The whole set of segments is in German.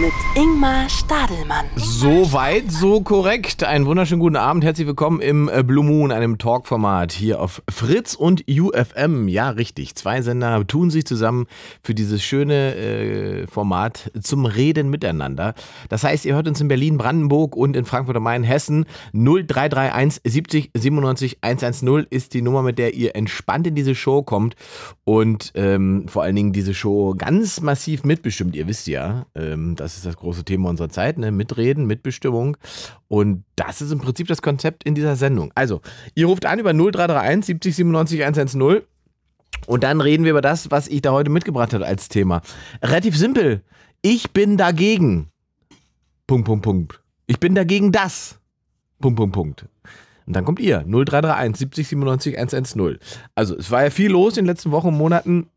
mit Ingmar Stadelmann. So weit, so korrekt. Einen wunderschönen guten Abend. Herzlich willkommen im äh, Blue Moon, einem Talkformat hier auf Fritz und UFM. Ja, richtig. Zwei Sender tun sich zusammen für dieses schöne äh, Format zum Reden miteinander. Das heißt, ihr hört uns in Berlin, Brandenburg und in Frankfurt am Main, Hessen. 0331 70 97 110 ist die Nummer, mit der ihr entspannt in diese Show kommt und ähm, vor allen Dingen diese Show ganz massiv mitbestimmt. Ihr wisst ja, ähm, das ist das große Thema unserer Zeit, ne? Mitreden, Mitbestimmung. Und das ist im Prinzip das Konzept in dieser Sendung. Also, ihr ruft an über 0331 70 97 110 und dann reden wir über das, was ich da heute mitgebracht habe als Thema. Relativ simpel. Ich bin dagegen. Punkt, Punkt, Punkt. Ich bin dagegen das. Punkt, Punkt, Punkt. Und dann kommt ihr. 0331 70 97 110. Also, es war ja viel los in den letzten Wochen und Monaten.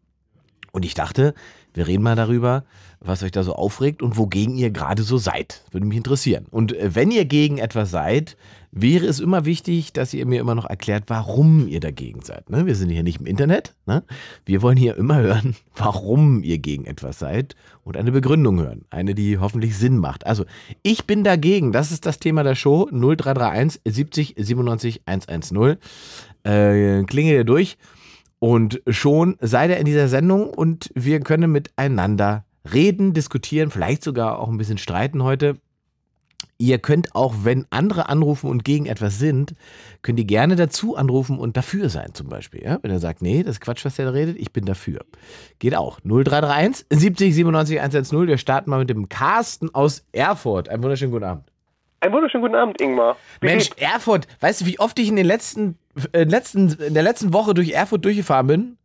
Und ich dachte, wir reden mal darüber, was euch da so aufregt und wogegen ihr gerade so seid. Würde mich interessieren. Und äh, wenn ihr gegen etwas seid, wäre es immer wichtig, dass ihr mir immer noch erklärt, warum ihr dagegen seid. Ne? Wir sind hier nicht im Internet. Ne? Wir wollen hier immer hören, warum ihr gegen etwas seid und eine Begründung hören. Eine, die hoffentlich Sinn macht. Also, ich bin dagegen. Das ist das Thema der Show. 0331 70 97 110. Äh, klingelt ihr durch. Und schon seid ihr in dieser Sendung und wir können miteinander reden, diskutieren, vielleicht sogar auch ein bisschen streiten heute. Ihr könnt auch, wenn andere anrufen und gegen etwas sind, könnt ihr gerne dazu anrufen und dafür sein zum Beispiel. Ja? Wenn er sagt, nee, das ist Quatsch, was der da redet, ich bin dafür. Geht auch. 0331 70 97 110. Wir starten mal mit dem Carsten aus Erfurt. Einen wunderschönen guten Abend. Einen wunderschönen guten Abend, Ingmar. Wie Mensch, geht's? Erfurt, weißt du, wie oft ich in, den letzten, äh, letzten, in der letzten Woche durch Erfurt durchgefahren bin?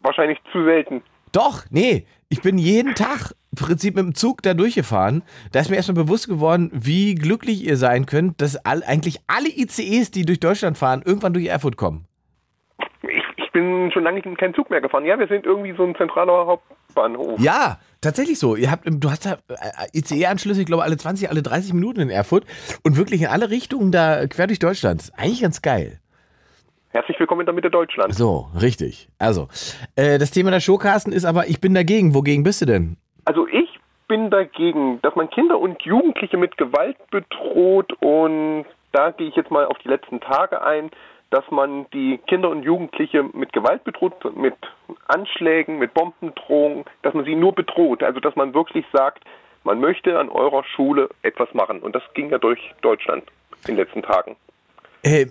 Wahrscheinlich zu selten. Doch, nee. Ich bin jeden Tag im Prinzip mit dem Zug da durchgefahren. Da ist mir erstmal bewusst geworden, wie glücklich ihr sein könnt, dass all, eigentlich alle ICEs, die durch Deutschland fahren, irgendwann durch Erfurt kommen. Ich, ich bin schon lange keinen Zug mehr gefahren. Ja, wir sind irgendwie so ein zentraler Hauptbahnhof. Ja, tatsächlich so. Ihr habt, du hast da äh, ICE-Anschlüsse, ich glaube, alle 20, alle 30 Minuten in Erfurt und wirklich in alle Richtungen da quer durch Deutschland. Eigentlich ganz geil. Herzlich willkommen in der Mitte Deutschlands. So, richtig. Also, äh, das Thema der Showcasten ist aber, ich bin dagegen. Wogegen bist du denn? Also ich bin dagegen, dass man Kinder und Jugendliche mit Gewalt bedroht und da gehe ich jetzt mal auf die letzten Tage ein, dass man die Kinder und Jugendliche mit Gewalt bedroht, mit Anschlägen, mit Bombendrohungen, dass man sie nur bedroht. Also dass man wirklich sagt, man möchte an eurer Schule etwas machen. Und das ging ja durch Deutschland in den letzten Tagen.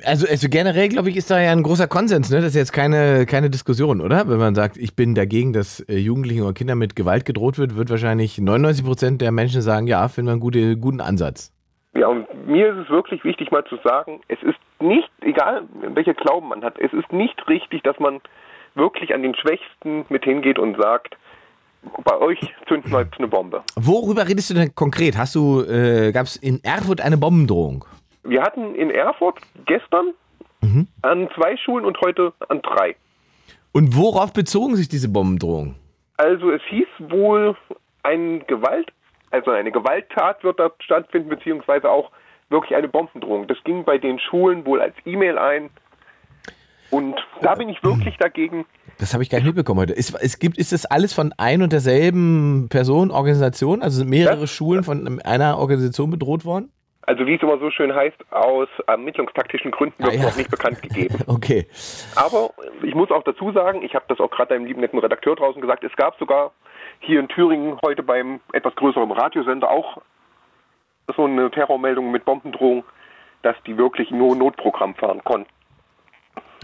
Also, also generell, glaube ich, ist da ja ein großer Konsens, ne? Das ist jetzt keine, keine Diskussion, oder? Wenn man sagt, ich bin dagegen, dass äh, Jugendlichen oder Kindern mit Gewalt gedroht wird, wird wahrscheinlich 99 Prozent der Menschen sagen, ja, finden wir einen gute, guten Ansatz. Ja, und mir ist es wirklich wichtig, mal zu sagen, es ist nicht, egal welcher Glauben man hat, es ist nicht richtig, dass man wirklich an den Schwächsten mit hingeht und sagt, bei euch zünden wir jetzt eine Bombe. Worüber redest du denn konkret? Hast du, äh, gab es in Erfurt eine Bombendrohung? Wir hatten in Erfurt gestern an zwei Schulen und heute an drei. Und worauf bezogen sich diese Bombendrohung? Also es hieß wohl, ein Gewalt, also eine Gewalttat wird da stattfinden, beziehungsweise auch wirklich eine Bombendrohung. Das ging bei den Schulen wohl als E-Mail ein. Und da bin ich wirklich dagegen. Das habe ich gar nicht mitbekommen heute. Ist, es gibt, ist das alles von ein und derselben Person, Organisation? Also sind mehrere Das- Schulen von einer Organisation bedroht worden? Also wie es immer so schön heißt, aus ermittlungstaktischen Gründen wird Ah, es ja. noch nicht bekannt gegeben. Okay. Aber ich muss auch dazu sagen, ich habe das auch gerade deinem lieben netten Redakteur draußen gesagt, es gab sogar hier in Thüringen heute beim etwas größeren Radiosender auch so eine Terrormeldung mit Bombendrohung, dass die wirklich nur Notprogramm fahren konnten.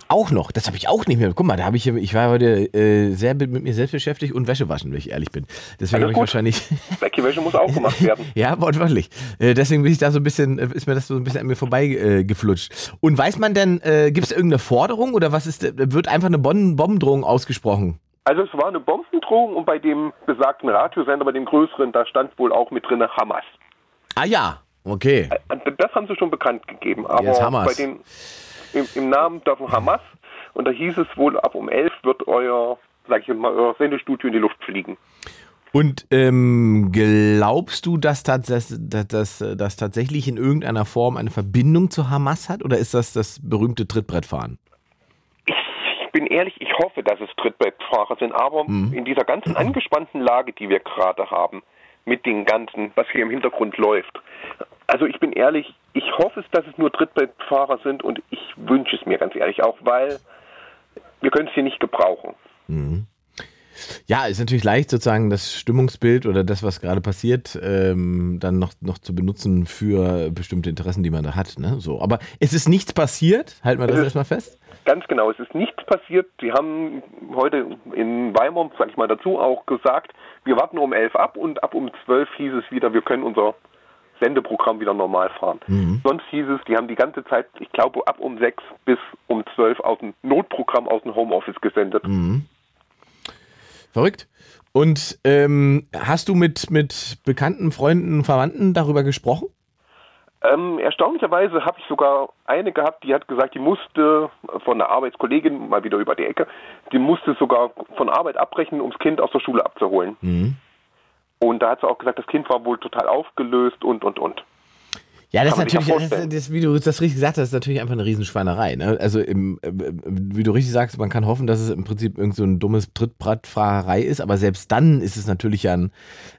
Auch noch, das habe ich auch nicht mehr. Guck mal, da habe ich, ich war heute äh, sehr mit mir selbst beschäftigt und Wäsche waschen, wenn ich ehrlich bin. Deswegen habe ich wahrscheinlich, Wäsche muss auch gemacht werden. ja, wortwörtlich. Äh, deswegen bin ich da so ein bisschen, äh, ist mir das so ein bisschen an mir vorbei äh. Und weiß man denn, äh, gibt es irgendeine Forderung oder was ist, äh, wird einfach eine Bomben Bombendrohung ausgesprochen? Also es war eine Bombendrohung und bei dem besagten Radiosender, bei dem größeren, da stand wohl auch mit drin Hamas. Ah ja, okay. Das haben sie schon bekannt gegeben, aber bei den im, im Namen davon Hamas und da hieß es wohl ab um 11 wird euer, sag ich mal, euer Sendestudio in die Luft fliegen. Und ähm, glaubst du, dass das, dass, dass, dass tatsächlich in irgendeiner Form eine Verbindung zu Hamas hat oder ist das das berühmte Trittbrettfahren? Ich bin ehrlich, ich hoffe, dass es Trittbrettfahrer sind, aber mhm. in dieser ganzen angespannten Lage, die wir gerade haben, mit dem Ganzen, was hier im Hintergrund läuft. Also ich bin ehrlich, ich hoffe es, dass es nur Trittbrettfahrer sind und ich wünsche es mir ganz ehrlich auch, weil wir können es hier nicht gebrauchen. Mhm. Ja, ist natürlich leicht, sozusagen das Stimmungsbild oder das, was gerade passiert, ähm, dann noch, noch zu benutzen für bestimmte Interessen, die man da hat. Ne? So, aber es ist nichts passiert, halten wir das erstmal fest. Ganz genau, es ist nichts passiert. Sie haben heute in Weimar, sage ich mal dazu, auch gesagt, wir warten um elf ab und ab um zwölf hieß es wieder, wir können unser Sendeprogramm wieder normal fahren. Mhm. Sonst hieß es, die haben die ganze Zeit, ich glaube, ab um sechs bis um zwölf aus dem Notprogramm aus dem Homeoffice gesendet. Mhm. Verrückt. Und ähm, hast du mit, mit bekannten Freunden, Verwandten darüber gesprochen? Ähm, erstaunlicherweise habe ich sogar eine gehabt, die hat gesagt, die musste von einer Arbeitskollegin mal wieder über die Ecke, die musste sogar von Arbeit abbrechen, um das Kind aus der Schule abzuholen. Mhm. Und da hat sie auch gesagt, das Kind war wohl total aufgelöst und, und, und. Ja, das ist natürlich, das, das, wie du das richtig gesagt hast, ist natürlich einfach eine Riesenschweinerei. Ne? Also, im, äh, wie du richtig sagst, man kann hoffen, dass es im Prinzip irgend so ein dummes Trittbrettfahrerei ist, aber selbst dann ist es natürlich ja ein,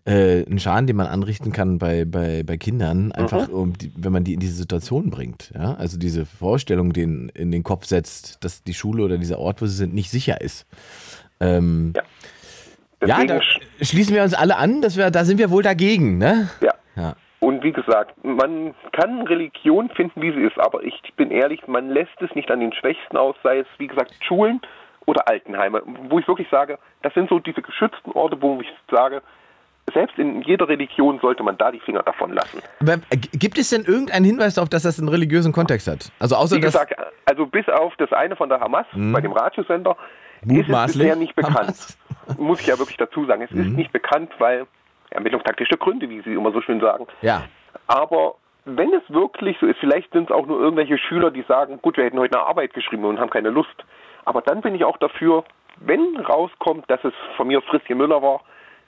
äh, ein Schaden, den man anrichten kann bei, bei, bei Kindern, einfach, mhm. um die, wenn man die in diese Situation bringt. Ja? Also, diese Vorstellung, den in den Kopf setzt, dass die Schule oder dieser Ort, wo sie sind, nicht sicher ist. Ähm, ja. Deswegen ja, da schließen wir uns alle an, dass wir, da sind wir wohl dagegen, ne? Ja. ja. Und wie gesagt, man kann Religion finden, wie sie ist, aber ich bin ehrlich, man lässt es nicht an den Schwächsten aus, sei es, wie gesagt, Schulen oder Altenheime, wo ich wirklich sage, das sind so diese geschützten Orte, wo ich sage, selbst in jeder Religion sollte man da die Finger davon lassen. Aber äh, gibt es denn irgendeinen Hinweis darauf, dass das einen religiösen Kontext hat? Also außer Wie gesagt, also bis auf das eine von der Hamas mhm. bei dem Radiosender ist es bisher nicht bekannt. Hamas. Muss ich ja wirklich dazu sagen. Es mhm. ist nicht bekannt, weil ermittlungstaktische Gründe, wie Sie immer so schön sagen. Ja. Aber wenn es wirklich so ist, vielleicht sind es auch nur irgendwelche Schüler, die sagen, gut, wir hätten heute eine Arbeit geschrieben und haben keine Lust. Aber dann bin ich auch dafür, wenn rauskommt, dass es von mir Frisschen Müller war,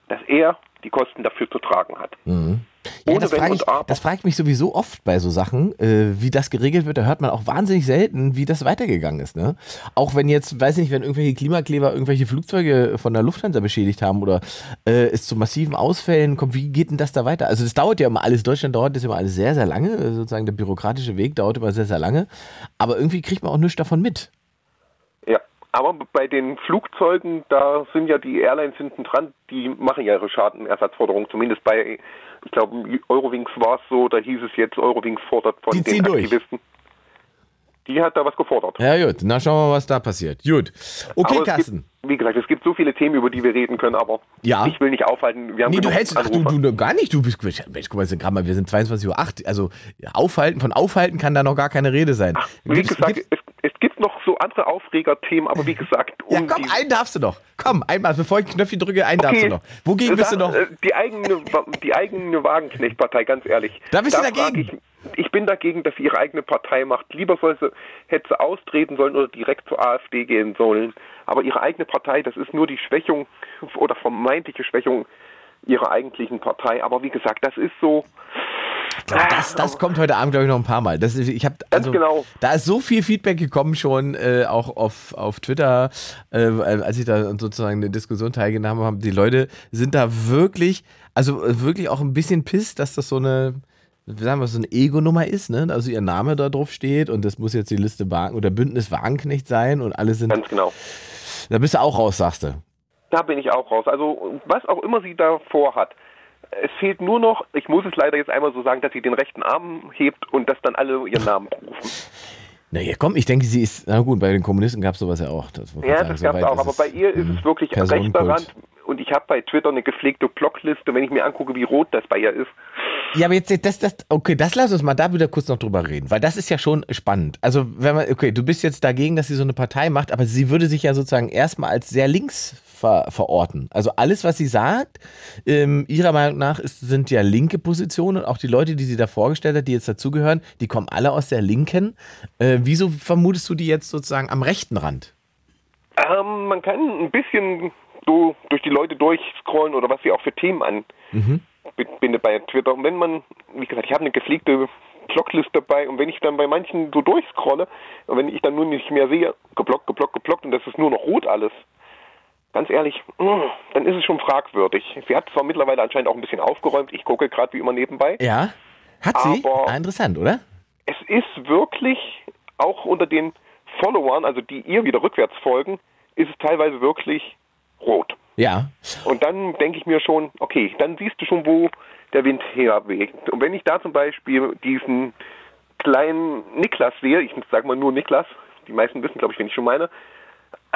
dass er die Kosten dafür zu tragen hat. Mhm. Ja, das frage, ich, das frage ich mich sowieso oft bei so Sachen, äh, wie das geregelt wird. Da hört man auch wahnsinnig selten, wie das weitergegangen ist. Ne? Auch wenn jetzt, weiß ich nicht, wenn irgendwelche Klimakleber irgendwelche Flugzeuge von der Lufthansa beschädigt haben oder äh, es zu massiven Ausfällen kommt, wie geht denn das da weiter? Also das dauert ja immer alles, Deutschland dauert das immer alles sehr, sehr lange. Äh, sozusagen der bürokratische Weg dauert immer sehr, sehr lange. Aber irgendwie kriegt man auch nichts davon mit. Ja, aber bei den Flugzeugen, da sind ja die Airlines hinten dran, die machen ja ihre Schadenersatzforderung, zumindest bei ich glaube, Eurowings war es so, da hieß es jetzt, Eurowings fordert von die den Aktivisten. Durch. Die hat da was gefordert. Ja, gut. Na, schauen wir mal, was da passiert. Gut. Okay, Carsten. Wie gesagt, es gibt so viele Themen, über die wir reden können, aber ja. ich will nicht aufhalten. Wir haben nee, du hältst, ach, du, du, gar nicht. Du bist, Mensch, guck mal, gerade mal, wir sind 22.08 Uhr. Also, aufhalten, von aufhalten kann da noch gar keine Rede sein. Ach, wie gibt's, gesagt, gibt's, es, gibt noch so andere Aufregerthemen, aber wie gesagt, um Ja, komm, einen darfst du noch. Komm, einmal, bevor ich Knöpfchen drücke, einen okay. darfst du noch. Wogegen bist du noch? Äh, die eigene, die eigene Wagenknechtpartei, ganz ehrlich. Da bist da du dagegen? ich bin dagegen, dass sie ihre eigene Partei macht. Lieber soll sie, hätte sie austreten sollen oder direkt zur AfD gehen sollen. Aber ihre eigene Partei, das ist nur die Schwächung oder vermeintliche Schwächung ihrer eigentlichen Partei. Aber wie gesagt, das ist so. Glaub, das, das kommt heute Abend, glaube ich, noch ein paar Mal. Das ich hab, also, genau. Da ist so viel Feedback gekommen schon, äh, auch auf, auf Twitter, äh, als ich da sozusagen eine Diskussion teilgenommen habe. Die Leute sind da wirklich, also wirklich auch ein bisschen pisst, dass das so eine, sagen wir, so eine Ego-Nummer ist, ne? Also ihr Name da drauf steht und das muss jetzt die Liste Wagen oder Bündnis Wagenknecht sein und alle sind. Ganz genau. Da bist du auch raus, sagst du. Da bin ich auch raus. Also was auch immer sie da vorhat. Es fehlt nur noch, ich muss es leider jetzt einmal so sagen, dass sie den rechten Arm hebt und dass dann alle ihren Namen rufen. Naja, komm, ich denke, sie ist, na gut, bei den Kommunisten gab es sowas ja auch. Das ja, sagen, das gab es auch, aber bei ihr ist es wirklich recht daran. Und ich habe bei Twitter eine gepflegte Blockliste, wenn ich mir angucke, wie rot das bei ihr ist. Ja, aber jetzt, das, das, okay, das lass uns mal da wieder kurz noch drüber reden, weil das ist ja schon spannend. Also, wenn man, okay, du bist jetzt dagegen, dass sie so eine Partei macht, aber sie würde sich ja sozusagen erstmal als sehr links ver, verorten. Also alles, was sie sagt, ähm, ihrer Meinung nach ist, sind ja linke Positionen und auch die Leute, die sie da vorgestellt hat, die jetzt dazugehören, die kommen alle aus der Linken. Äh, wieso vermutest du die jetzt sozusagen am rechten Rand? Ähm, man kann ein bisschen so durch die Leute durchscrollen oder was sie auch für Themen an Mhm. bindet bei Twitter. Und wenn man, wie gesagt, ich habe eine gepflegte Blocklist dabei und wenn ich dann bei manchen so durchscrolle und wenn ich dann nur nicht mehr sehe, geblockt, geblockt, geblockt und das ist nur noch rot alles, ganz ehrlich, mm, dann ist es schon fragwürdig. Sie hat zwar mittlerweile anscheinend auch ein bisschen aufgeräumt, ich gucke gerade wie immer nebenbei. Ja. Hat sie? Aber- ah, interessant, oder? Es ist wirklich, auch unter den Followern, also die ihr wieder rückwärts folgen, ist es teilweise wirklich rot. Ja. Und dann denke ich mir schon, okay, dann siehst du schon, wo der Wind herweht. Und wenn ich da zum Beispiel diesen kleinen Niklas sehe, ich sage mal nur Niklas, die meisten wissen, glaube ich, wen ich schon meine,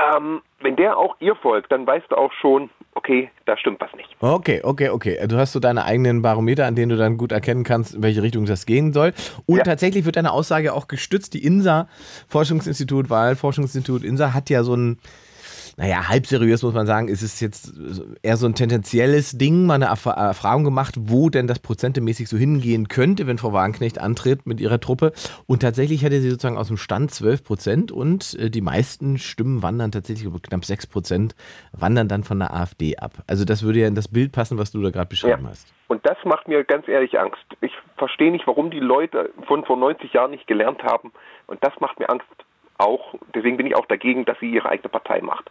ähm, wenn der auch ihr folgt, dann weißt du auch schon, okay, da stimmt was nicht. Okay, okay, okay. Du hast so deine eigenen Barometer, an denen du dann gut erkennen kannst, in welche Richtung das gehen soll. Und Ja. tatsächlich wird deine Aussage auch gestützt. Die INSA, Forschungsinstitut, Wahlforschungsinstitut INSA, hat ja so ein, naja, halb seriös muss man sagen, ist es jetzt eher so ein tendenzielles Ding, mal eine Erf Erfahrung gemacht, wo denn das prozentemäßig so hingehen könnte, wenn Frau Wagenknecht antritt mit ihrer Truppe. Und tatsächlich hätte sie sozusagen aus dem Stand 12 Prozent und äh, die meisten Stimmen wandern tatsächlich, knapp 6 Prozent, wandern dann von der AfD ab. Also das würde ja in das Bild passen, was du da gerade beschrieben hast. Und das macht mir ganz ehrlich Angst. Ich verstehe nicht, warum die Leute von vor 90 Jahren nicht gelernt haben. Und das macht mir Angst auch. Deswegen bin ich auch dagegen, dass sie ihre eigene Partei macht.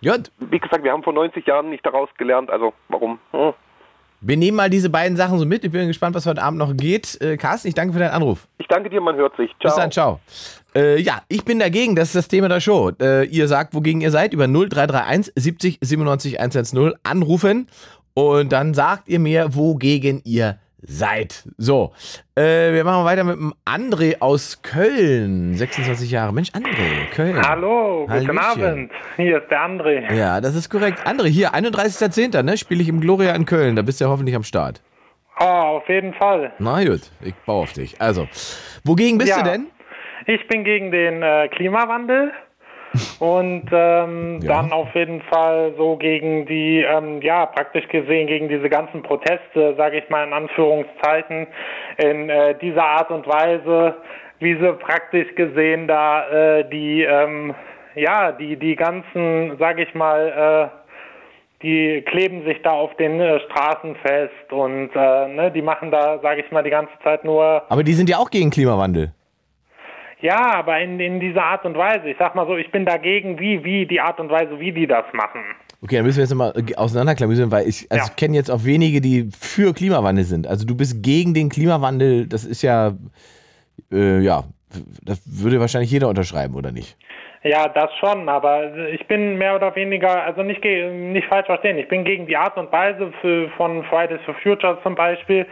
Ja, Wie gesagt, wir haben vor 90 Jahren nicht daraus gelernt. Also warum? Hm. wir nehmen mal diese beiden Sachen so mit. Ich bin gespannt, was heute Abend noch geht. Äh, Carsten, ich danke für deinen Anruf. Ich danke dir, man hört sich. Ciao. Bis dann, ciao. Äh, ja, ich bin dagegen, das ist das Thema der Show. Äh, ihr sagt, wogegen ihr seid, über 0331 70 97 110 anrufen und dann sagt ihr mir, wogegen ihr seid. So, äh, wir machen weiter mit dem André aus Köln, 26 Jahre. Mensch, André, Köln. Hallo, guten Hallöchen. Abend. Hier ist der André. Ja, das ist korrekt. André, hier, 31.10., ne, spiele ich im Gloria in Köln. Da bist du ja hoffentlich am Start. Oh, auf jeden Fall. Na gut, ich baue auf dich. Also, wogegen bist Ja. du denn? Ich bin gegen den äh, Klimawandel und ähm, Ja. dann auf jeden Fall so gegen die, ähm, ja, praktisch gesehen gegen diese ganzen Proteste, sage ich mal in Anführungszeichen, in äh, dieser Art und Weise, wie sie praktisch gesehen da äh, die, ähm, ja, die, die ganzen, sage ich mal, äh, die kleben sich da auf den äh, Straßen fest und äh, ne, die machen da, sage ich mal, die ganze Zeit nur Aber die sind ja auch gegen Klimawandel. Ja, aber in, in dieser Art und Weise. Ich sag mal so, ich bin dagegen, wie, wie die Art und Weise, wie die das machen. Okay, dann müssen wir jetzt mal äh, auseinanderklamüsern, weil ich, also Ja. ich kenne jetzt auch wenige, die für Klimawandel sind. Also du bist gegen den Klimawandel, das ist ja, äh, ja, das würde wahrscheinlich jeder unterschreiben, oder nicht? Ja, das schon, aber ich bin mehr oder weniger, also nicht, nicht falsch verstehen, ich bin gegen die Art und Weise für, von Fridays for Future zum Beispiel.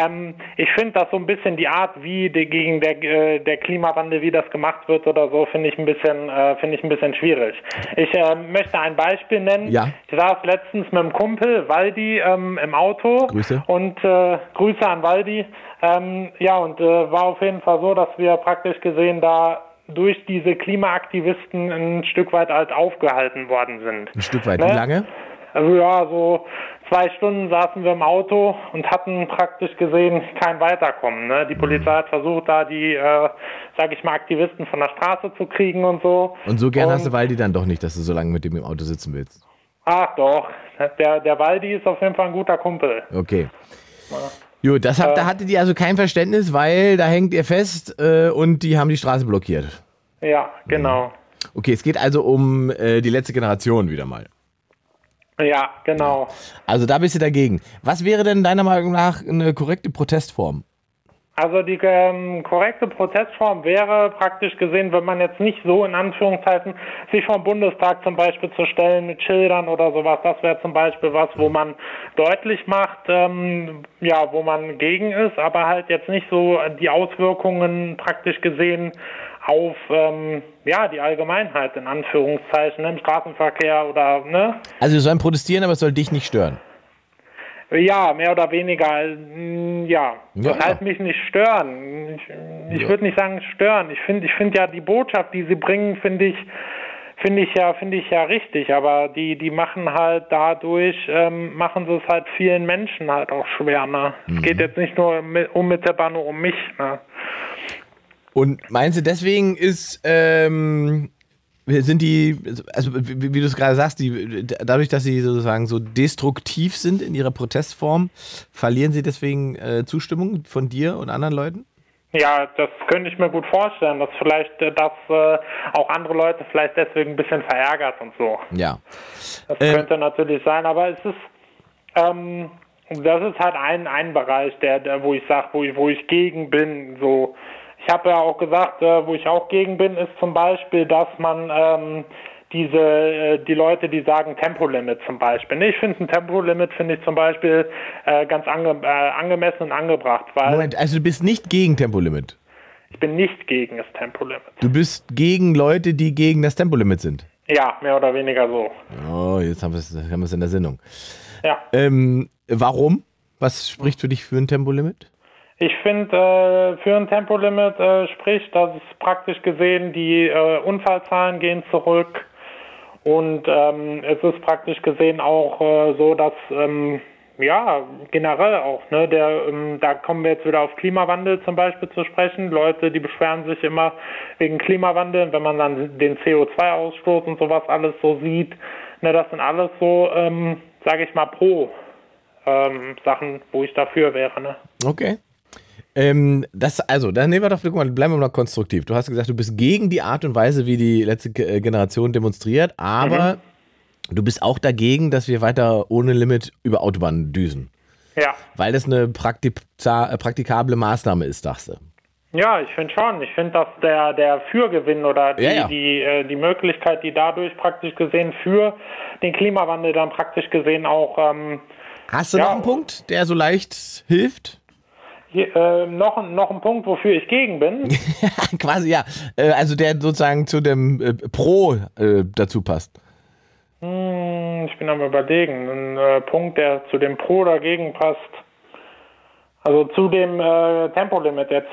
Ähm, ich finde das so ein bisschen die Art, wie die, gegen der, äh, der Klimawandel, wie das gemacht wird oder so, finde ich ein bisschen, äh, finde ich ein bisschen schwierig. Ich äh, möchte ein Beispiel nennen. Ja. Ich saß letztens mit dem Kumpel Waldi ähm, im Auto Grüße. und äh, Grüße an Waldi. Ähm, ja, und äh, war auf jeden Fall so, dass wir praktisch gesehen da durch diese Klimaaktivisten ein Stück weit halt aufgehalten worden sind. Ein Stück weit. Ne? Wie lange? Also ja, so zwei Stunden saßen wir im Auto und hatten praktisch gesehen kein Weiterkommen. Ne? Die Polizei hat versucht, da die, äh, sag ich mal, Aktivisten von der Straße zu kriegen und so. Und so gern hast du Und- Waldi dann doch nicht, dass du so lange mit dem im Auto sitzen willst. Ach doch, der, der Waldi ist auf jeden Fall ein guter Kumpel. Okay. Gut, das habt, da hattet ihr also kein Verständnis, weil da hängt ihr fest äh, und die haben die Straße blockiert. Ja, genau. Okay, es geht also um äh, die letzte Generation wieder mal. Ja, genau. Also da bist du dagegen. Was wäre denn deiner Meinung nach eine korrekte Protestform? Also die ähm, korrekte Protestform wäre praktisch gesehen, wenn man jetzt nicht so in Anführungszeichen sich vom Bundestag zum Beispiel zu stellen mit Schildern oder sowas. Das wäre zum Beispiel was, wo man deutlich macht, ähm, ja, wo man gegen ist, aber halt jetzt nicht so die Auswirkungen praktisch gesehen auf ähm, ja die Allgemeinheit in Anführungszeichen im Straßenverkehr oder ne Also wir sollen protestieren, aber es soll dich nicht stören. Ja, mehr oder weniger. mm, Ja, Ja, das ja. heißt mich nicht stören. Ich, ich Ja. würde nicht sagen stören. Ich finde, ich finde ja die Botschaft, die sie bringen, finde ich, finde ich ja, finde ich ja richtig. Aber die, die machen halt dadurch, ähm, machen sie es halt vielen Menschen halt auch schwer. Ne? Mhm. Es geht jetzt nicht nur mi- unmittelbar nur um mich. Ne? Und meinst du, deswegen ist ähm, sind die, also wie, wie du es gerade sagst, die, dadurch, dass sie sozusagen so destruktiv sind in ihrer Protestform, verlieren sie deswegen äh, Zustimmung von dir und anderen Leuten? Ja, das könnte ich mir gut vorstellen, dass vielleicht äh, das äh, auch andere Leute vielleicht deswegen ein bisschen verärgert und so. Ja. Das könnte natürlich sein, aber es ist, ähm, das ist halt ein, ein Bereich, der, der wo ich sage, wo ich, wo ich gegen bin. So, ich habe ja auch gesagt, äh, wo ich auch gegen bin, ist zum Beispiel, dass man ähm, diese äh, die Leute, die sagen Tempolimit zum Beispiel. Nee, ich finde ein Tempolimit finde ich zum Beispiel äh, ganz ange, äh, angemessen und angebracht, Moment, also du bist nicht gegen Tempolimit. ich bin nicht gegen das Tempolimit. Du bist gegen Leute, die gegen das Tempolimit sind. Ja, mehr oder weniger so. Oh, jetzt haben wir es haben wir es in der Sendung. Ja. Ähm, warum? Was spricht für dich für ein Tempolimit? Ich finde, äh, für ein Tempolimit äh, spricht, dass es praktisch gesehen, die äh, Unfallzahlen gehen zurück und ähm, es ist praktisch gesehen auch äh, so, dass ähm, ja generell auch, ne, der, ähm, da kommen wir jetzt wieder auf Klimawandel zum Beispiel zu sprechen. Leute, die beschweren sich immer wegen Klimawandel, wenn man dann den CO2-Ausstoß und sowas alles so sieht, ne, das sind alles so, ähm, sage ich mal, pro ähm, Sachen, wo ich dafür wäre, ne. Okay. Ähm, das, also, dann nehmen wir doch, guck mal, bleiben wir mal konstruktiv. Du hast gesagt, du bist gegen die Art und Weise, wie die letzte äh, Generation demonstriert, aber du bist auch dagegen, dass wir weiter ohne Limit über Autobahnen düsen. Ja. Weil das eine äh, praktikable Maßnahme ist, sagst du. Ja, ich finde schon. Ich finde, dass der, der Fürgewinn oder die, Ja, ja. Die, äh, die Möglichkeit, die dadurch praktisch gesehen für den Klimawandel dann praktisch gesehen auch ähm, Hast du Ja. noch einen Punkt, der so leicht hilft? Hier, äh, noch, ein- noch ein Punkt, wofür ich gegen bin. Quasi, ja. Äh, also der sozusagen zu dem äh, Pro äh, dazu passt. Hm, ich bin am überlegen. Ein Punkt, der zu dem Pro dagegen passt. Also zu dem Tempolimit jetzt.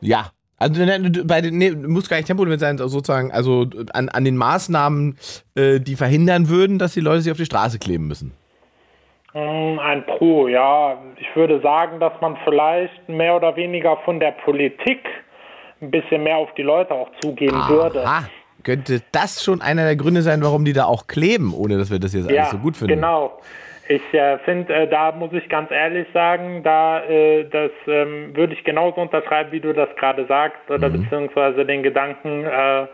Ja. Also ne, bei den, nee, muss gar nicht Tempolimit sein, sozusagen, also an, an den Maßnahmen, äh, die verhindern würden, dass die Leute sich auf die Straße kleben müssen. Hm, Ein Pro, ja. Ich würde sagen, dass man vielleicht mehr oder weniger von der Politik ein bisschen mehr auf die Leute auch zugehen würde. Aha. Könnte das schon einer der Gründe sein, warum die da auch kleben, ohne dass wir das jetzt alles so gut finden? Genau. Ich äh, finde, äh, da muss ich ganz ehrlich sagen, da äh, das ähm, würde ich genauso unterschreiben, wie du das gerade sagst, oder Mhm. beziehungsweise den Gedanken, äh,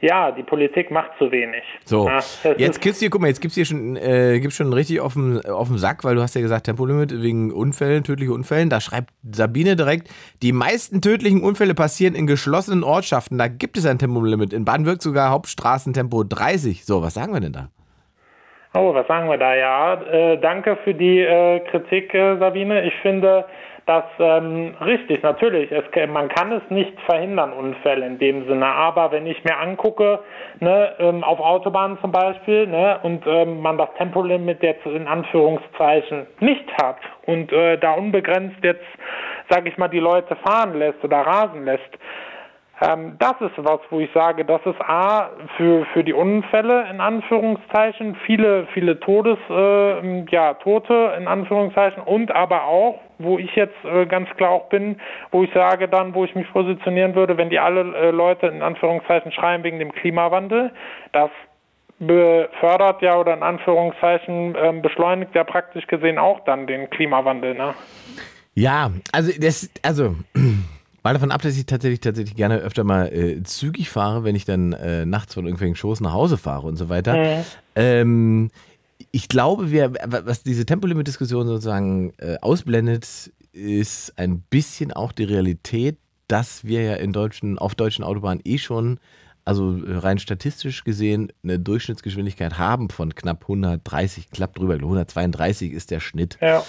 ja, die Politik macht zu wenig. So, Ja, jetzt gibt's hier, guck mal, jetzt gibt's hier schon, äh, gibt's schon richtig auf dem, auf dem Sack, weil du hast ja gesagt, Tempolimit wegen Unfällen, tödliche Unfällen. Da schreibt Sabine direkt, die meisten tödlichen Unfälle passieren in geschlossenen Ortschaften. Da gibt es ein Tempolimit. In Baden-Württemberg sogar Hauptstraßentempo 30. So, was sagen wir denn da? Oh, was sagen wir da? Ja, äh, danke für die äh, Kritik, äh, Sabine. Ich finde das ähm, richtig, natürlich. Es, man kann es nicht verhindern, Unfälle in dem Sinne. Aber wenn ich mir angucke, ne, ähm, auf Autobahnen zum Beispiel, ne, und ähm, man das Tempolimit jetzt in Anführungszeichen nicht hat und äh, da unbegrenzt jetzt, sage ich mal, die Leute fahren lässt oder rasen lässt, ähm, das ist was, wo ich sage, das ist A, für, für die Unfälle in Anführungszeichen, viele, viele Todes, äh, ja, Tote in Anführungszeichen und aber auch, wo ich jetzt äh, ganz klar auch bin, wo ich sage dann, wo ich mich positionieren würde, wenn die alle äh, Leute in Anführungszeichen schreien wegen dem Klimawandel, das befördert ja oder in Anführungszeichen ähm, beschleunigt ja praktisch gesehen auch dann den Klimawandel, ne? Ja, also das, also mal davon ab, dass ich tatsächlich tatsächlich gerne öfter mal äh, zügig fahre, wenn ich dann äh, nachts von irgendwelchen Shows nach Hause fahre und so weiter. Ähm, ich glaube, wir, was diese Tempolimit-Diskussion sozusagen äh, ausblendet, ist ein bisschen auch die Realität, dass wir ja in deutschen, auf deutschen Autobahnen eh schon, also äh, rein statistisch gesehen, eine Durchschnittsgeschwindigkeit haben von knapp 130, knapp drüber, 132 ist der Schnitt. Ja.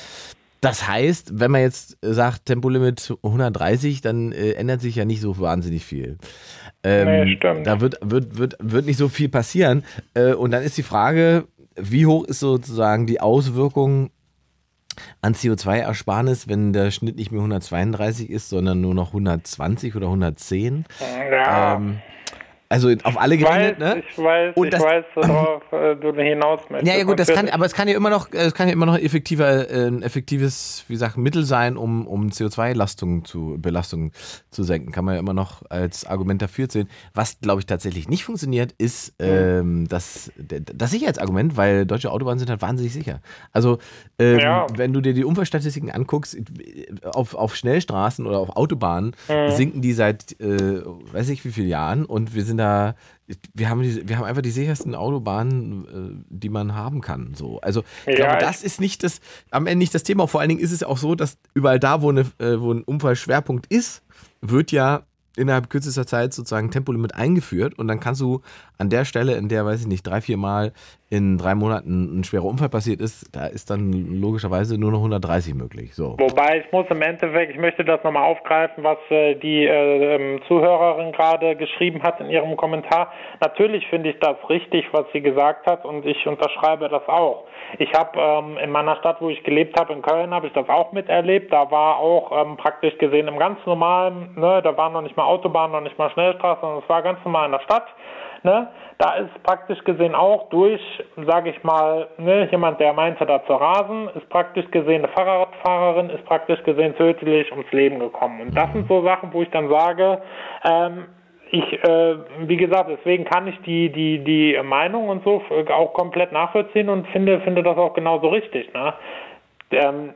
Das heißt, wenn man jetzt sagt Tempolimit 130, dann äh, ändert sich ja nicht so wahnsinnig viel. Ähm, Nee, stimmt. Da wird, wird, wird, wird nicht so viel passieren. Äh, und dann ist die Frage, wie hoch ist sozusagen die Auswirkung an CO2-Ersparnis, wenn der Schnitt nicht mehr 132 ist, sondern nur noch 120 oder 110? Ja. Ähm, Also auf alle gerechnet, ne? ich weiß, Und ich das- weiß, worauf äh, du hinaus möchtest. Ja, ja gut, das kann, aber es kann ja immer noch, äh, es kann ja immer noch effektiver, äh, ein effektives, wie gesagt, Mittel sein, um, um CO2-Belastung zu, Belastung zu senken. Kann man ja immer noch als Argument dafür sehen. Was, glaube ich, tatsächlich nicht funktioniert, ist ähm, das, das Sicherheitsargument, weil deutsche Autobahnen sind halt wahnsinnig sicher. Also, ähm, Ja. wenn du dir die Unfallstatistiken anguckst, auf, auf Schnellstraßen oder auf Autobahnen Mhm. sinken die seit, äh, weiß ich wie vielen Jahren und wir sind da, wir haben, die, wir haben einfach die sichersten Autobahnen, äh, die man haben kann. So. Also ich Ja, glaube, das ist nicht das, am Ende nicht das Thema. Vor allen Dingen ist es auch so, dass überall da, wo, eine, äh, wo ein Unfallschwerpunkt ist, wird ja innerhalb kürzester Zeit sozusagen Tempolimit eingeführt und dann kannst du an der Stelle, in der, weiß ich nicht, drei, vier Mal in drei Monaten ein schwerer Unfall passiert ist, da ist dann logischerweise nur noch 130 möglich. So. Wobei ich muss im Endeffekt, ich möchte das nochmal aufgreifen, was äh, die äh, ähm, Zuhörerin gerade geschrieben hat in ihrem Kommentar. Natürlich finde ich das richtig, was sie gesagt hat und ich unterschreibe das auch. Ich habe ähm, in meiner Stadt, wo ich gelebt habe, in Köln, habe ich das auch miterlebt. Da war auch ähm, praktisch gesehen im ganz normalen, ne, da waren noch nicht mal Autobahnen, noch nicht mal Straßen, sondern es war ganz normal in der Stadt. Ne? Da ist praktisch gesehen auch durch, sage ich mal, ne, jemand, der meinte da zu rasen, ist praktisch gesehen eine Fahrradfahrerin, ist praktisch gesehen tödlich ums Leben gekommen. Und das sind so Sachen, wo ich dann sage, ähm, ich, äh, wie gesagt, deswegen kann ich die, die, die Meinung und so auch komplett nachvollziehen und finde, finde das auch genauso richtig. Ne? Ähm,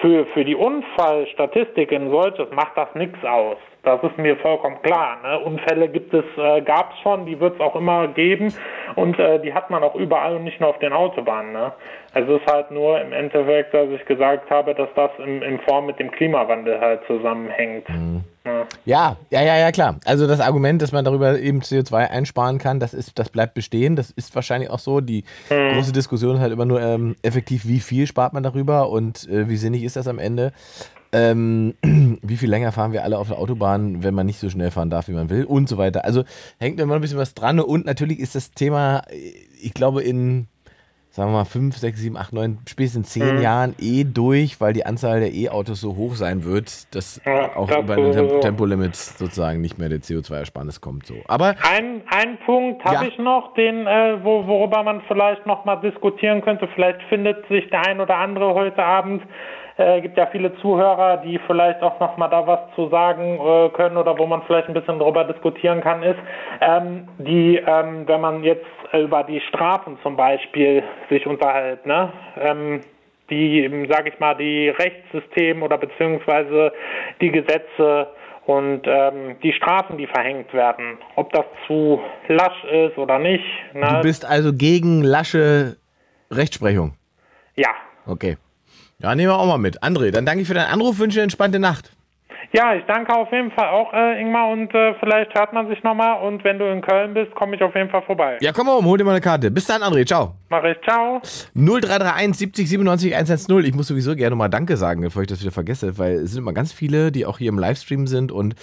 für, für die Unfallstatistik in solches macht das nichts aus. Das ist mir vollkommen klar. Ne? Unfälle gibt es, äh, gab es schon, die wird es auch immer geben und äh, die hat man auch überall und nicht nur auf den Autobahnen. Ne? Also es ist halt nur im Endeffekt, dass ich gesagt habe, dass das in, in Form mit dem Klimawandel halt zusammenhängt. Ne? Ja, ja, ja, ja, klar. Also das Argument, dass man darüber eben CO2 einsparen kann, das ist, das bleibt bestehen. Das ist wahrscheinlich auch so. Die große Diskussion ist halt immer nur ähm, effektiv, wie viel spart man darüber und äh, wie sinnig ist das am Ende. Ähm, wie viel länger fahren wir alle auf der Autobahn, wenn man nicht so schnell fahren darf, wie man will und so weiter. Also hängt immer ein bisschen was dran und natürlich ist das Thema, äh, ich glaube, in sagen wir mal, 5, 6, 7, 8, 9, spätestens 10 Mhm. Jahren eh durch, weil die Anzahl der E-Autos so hoch sein wird, dass Ja, auch das über ein Tem. Tempolimit sozusagen nicht mehr der CO2-Ersparnis kommt. So. Aber Ein, ein Punkt habe Ja. ich noch, den, äh, wo, worüber man vielleicht noch mal diskutieren könnte. Vielleicht findet sich der ein oder andere heute Abend. Äh, gibt ja viele Zuhörer, die vielleicht auch noch mal da was zu sagen äh, können oder wo man vielleicht ein bisschen drüber diskutieren kann, ist, ähm, die, ähm, wenn man jetzt über die Strafen zum Beispiel sich unterhält, ne? Ähm, die, sage ich mal, die Rechtssysteme oder beziehungsweise die Gesetze und ähm, die Strafen, die verhängt werden, ob das zu lasch ist oder nicht. du Ne? bist also gegen lasche Rechtsprechung. Ja. Okay. Ja, nehmen wir auch mal mit. André, dann danke ich für deinen Anruf, wünsche eine entspannte Nacht. Ja, ich danke auf jeden Fall auch, äh, Ingmar, und äh, vielleicht hört man sich nochmal. Und wenn du in Köln bist, komme ich auf jeden Fall vorbei. Ja, komm mal um, hol dir mal eine Karte. Bis dann, André. Ciao. Mach ich. Ciao. 0331 70 97 110. Ich muss sowieso gerne mal Danke sagen, bevor ich das wieder vergesse, weil es sind immer ganz viele, die auch hier im Livestream sind und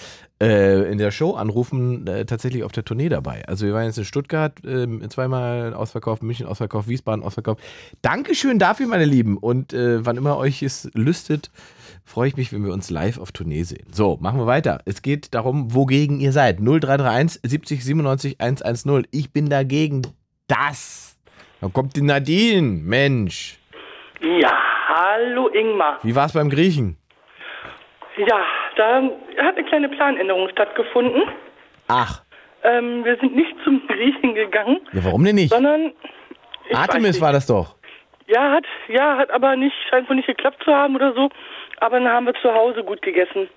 äh, in der Show anrufen, äh, tatsächlich auf der Tournee dabei. Also wir waren jetzt in Stuttgart ähm, zweimal ausverkauft, München ausverkauft, Wiesbaden ausverkauft. Dankeschön dafür, meine Lieben. Und äh, wann immer euch es lüstet, freue ich mich, wenn wir uns live auf Tournee sehen. So, machen wir weiter. Es geht darum, wogegen ihr seid. 0331 70 97 110. Ich bin dagegen das. Dann kommt die Nadine. Mensch. Ja, hallo Ingmar. Wie war es beim Griechen? Ja, da hat eine kleine Planänderung stattgefunden. Ach, Ähm, wir sind nicht zum Griechen gegangen, ja, warum denn nicht? sondern Artemis nicht. war das doch. Ja, hat ja hat aber nicht scheint wohl nicht geklappt zu haben oder so. Aber dann haben wir zu Hause gut gegessen.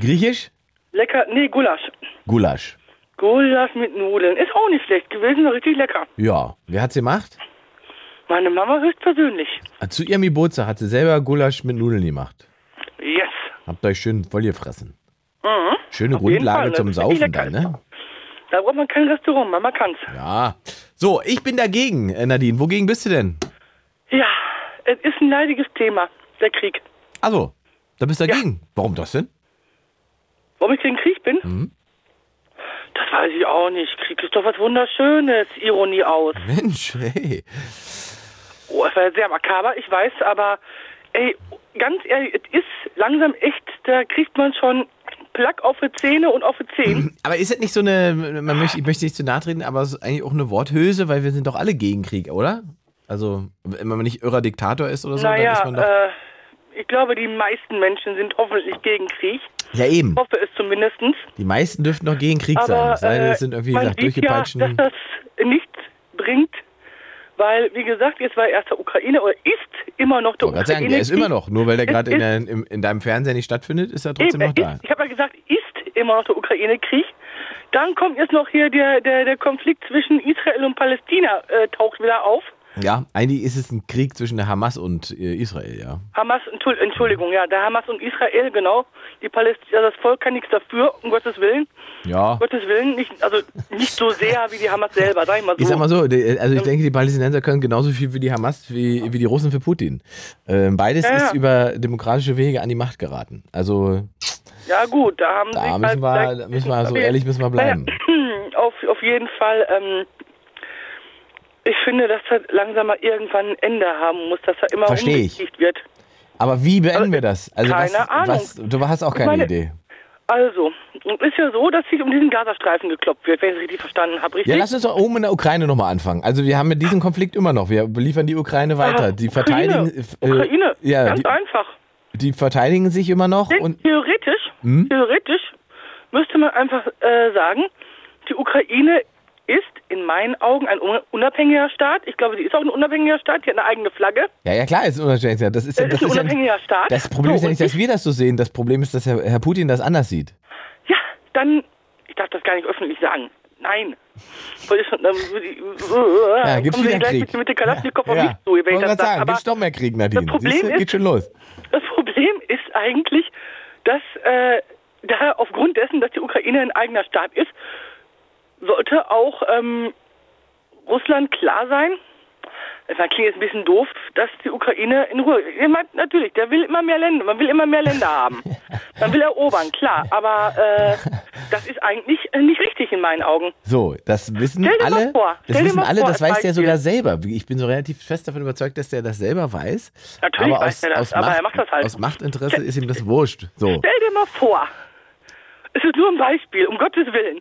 Griechisch? Lecker, nee, Gulasch. Gulasch. Gulasch mit Nudeln. Ist auch nicht schlecht gewesen, richtig lecker. Ja. Wer hat's gemacht? Meine Mama höchstpersönlich. Ah, Zu ihrem Geburtstag hat sie selber Gulasch mit Nudeln gemacht. Yes. Habt euch schön voll gefressen. Mhm. Schöne Auf jeden Grundlage Fall, zum ist Saufen dann, ne? Da braucht man kein Restaurant, Mama kann's. Ja. So, ich bin dagegen, äh, Nadine. Wogegen bist du denn? Ja, es ist ein leidiges Thema, der Krieg. Also, da bist du dagegen. Warum das denn? Warum ich gegen Krieg bin? Mhm. Das weiß ich auch nicht. Krieg ist doch was Wunderschönes. Ironie aus. Mensch, hey. Oh, es war sehr makaber, ich weiß, aber ey, ganz ehrlich, es ist langsam echt, da kriegt man schon Plug auf die Zähne und auf die Zehen. Aber ist das nicht so eine, man möchte, ich möchte nicht zu nahe treten, aber es ist eigentlich auch eine Worthülse, weil wir sind doch alle gegen Krieg, oder? Also, wenn man nicht irrer Diktator ist oder so, dann ist naja, man doch. äh, ich glaube, die meisten Menschen sind hoffentlich gegen Krieg. ja, eben. Ich hoffe es zumindestens. Die meisten dürften doch gegen Krieg sein. Aber Es sei denn, äh, es sind irgendwie, wie gesagt, sieht ja, dass das nichts bringt, weil, wie gesagt, jetzt war erst der Ukraine oder ist immer noch der gerade Ukraine. sagen, der ist immer noch. Nur weil der gerade in, in, in deinem Fernseher nicht stattfindet, ist er trotzdem Eben, noch da. ist, ich habe ja gesagt, ist immer noch der Ukraine-Krieg. Dann kommt jetzt noch hier der, der, der Konflikt zwischen Israel und Palästina, äh, taucht wieder auf. Ja, eigentlich ist es ein Krieg zwischen der Hamas und äh, Israel, ja. Hamas, Entschuld- Entschuldigung, ja, der Hamas und Israel, genau. Die Palästina, das Volk kann nichts dafür, um Gottes Willen. Ja. Um Gottes Willen, nicht, also nicht so sehr wie die Hamas selber, sag ich mal so. Ich sag mal so, die- also ich denke, die Palästinenser können genauso viel für die Hamas wie, wie die Russen für Putin. Ähm, beides Ja, ja. ist über demokratische Wege an die Macht geraten. Also ja gut, da haben da sie müssen wir, halt da müssen wir so ehrlich müssen wir bleiben. Auf, auf jeden Fall, ähm, ich finde, dass das langsam mal irgendwann ein Ende haben muss, dass da immer Versteh ich. wird. Aber wie beenden wir das? Also was, keine Ahnung. was, du hast auch keine meine- Idee. Also, es ist ja so, dass sich um diesen Gazastreifen gekloppt wird, wenn ich es richtig verstanden habe, richtig? Ja, lass uns doch oben in der Ukraine nochmal anfangen. Also wir haben mit diesem Konflikt immer noch. Wir beliefern die Ukraine weiter. Ah, Die verteidigen, Ukraine, äh, Ukraine. ja, ganz die, einfach. die verteidigen sich immer noch und theoretisch, Hm? theoretisch müsste man einfach äh, sagen, die Ukraine ist in meinen Augen ein un- unabhängiger Staat. Ich glaube, sie ist auch ein unabhängiger Staat. Die hat eine eigene Flagge. ja, ja klar, ist unabhängig. Das ist, Das ist ein ist ja, unabhängiger Staat. das Problem ist So, ja nicht, dass wir das so sehen. Das Problem ist, dass Herr, Herr Putin das anders sieht. Ja, dann, ich darf das gar nicht öffentlich sagen. Nein. Ich, dann würde Ja, gibt's Sie wieder gleich Krieg. mit, mit Kalaschnikow auf ja. mich zu, wenn ich Wollte das sage. sagen, Aber gibt's doch mehr Krieg, Nadine. das Problem Siehst ist- geht schon los. Das Problem ist eigentlich, dass äh, da aufgrund dessen, dass die Ukraine ein eigener Staat ist, sollte auch ähm, Russland klar sein, das klingt jetzt ein bisschen doof, dass die Ukraine in Ruhe. Meine, natürlich, der will immer mehr Länder, man will immer mehr Länder haben. Man will erobern, klar, aber äh, das ist eigentlich äh, nicht richtig in meinen Augen. So, das wissen Stell dir mal alle. vor, das wissen alle, vor, das weiß der sogar selber. Ich bin so relativ fest davon überzeugt, dass der das selber weiß. Natürlich aber weiß aus, er das, aber Macht, er macht das halt. Aus Machtinteresse ist ihm das wurscht. So. Stell dir mal vor, es ist nur ein Beispiel, um Gottes Willen.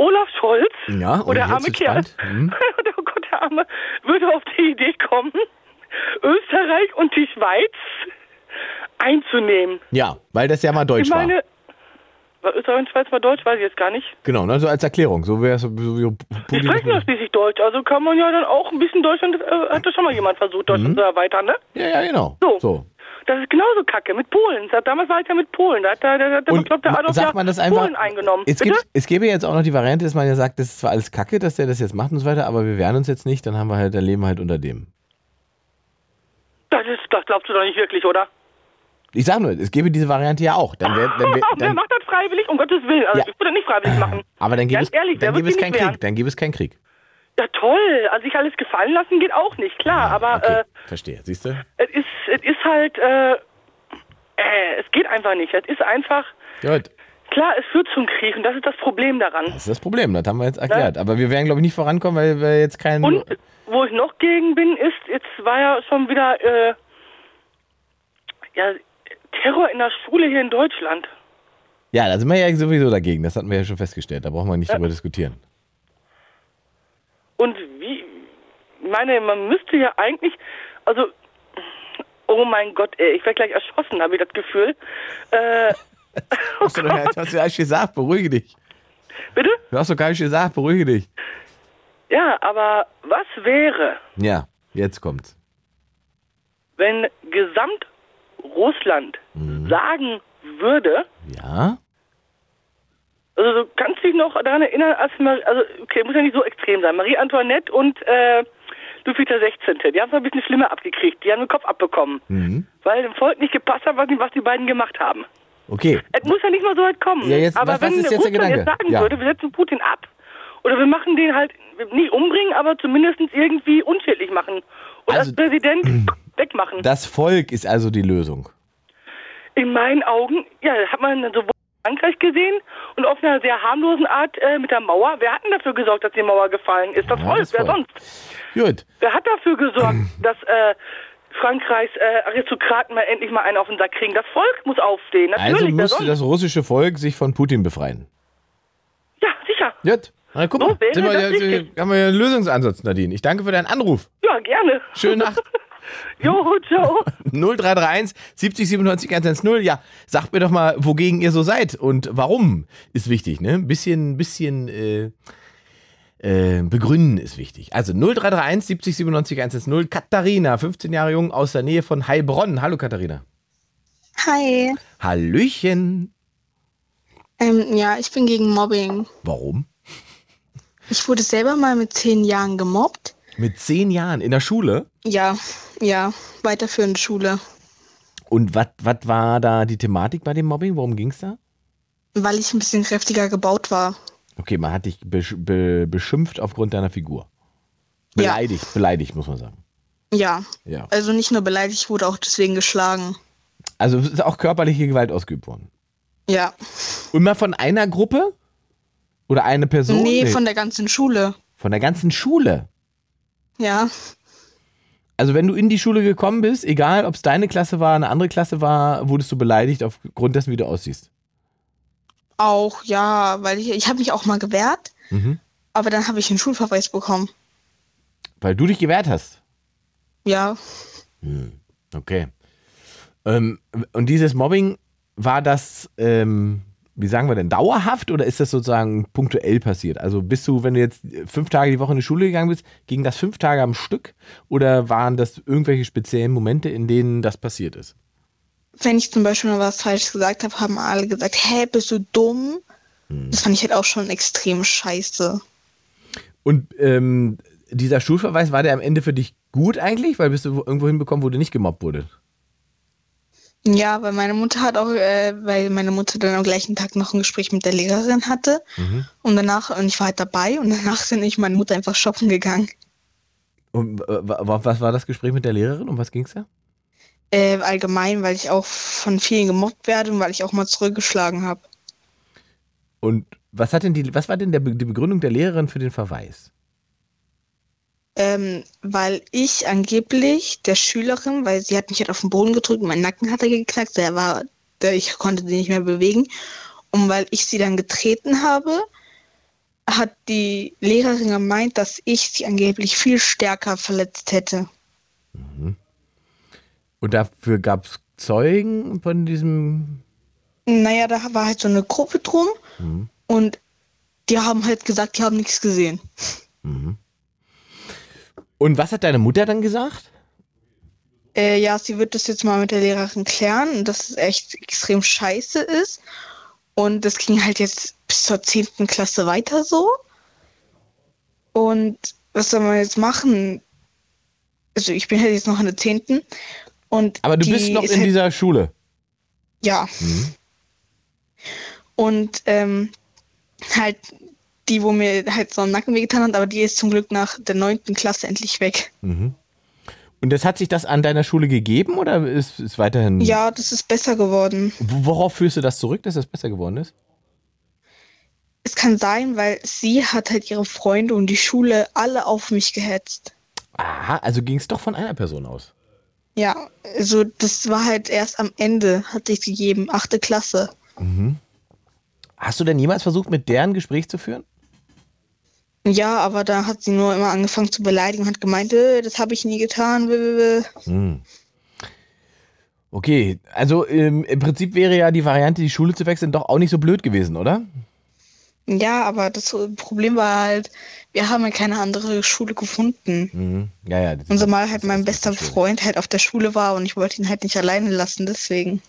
Olaf Scholz Ja, oder arme Kerl. Hm. oh Gott, der Arme, würde auf die Idee kommen, Österreich und die Schweiz einzunehmen. Ja, weil das ja mal deutsch ich meine, war. war Österreich und Schweiz mal Deutsch, weiß ich jetzt gar nicht. Genau, ne, so als Erklärung. So wäre es so Die Putin. sprechen ja schließlich Deutsch, also kann man ja dann auch ein bisschen Deutschland, äh, hat da schon mal jemand versucht, Deutschland zu erweitern, ne? Ja, ja, genau. So. so. Das ist genauso kacke mit Polen. Damals war es ja mit Polen. Da hat der, der, der bekloppte Adolf sagt man das einfach. Polen eingenommen. Es, gibt, es gäbe jetzt auch noch die Variante, dass man ja sagt, das ist zwar alles Kacke, dass der das jetzt macht und so weiter, aber wir wehren uns jetzt nicht, dann haben wir halt, dann leben wir halt unter dem. Das, ist, das glaubst du doch nicht wirklich, oder? Ich sag nur, es gäbe diese Variante ja auch. Dann wär, dann wär, Wer dann, macht das freiwillig? Um Gottes Willen. Also Ja. ich würde nicht freiwillig machen. aber dann gäbe Ganz es, ehrlich, wer dann wird gäbe es sich keinen? Krieg. Dann gäbe es keinen Krieg. Ja, toll. Also sich alles gefallen lassen geht auch nicht, klar. Aber Okay, verstehe. Siehst du? äh, es, ist, es ist halt, äh, äh, es geht einfach nicht. Es ist einfach, Gut. klar, es führt zum Krieg und das ist das Problem daran. Das ist das Problem, das haben wir jetzt erklärt. Aber wir werden, glaube ich, nicht vorankommen, weil wir jetzt keinen. Und wo ich noch gegen bin, ist, jetzt war ja schon wieder, äh, ja, Terror in der Schule hier in Deutschland. Ja, da sind wir ja sowieso dagegen. Das hatten wir ja schon festgestellt. Da brauchen wir nicht drüber diskutieren. Und wie, ich meine, man müsste ja eigentlich, also, oh mein Gott, ey, ich werde gleich erschossen, habe ich das Gefühl. Äh, Hast du, hast ja alles gesagt, beruhige dich. bitte? Du hast doch gar nicht gesagt, beruhige dich. Ja, aber was wäre, Ja, jetzt kommt's. wenn gesamt Russland Mhm. sagen würde, Ja? Also du kannst dich noch daran erinnern, als Mar also okay, muss ja nicht so extrem sein, Marie Antoinette und äh, Ludwig der 16., die haben es ein bisschen schlimmer abgekriegt, die haben den Kopf abbekommen, Mhm. weil dem Volk nicht gepasst hat, was die, was die beiden gemacht haben. Okay. Es muss ja nicht mal so weit kommen. Ja, jetzt- aber was- was wenn ist jetzt der Russland jetzt Gedanke? sagen Ja. würde, wir setzen Putin ab, oder wir machen den halt nicht umbringen, aber zumindest irgendwie unschädlich machen. Und Also- als Präsident wegmachen. Das Volk ist also die Lösung. In meinen Augen, ja, hat man sowohl Frankreich gesehen und auf einer sehr harmlosen Art äh, mit der Mauer. Wer hat denn dafür gesorgt, dass die Mauer gefallen ist? Das Ja, Volk, das wer sonst? Gut. Wer hat dafür gesorgt, dass äh, Frankreichs äh, Aristokraten mal endlich mal einen auf den Sack kriegen. Das Volk muss aufstehen. Natürlich, Also musste sonst? das russische Volk sich von Putin befreien. Ja, sicher. Gut. Na, guck So mal, sind wir, richtig. haben wir ja einen Lösungsansatz, Nadine. Ich danke für deinen Anruf. Ja, gerne. Schöne Nacht. Jo, ciao. 0331 70 97 110. Ja, sagt mir doch mal, wogegen ihr so seid und warum ist wichtig, ne? Ein bisschen, bisschen äh, äh, begründen ist wichtig. Also 0331 70 97 110. Katharina, 15 Jahre jung, aus der Nähe von Heilbronn. Hallo Katharina. Hi. Hallöchen. Ähm, ja, ich bin gegen Mobbing. Warum? Ich wurde selber mal mit zehn Jahren gemobbt. Mit zehn Jahren in der Schule. Ja, ja, weiterführende Schule. Und was war da die Thematik bei dem Mobbing? Worum ging es da? Weil ich ein bisschen kräftiger gebaut war. Okay, man hat dich besch be beschimpft aufgrund deiner Figur. Ja. Beleidigt, beleidigt, muss man sagen. Ja, Ja. also nicht nur beleidigt, ich wurde auch deswegen geschlagen. Also es ist auch körperliche Gewalt ausgeübt worden. Ja. Immer von einer Gruppe? Oder eine Person? nee, von der ganzen Schule. von der ganzen Schule. Ja. Also wenn du in die Schule gekommen bist, egal ob es deine Klasse war, eine andere Klasse war, wurdest du beleidigt aufgrund dessen, wie du aussiehst. Auch, ja, weil ich, ich habe mich auch mal gewehrt, Mhm. aber dann habe ich einen Schulverweis bekommen. Weil du dich gewehrt hast. Ja. Okay. Ähm, und dieses Mobbing, war das, ähm, wie sagen wir denn, dauerhaft oder ist das sozusagen punktuell passiert? Also bist du, wenn du jetzt fünf Tage die Woche in die Schule gegangen bist, ging das fünf Tage am Stück oder waren das irgendwelche speziellen Momente, in denen das passiert ist? Wenn ich zum Beispiel mal was Falsches gesagt habe, haben alle gesagt, hä, bist du dumm? Das fand ich halt auch schon extrem scheiße. Und ähm, dieser Schulverweis, war der am Ende für dich gut eigentlich? Weil bist du irgendwo hinbekommen, wo du nicht gemobbt wurde? Ja, weil meine Mutter hat auch, äh, weil meine Mutter dann am gleichen Tag noch ein Gespräch mit der Lehrerin hatte. Und danach, und ich war halt dabei und danach sind ich meine Mutter einfach shoppen gegangen. Und äh, wa- was war das Gespräch mit der Lehrerin? Um was ging es da? Äh, allgemein, weil ich auch von vielen gemobbt werde und weil ich auch mal zurückgeschlagen habe. Und was hat denn die, was war denn der, die Begründung der Lehrerin für den Verweis? Ähm, weil ich angeblich der Schülerin, weil sie hat mich halt auf den Boden gedrückt, mein Nacken hat er geknackt, der war, der, ich konnte den nicht mehr bewegen. Und weil ich sie dann getreten habe, hat die Lehrerin gemeint, dass ich sie angeblich viel stärker verletzt hätte. Und dafür gab es Zeugen von diesem. Naja, da war halt so eine Gruppe drum und die haben halt gesagt, die haben nichts gesehen. Und was hat deine Mutter dann gesagt? Äh, ja, sie wird das jetzt mal mit der Lehrerin klären dass es echt extrem scheiße ist. Und das ging halt jetzt bis zur 10. Klasse weiter so. Und was soll man jetzt machen? Also ich bin halt jetzt noch in der 10. Und Aber du bist noch in halt, dieser Schule. Ja. Und ähm, halt die, wo mir halt so einen Nacken wehgetan hat, aber die ist zum Glück nach der 9. Klasse endlich weg. Und das hat sich das an deiner Schule gegeben oder ist es weiterhin. Ja, das ist besser geworden. Worauf führst du das zurück, dass das besser geworden ist? Es kann sein, weil sie hat halt ihre Freunde und die Schule alle auf mich gehetzt. Aha, also ging es doch von einer Person aus. Ja, also das war halt erst am Ende, hat sich gegeben, achte Klasse. Hast du denn jemals versucht, mit der ein Gespräch zu führen? Ja, aber da hat sie nur immer angefangen zu beleidigen und hat gemeint, äh, das habe ich nie getan. blablabla. Okay, also ähm, im Prinzip wäre ja die Variante, die Schule zu wechseln, doch auch nicht so blöd gewesen, oder? Ja, aber das Problem war halt, wir haben ja keine andere Schule gefunden. Mhm. Ja, ja. Und zumal halt mein ein bester. Freund halt auf der Schule war und ich wollte ihn halt nicht alleine lassen, deswegen.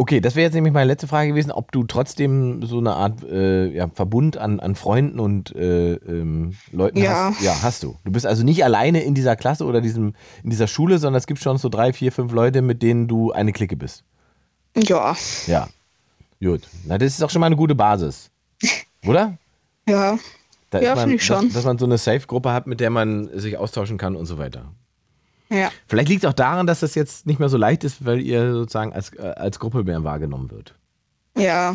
Okay, das wäre jetzt nämlich meine letzte Frage gewesen, ob du trotzdem so eine Art äh, ja, Verbund an, an Freunden und äh, ähm, Leuten Ja. hast. Ja, hast du. Du bist also nicht alleine in dieser Klasse oder diesem, in dieser Schule, sondern es gibt schon so drei, vier, fünf Leute, mit denen du eine Clique bist. Ja, Ja. Gut. Na, das ist auch schon mal eine gute Basis. Oder? ja. Da Ja, finde ich schon. Dass, dass man so eine Safe-Gruppe hat, mit der man sich austauschen kann und so weiter. Ja. Vielleicht liegt es auch daran, dass das jetzt nicht mehr so leicht ist, weil ihr sozusagen als, äh, als Gruppe mehr wahrgenommen wird. Ja.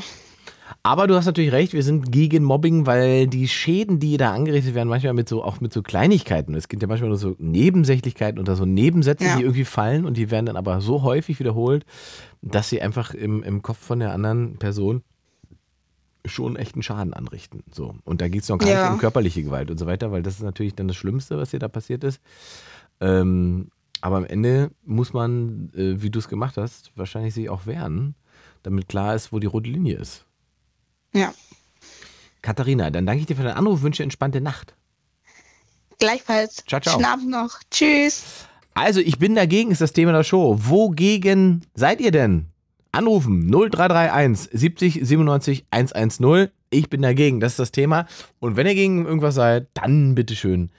Aber du hast natürlich recht, wir sind gegen Mobbing, weil die Schäden, die da angerichtet werden, manchmal mit so auch mit so Kleinigkeiten. Es gibt ja manchmal nur so Nebensächlichkeiten oder so Nebensätze, Ja. die irgendwie fallen und die werden dann aber so häufig wiederholt, dass sie einfach im, im Kopf von der anderen Person schon echten Schaden anrichten. So. Und da geht es noch gar Ja. nicht um körperliche Gewalt und so weiter, weil das ist natürlich dann das Schlimmste, was dir da passiert ist. Ähm, aber am Ende muss man, äh, wie du es gemacht hast, wahrscheinlich sich auch wehren, damit klar ist, wo die rote Linie ist. Ja. Katharina, dann danke ich dir für deinen Anruf, wünsche entspannte Nacht. Gleichfalls. Ciao, ciao. Abend noch. Tschüss. Also, ich bin dagegen, ist das Thema der Show. Wogegen seid ihr denn? Anrufen 0331 70 97 110. Ich bin dagegen, das ist das Thema. Und wenn ihr gegen irgendwas seid, dann bitteschön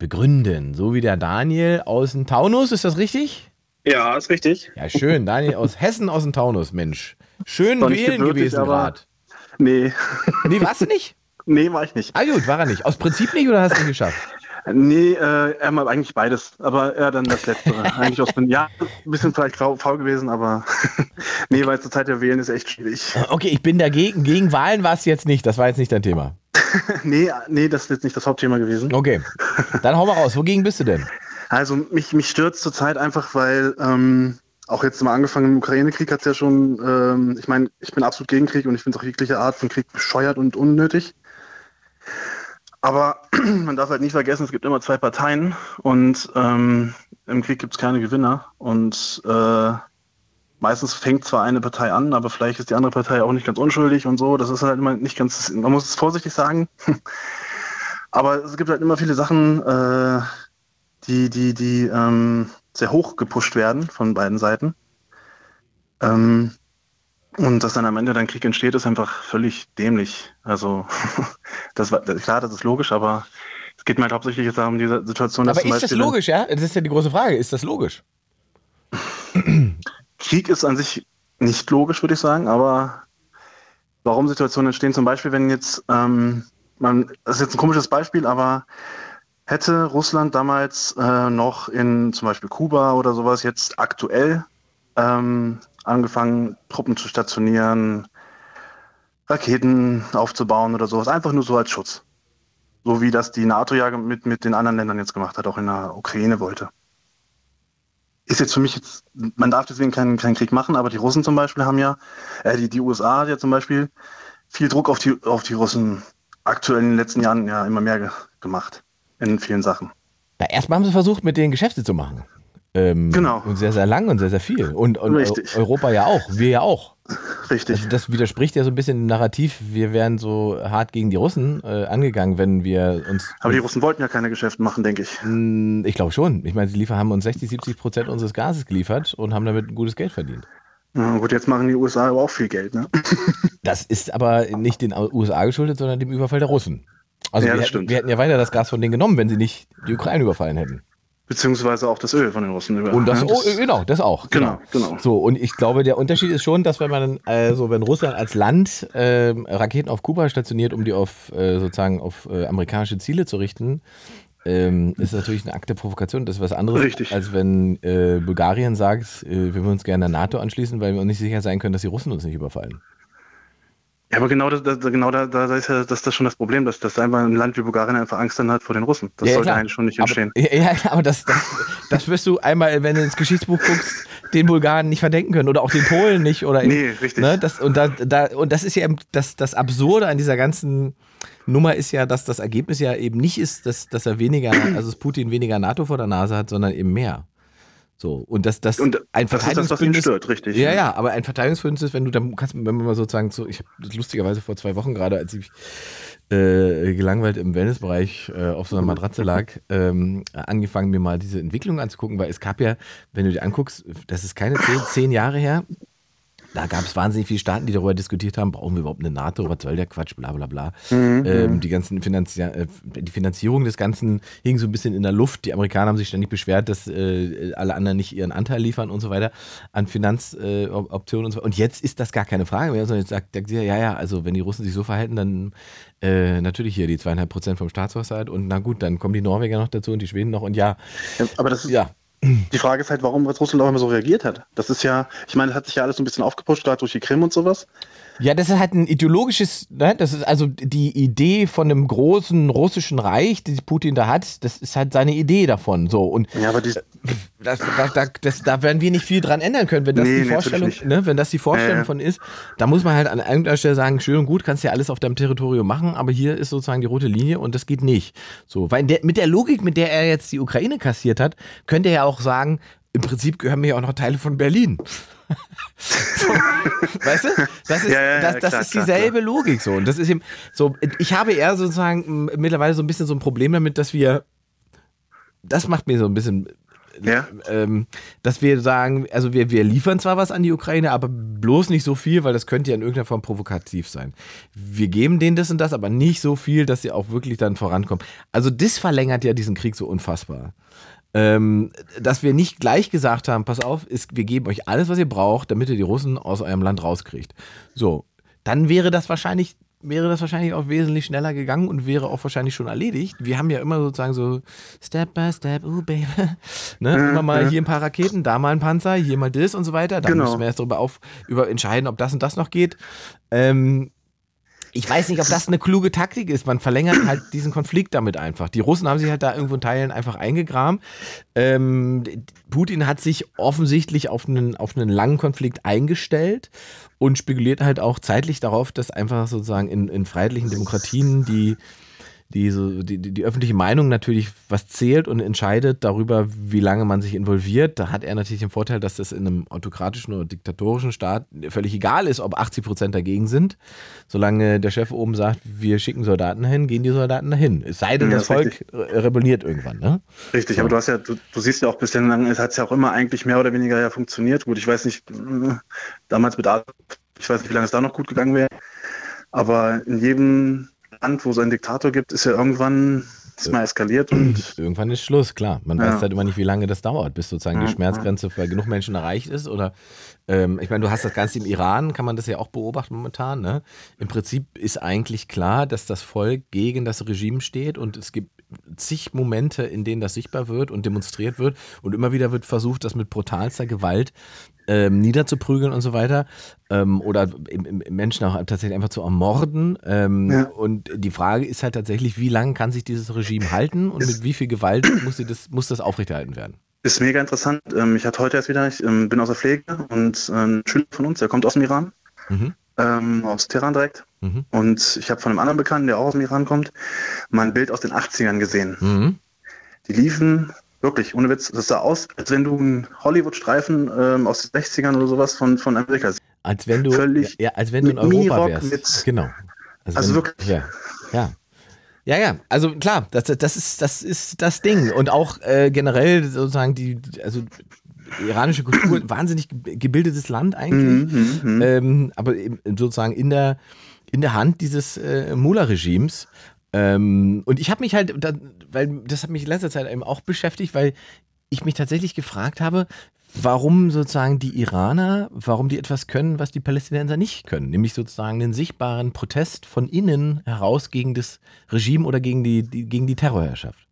begründen. So wie der Daniel aus dem Taunus, ist das richtig? Ja, ist richtig. Ja, schön. Daniel aus Hessen aus dem Taunus, Mensch. Schön War wählen gewesen gerade. Nee, Nee, warst du nicht? nee, war ich nicht. Ah gut, war er nicht. Aus Prinzip nicht oder hast du nicht geschafft? Nee, äh, einmal eigentlich beides, aber eher dann das Letztere. eigentlich aus ja, ein bisschen vielleicht faul gewesen, aber nee, weil zur Zeit der Wählen ist echt schwierig. Okay, ich bin dagegen. Gegen Wahlen war es jetzt nicht. Das war jetzt nicht dein Thema. nee, nee, das ist jetzt nicht das Hauptthema gewesen. Okay. Dann hau mal raus. Wogegen bist du denn? Also mich, mich stört zur Zeit einfach, weil ähm, auch jetzt mal angefangen im Ukraine-Krieg hat es ja schon, ähm, ich meine, ich bin absolut gegen Krieg und ich finde auch jegliche Art von Krieg bescheuert und unnötig. Aber man darf halt nicht vergessen, es gibt immer zwei Parteien und ähm, im Krieg gibt es keine Gewinner. Und äh, meistens fängt zwar eine Partei an, aber vielleicht ist die andere Partei auch nicht ganz unschuldig und so. Das ist halt immer nicht ganz, man muss es vorsichtig sagen. aber es gibt halt immer viele Sachen, äh, die, die, die ähm, sehr hoch gepusht werden von beiden Seiten. Ähm, und dass dann am Ende dann Krieg entsteht, ist einfach völlig dämlich. Also das war klar, das ist logisch, aber es geht mir halt hauptsächlich jetzt darum, diese Situation, dass Aber ist das Beispiel logisch, ja? Das ist ja die große Frage. Ist das logisch? Krieg ist an sich nicht logisch, würde ich sagen, aber warum Situationen entstehen, zum Beispiel, wenn jetzt, ähm, man, das ist jetzt ein komisches Beispiel, aber hätte Russland damals äh, noch in zum Beispiel Kuba oder sowas jetzt aktuell ähm, angefangen, Truppen zu stationieren, Raketen aufzubauen oder sowas, einfach nur so als Schutz. So wie das die NATO ja mit, mit den anderen Ländern jetzt gemacht hat, auch in der Ukraine wollte ist jetzt für mich jetzt, man darf deswegen keinen, keinen Krieg machen, aber die Russen zum Beispiel haben ja, äh, die, die USA hat ja zum Beispiel viel Druck auf die, auf die Russen aktuell in den letzten Jahren ja immer mehr ge gemacht in vielen Sachen. Na, erstmal haben sie versucht, mit denen Geschäfte zu machen. Ähm, Genau. Und sehr, sehr lang und sehr, sehr viel. Und, und. Europa ja auch. Wir ja auch. Richtig. Also das widerspricht ja so ein bisschen dem Narrativ, wir wären so hart gegen die Russen äh, angegangen, wenn wir uns. aber die Russen wollten ja keine Geschäfte machen, denke ich. Ich glaube schon. Ich meine, sie liefern, haben uns 60, 70 Prozent unseres Gases geliefert und haben damit ein gutes Geld verdient. Ja, gut, jetzt machen die USA aber auch viel Geld, ne? Das ist aber nicht den USA geschuldet, sondern dem Überfall der Russen. Also Ja, wir, das hätten, stimmt. wir hätten ja weiter das Gas von denen genommen, wenn sie nicht die Ukraine überfallen hätten. Beziehungsweise auch das Öl von den Russen. Über, Und das, oh, genau, das auch. Genau, genau. So, und ich glaube, der Unterschied ist schon, dass wenn man, also wenn Russland als Land ähm, Raketen auf Kuba stationiert, um die auf äh, sozusagen auf äh, amerikanische Ziele zu richten, ähm, ist natürlich eine Akt der Provokation. Das ist was anderes, Richtig. als wenn äh, Bulgarien sagt, äh, wir würden uns gerne der NATO anschließen, weil wir uns nicht sicher sein können, dass die Russen uns nicht überfallen. Ja, aber genau, das, das, genau da, da ist ja das, das schon das Problem, dass, dass einfach ein Land wie Bulgarien einfach Angst dann hat vor den Russen. Das Ja, sollte klar. eigentlich schon nicht Aber, entstehen. ja, ja, aber das, das, das wirst du einmal, wenn du ins Geschichtsbuch guckst, den Bulgaren nicht verdenken können oder auch den Polen nicht. Oder Nee, richtig. Ne, das, und, da, da, und das ist ja eben das, das Absurde an dieser ganzen Nummer ist ja, dass das Ergebnis ja eben nicht ist, dass, dass er weniger, also dass Putin weniger NATO vor der Nase hat, sondern eben mehr. So, und dass das Und ein das ist das, Verteidigungsbündnis stört, richtig. ja, ja, aber ein Verteidigungsbündnis ist, wenn du dann kannst, wenn man mal sozusagen so, ich habe das lustigerweise vor zwei Wochen gerade, als ich äh, gelangweilt im Wellnessbereich äh, auf so einer Matratze lag, ähm, angefangen, mir mal diese Entwicklung anzugucken, weil es gab ja, wenn du dir anguckst, das ist keine zehn, zehn Jahre her, da gab es wahnsinnig viele Staaten, die darüber diskutiert haben, brauchen wir überhaupt eine NATO, was soll der Quatsch, bla bla bla. Ähm, die ganzen Finanzi äh, die Finanzierung des Ganzen hing so ein bisschen in der Luft. Die Amerikaner haben sich ständig beschwert, dass äh, alle anderen nicht ihren Anteil liefern und so weiter an Finanzoptionen äh, und so weiter. Und jetzt ist das gar keine Frage mehr, sondern jetzt sagt, sagt sie, ja, ja, also wenn die Russen sich so verhalten, dann äh, natürlich hier die zweieinhalb Prozent vom Staatshaushalt und na gut, dann kommen die Norweger noch dazu und die Schweden noch und ja, Ja, aber das ist, ja. Die Frage ist halt, warum Russland auch immer so reagiert hat. Das ist ja, ich meine, das hat sich ja alles so ein bisschen aufgepusht, gerade durch die Krim und sowas. Ja, das ist halt ein ideologisches, ne? das ist also die Idee von einem großen russischen Reich, die Putin da hat, das ist halt seine Idee davon. So. Und Ja, aber die, das, das, das, das, da werden wir nicht viel dran ändern können, wenn das Nee, die Vorstellung, ne, wenn das die Vorstellung ja. von ist, da muss man halt an irgendeiner Stelle sagen, schön und gut, kannst ja alles auf deinem Territorium machen, aber hier ist sozusagen die rote Linie und das geht nicht. So, weil der, mit der Logik, mit der er jetzt die Ukraine kassiert hat, könnte er ja auch sagen, im Prinzip gehören mir ja auch noch Teile von Berlin. So, weißt du? Das ist, Ja, ja, das, das klar, ist klar, dieselbe Logik so. Und das ist eben so, ich habe eher sozusagen mittlerweile so ein bisschen so ein Problem damit, dass wir, das macht mir so ein bisschen ja. ähm, dass wir sagen, also wir, wir liefern zwar was an die Ukraine, aber bloß nicht so viel, weil das könnte ja in irgendeiner Form provokativ sein. Wir geben denen das und das, aber nicht so viel, dass sie auch wirklich dann vorankommen. Also das verlängert ja diesen Krieg so unfassbar. Ähm, dass wir nicht gleich gesagt haben, pass auf, ist, wir geben euch alles, was ihr braucht, damit ihr die Russen aus eurem Land rauskriegt. So, dann wäre das wahrscheinlich wäre das wahrscheinlich auch wesentlich schneller gegangen und wäre auch wahrscheinlich schon erledigt. Wir haben ja immer sozusagen so Step by Step, oh Baby, ne? Immer mal ja. hier ein paar Raketen, da mal ein Panzer, hier mal das und so weiter. Dann Genau. müssen wir erst darüber auf, über entscheiden, ob das und das noch geht. Ähm, ich weiß nicht, ob das eine kluge Taktik ist. Man verlängert halt diesen Konflikt damit einfach. Die Russen haben sich halt da irgendwo in Teilen einfach eingegraben. Ähm, Putin hat sich offensichtlich auf einen, auf einen langen Konflikt eingestellt und spekuliert halt auch zeitlich darauf, dass einfach sozusagen in, in freiheitlichen Demokratien die, die, so, die, die, die öffentliche Meinung natürlich was zählt und entscheidet darüber, wie lange man sich involviert. Da hat er natürlich den Vorteil, dass das in einem autokratischen oder diktatorischen Staat völlig egal ist, ob 80 Prozent dagegen sind. Solange der Chef oben sagt, wir schicken Soldaten dahin, gehen die Soldaten dahin. Es sei denn, Ja, das das Volk re- rebelliert irgendwann. Ne? Richtig, So. aber du hast ja, du, du siehst ja auch bislang, es hat ja auch immer eigentlich mehr oder weniger ja funktioniert. Gut, ich weiß nicht, äh, damals mit Adolf, ich weiß nicht, wie lange es da noch gut gegangen wäre. Aber in jedem Land, wo es einen Diktator gibt, ist ja irgendwann ist mal eskaliert und Irgendwann ist Schluss, klar. Man Ja. weiß halt immer nicht, wie lange das dauert, bis sozusagen die Ja, Schmerzgrenze bei genug Menschen erreicht ist. Oder ähm, ich meine, du hast das Ganze im Iran, kann man das ja auch beobachten momentan. Ne? Im Prinzip ist eigentlich klar, dass das Volk gegen das Regime steht und es gibt zig Momente, in denen das sichtbar wird und demonstriert wird und immer wieder wird versucht, das mit brutalster Gewalt ähm, niederzuprügeln und so weiter ähm, oder im, im Menschen auch tatsächlich einfach zu ermorden. Ähm, Ja. Und die Frage ist halt tatsächlich, wie lange kann sich dieses Regime halten und mit wie viel Gewalt muss, das, muss das aufrechterhalten werden? ist mega interessant. Ähm, ich hatte heute erst wieder, ich ähm, bin aus der Pflege und äh, ein Schüler von uns, der kommt aus dem Iran, Mhm. ähm, aus Teheran direkt. Mhm. Und ich habe von einem anderen Bekannten, der auch aus dem Iran kommt, mal ein Bild aus den 80ern gesehen. Mhm. Die liefen wirklich, ohne Witz, das sah aus, als wenn du einen Hollywood-Streifen ähm, aus den 60ern oder sowas von, von Amerika siehst. Als wenn du, Völlig ja, als wenn du in Europa wärst. mit- genau. Also wenn- wirklich. Ja, ja. Ja, ja, also klar, das, das, ist, das ist das Ding. Und auch äh, generell sozusagen die, also iranische Kultur, wahnsinnig ge- gebildetes Land eigentlich. Mhm, mhm. ähm, aber eben sozusagen in der, in der Hand dieses äh, Mullah-Regimes. Ähm, und ich habe mich halt, da, weil das hat mich in letzter Zeit eben auch beschäftigt, weil ich mich tatsächlich gefragt habe, warum sozusagen die Iraner, warum die etwas können, was die Palästinenser nicht können, nämlich sozusagen einen sichtbaren Protest von innen heraus gegen das Regime oder gegen die, die gegen die Terrorherrschaft.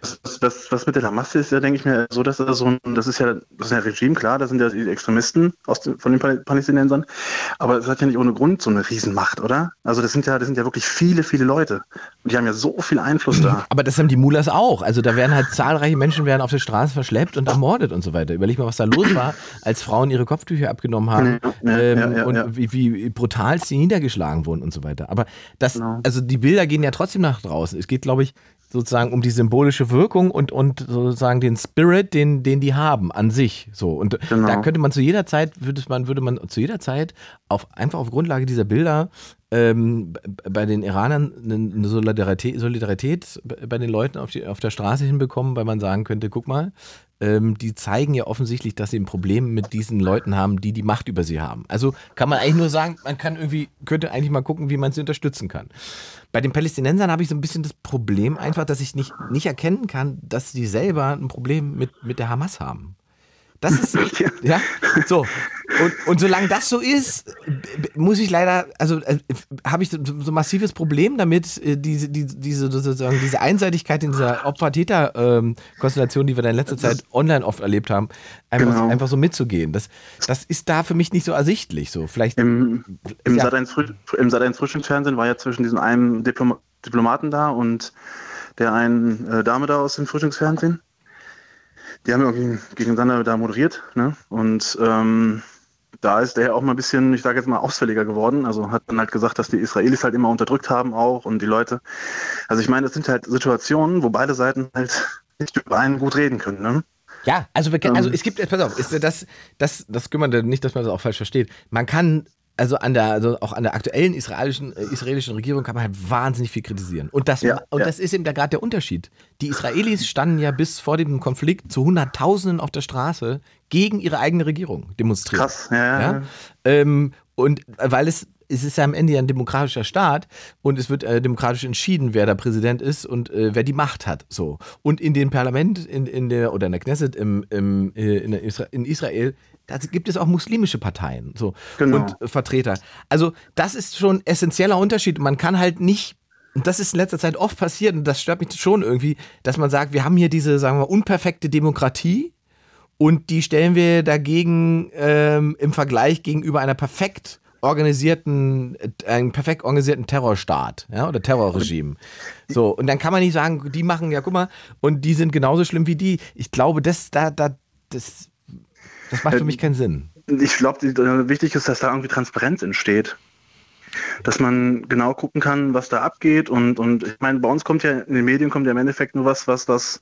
Das, das, das, was mit der Hamas ist, ja, denke ich mir, so, dass das so ein, das ist ja, das ist ja Regime, klar, das sind ja die Extremisten aus den, von den Pal- Palästinensern, aber es hat ja nicht ohne Grund so eine Riesenmacht, oder? Also das sind ja, das sind ja wirklich viele, viele Leute. Und die haben ja so viel Einfluss da. Aber das haben die Mullahs auch. Also da werden halt zahlreiche Menschen werden auf der Straße verschleppt und ermordet und so weiter. Überleg mal, was da los war, als Frauen ihre Kopftücher abgenommen haben Ja, ähm, ja, ja, und. Wie, wie brutal sie niedergeschlagen wurden und so weiter. Aber das, Genau. also die Bilder gehen ja trotzdem nach draußen. Es geht, glaube ich, sozusagen um die symbolische Wirkung und, und sozusagen den Spirit, den, den die haben an sich. So. Und Genau. da könnte man zu jeder Zeit, würde man, würde man zu jeder Zeit auf, einfach auf Grundlage dieser Bilder ähm, bei den Iranern eine eine Solidarität, Solidarität bei den Leuten auf, die, auf der Straße hinbekommen, weil man sagen könnte, guck mal, ähm, die zeigen ja offensichtlich, dass sie ein Problem mit diesen Leuten haben, die die Macht über sie haben. Also kann man eigentlich nur sagen, man kann irgendwie, könnte eigentlich mal gucken, wie man sie unterstützen kann. Bei den Palästinensern habe ich so ein bisschen das Problem einfach, dass ich nicht, nicht erkennen kann, dass sie selber ein Problem mit, mit der Hamas haben. Das ist, ja, so. Und, und solange das so ist, muss ich leider, also äh, habe ich so ein massives Problem damit, äh, diese, die, diese, sozusagen, diese Einseitigkeit in dieser Opfer-Täter-Konstellation, die wir da in letzter Zeit online oft erlebt haben, einfach, genau. einfach so mitzugehen. Das, das ist da für mich nicht so ersichtlich. So. Vielleicht, Im im ja. Sat1 Frühstücksfernsehen war ja zwischen diesem einen Diplom Diplomaten da und der einen äh, Dame da aus dem Frühstücksfernsehen die haben irgendwie gegeneinander da moderiert. Ne? Und ähm, da ist der auch mal ein bisschen, ich sage jetzt mal, ausfälliger geworden. Also hat dann halt gesagt, dass die Israelis halt immer unterdrückt haben auch und die Leute. Also ich meine, das sind halt Situationen, wo beide Seiten halt nicht über einen gut reden können. Ne? Ja, also, also ähm. es gibt, pass auf, ist das, das, das kümmert nicht, dass man das auch falsch versteht. Man kann also an der, also auch an der aktuellen israelischen, äh, israelischen Regierung kann man halt wahnsinnig viel kritisieren. Und das, ja, und ja. das ist eben da gerade der Unterschied. Die Israelis standen ja bis vor dem Konflikt zu Hunderttausenden auf der Straße gegen ihre eigene Regierung demonstriert. Krass, ja. ja? Ähm, und weil es es ist ja am Ende ja ein demokratischer Staat und es wird äh, demokratisch entschieden, wer der Präsident ist und äh, wer die Macht hat. So. Und in dem Parlament, in, in der, oder in der Knesset im, im, äh, in, Isra in Israel da gibt es auch muslimische Parteien so, genau. und Vertreter. Also das ist schon ein essentieller Unterschied. Man kann halt nicht und das ist in letzter Zeit oft passiert und das stört mich schon irgendwie, dass man sagt, wir haben hier diese, sagen wir, unperfekte Demokratie und die stellen wir dagegen ähm, im Vergleich gegenüber einer perfekt organisierten, äh, einem perfekt organisierten Terrorstaat, ja, oder Terrorregime. So, und dann kann man nicht sagen, die machen, ja, guck mal, und die sind genauso schlimm wie die. Ich glaube, das, da, da, das das macht für mich keinen Sinn. Ich glaube, wichtig ist, dass da irgendwie Transparenz entsteht. Dass man genau gucken kann, was da abgeht. Und, und ich meine, bei uns kommt ja, in den Medien kommt ja im Endeffekt nur was, was, was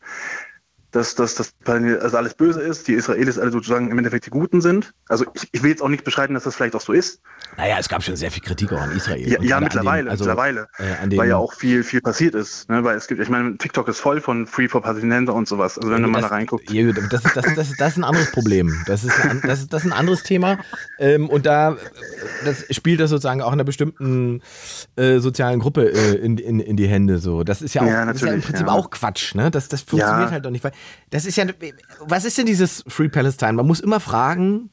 dass, dass, dass also alles böse ist, die Israelis alle sozusagen im Endeffekt die Guten sind. Also ich, ich will jetzt auch nicht beschreiten, dass das vielleicht auch so ist. Naja, es gab schon sehr viel Kritik auch an Israel. Ja, ja mittlerweile, den, also, mittlerweile. Äh, weil ja auch viel, viel passiert ist. Ne? Weil es gibt, ich meine, TikTok ist voll von Free for Palästinenser und sowas. Also wenn ja, man da reinguckt. Ja, das, das, das, das, ist ein anderes Problem. Das ist ein, das, das ist ein anderes Thema. Ähm, und da das spielt das sozusagen auch einer bestimmten äh, sozialen Gruppe äh, in, in, in die Hände. So. Das ist ja, auch, ja, das ist ja im Prinzip auch Quatsch. Ne? Das, das funktioniert halt doch nicht. Weil das ist ja, was ist denn dieses Free Palestine? Man muss immer fragen,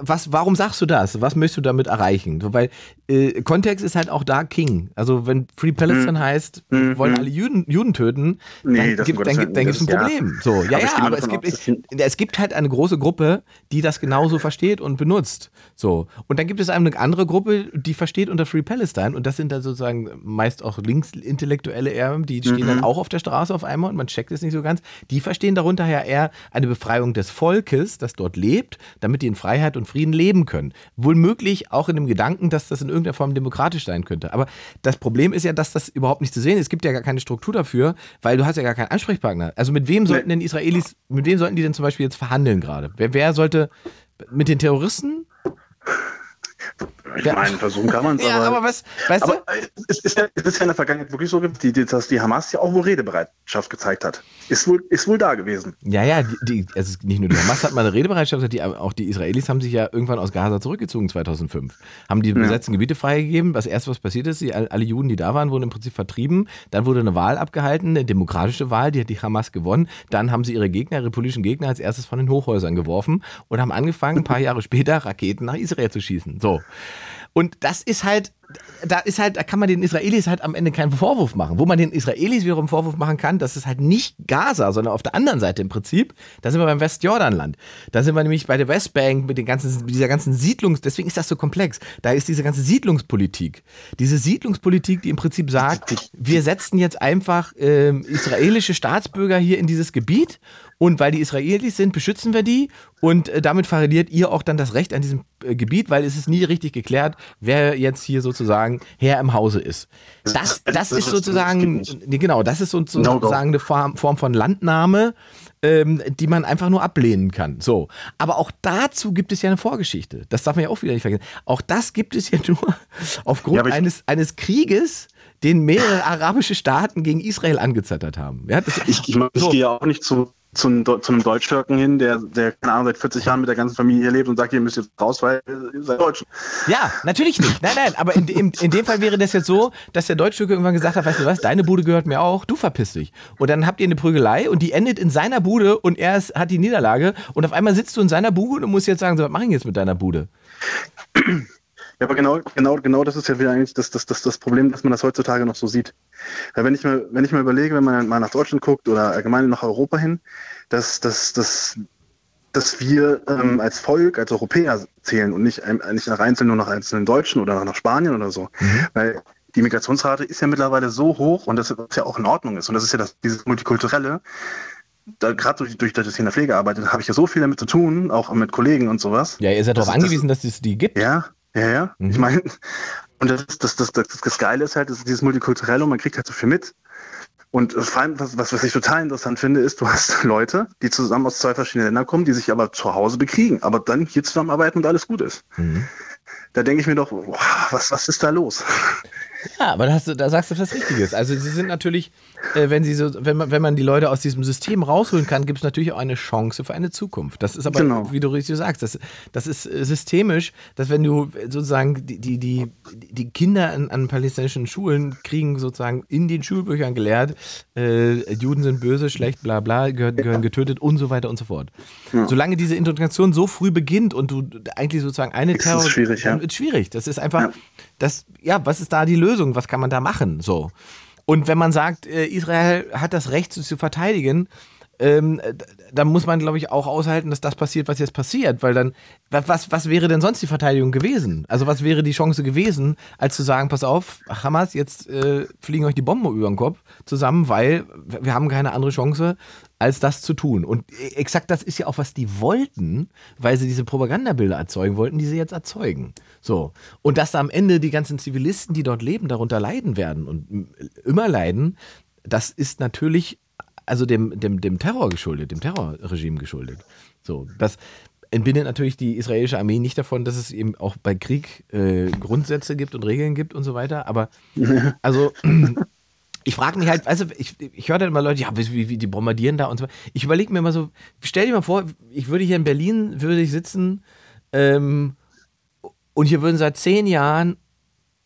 was, warum sagst du das? Was möchtest du damit erreichen? So, weil äh, Kontext ist halt auch da King. Also wenn Free Palestine mhm. heißt, wir wollen mhm. alle Juden, Juden töten, nee, dann gibt es ein Problem. Ja. So, ja, ja, aber, aber es, gibt, es, es gibt halt eine große Gruppe, die das genauso versteht und benutzt. So. Und dann gibt es eine andere Gruppe, die versteht unter Free Palestine und das sind dann sozusagen meist auch Linksintellektuelle eher, die stehen mhm. dann auch auf der Straße auf einmal und man checkt es nicht so ganz. Die verstehen darunter ja eher eine Befreiung des Volkes, das dort lebt, damit die in Freiheit und Frieden leben können. Wohl möglich auch in dem Gedanken, dass das in irgendeiner Form demokratisch sein könnte. Aber das Problem ist ja, dass das überhaupt nicht zu sehen ist. Es gibt ja gar keine Struktur dafür, weil du hast ja gar keinen Ansprechpartner. Also mit wem sollten denn Israelis, mit wem sollten die denn zum Beispiel jetzt verhandeln gerade? Wer, wer sollte mit den Terroristen? Ich ja. meine, versuchen kann man es. ja, aber, aber was, weißt aber du? Es ist, ja, es ist ja in der Vergangenheit wirklich so, die, dass die Hamas ja auch wohl Redebereitschaft gezeigt hat. Ist wohl, ist wohl da gewesen. Ja, ja, die, die, also nicht nur die Hamas hat mal eine Redebereitschaft, die, auch die Israelis haben sich ja irgendwann aus Gaza zurückgezogen 2005. Haben die besetzten ja. Gebiete freigegeben. Das erste, was passiert ist, die, alle Juden, die da waren, wurden im Prinzip vertrieben. Dann wurde eine Wahl abgehalten, eine demokratische Wahl, die hat die Hamas gewonnen. Dann haben sie ihre Gegner, ihre politischen Gegner, als erstes von den Hochhäusern geworfen und haben angefangen, ein paar Jahre später Raketen nach Israel zu schießen. So. Und das ist halt, da ist halt, da kann man den Israelis halt am Ende keinen Vorwurf machen. Wo man den Israelis wiederum Vorwurf machen kann, das ist halt nicht Gaza, sondern auf der anderen Seite im Prinzip. Da sind wir beim Westjordanland. Da sind wir nämlich bei der Westbank mit den ganzen, dieser ganzen Siedlungs, deswegen ist das so komplex. Da ist diese ganze Siedlungspolitik. Diese Siedlungspolitik, die im Prinzip sagt, wir setzen jetzt einfach äh, israelische Staatsbürger hier in dieses Gebiet und weil die Israelis sind, beschützen wir die und äh, damit verliert ihr auch dann das Recht an diesem äh, Gebiet, weil es ist nie richtig geklärt, wer jetzt hier sozusagen Herr im Hause ist. Das, das ist sozusagen, genau, das ist sozusagen eine Form, Form von Landnahme, ähm, die man einfach nur ablehnen kann. So. Aber auch dazu gibt es ja eine Vorgeschichte. Das darf man ja auch wieder nicht vergessen. Auch das gibt es ja nur aufgrund ja, eines, eines Krieges, den mehrere arabische Staaten gegen Israel angezettert haben. Ja, das, ich, ich, meine, so. ich gehe ja auch nicht zu zu einem, zu einem Deutsch-Türken hin, der, der, keine Ahnung, seit 40 Jahren mit der ganzen Familie hier lebt und sagt, ihr müsst jetzt raus, weil ihr seid Deutsch. Ja, natürlich nicht. Nein, nein, aber in, in, in dem Fall wäre das jetzt so, dass der Deutsch-Türke irgendwann gesagt hat, weißt du was, deine Bude gehört mir auch, du verpiss dich. Und dann habt ihr eine Prügelei und die endet in seiner Bude und er ist, hat die Niederlage und auf einmal sitzt du in seiner Bude und musst jetzt sagen, so, was mache ich jetzt mit deiner Bude? Ja, aber genau, genau, genau das ist ja wieder eigentlich das, das, das, das Problem, dass man das heutzutage noch so sieht. Ja, wenn, ich mal, wenn ich mal überlege, wenn man mal nach Deutschland guckt oder allgemein nach Europa hin, dass, dass, dass, dass wir ähm, als Volk, als Europäer zählen und nicht, nicht nach einzelnen nur nach einzelnen Deutschen oder nach Spanien oder so. Mhm. Weil die Migrationsrate ist ja mittlerweile so hoch und das ja auch in Ordnung ist. Und das ist ja das, dieses Multikulturelle. Da, gerade durch, durch das ich in der Pflege arbeite, habe ich ja so viel damit zu tun, auch mit Kollegen und sowas. Ja, ihr seid darauf angewiesen, das, dass es die gibt. Ja, ja, ja. Mhm. Ich meine, und das, das, das, das, das Geile ist halt, das ist dieses Multikulturelle und man kriegt halt so viel mit. Und vor allem, was, was ich total interessant finde, ist, du hast Leute, die zusammen aus zwei verschiedenen Ländern kommen, die sich aber zu Hause bekriegen, aber dann hier zusammenarbeiten und alles gut ist. Mhm. Da denke ich mir doch, boah, was, was ist da los? Ja, aber da, du, da sagst du was Richtiges. Also sie sind natürlich, äh, wenn sie so, wenn man, wenn man die Leute aus diesem System rausholen kann, gibt es natürlich auch eine Chance für eine Zukunft. Das ist aber, genau. wie du richtig sagst, das, das ist äh, systemisch, dass wenn du sozusagen die, die, die, die Kinder an, an palästinensischen Schulen kriegen sozusagen in den Schulbüchern gelehrt, äh, Juden sind böse, schlecht, bla bla, gehören, gehören getötet und so weiter und so fort. Ja. Solange diese Integration so früh beginnt und du eigentlich sozusagen eine Terror, ist schwierig, ja. wird schwierig. Das ist einfach, ja. das, ja, was ist da die Lösung? Lösung? Was kann man da machen? So. Und wenn man sagt, äh, Israel hat das Recht, sich zu verteidigen, ähm, dann muss man, glaube ich, auch aushalten, dass das passiert, was jetzt passiert, weil dann, was, was wäre denn sonst die Verteidigung gewesen? Also was wäre die Chance gewesen, als zu sagen, pass auf, Hamas, jetzt äh, fliegen euch die Bomben über den Kopf zusammen, weil wir haben keine andere Chance, als das zu tun. Und exakt das ist ja auch, was die wollten, weil sie diese Propagandabilder erzeugen wollten, die sie jetzt erzeugen. So. Und dass da am Ende die ganzen Zivilisten, die dort leben, darunter leiden werden und immer leiden, das ist natürlich also dem, dem, dem Terror geschuldet, dem Terrorregime geschuldet. So, das entbindet natürlich die israelische Armee nicht davon, dass es eben auch bei Krieg äh, Grundsätze gibt und Regeln gibt und so weiter. Aber also ich frage mich halt, also ich, ich höre dann immer Leute, ja, wie, wie die bombardieren da und so. Ich überlege mir immer so, stell dir mal vor, ich würde hier in Berlin, würde ich sitzen ähm, und hier würden seit zehn Jahren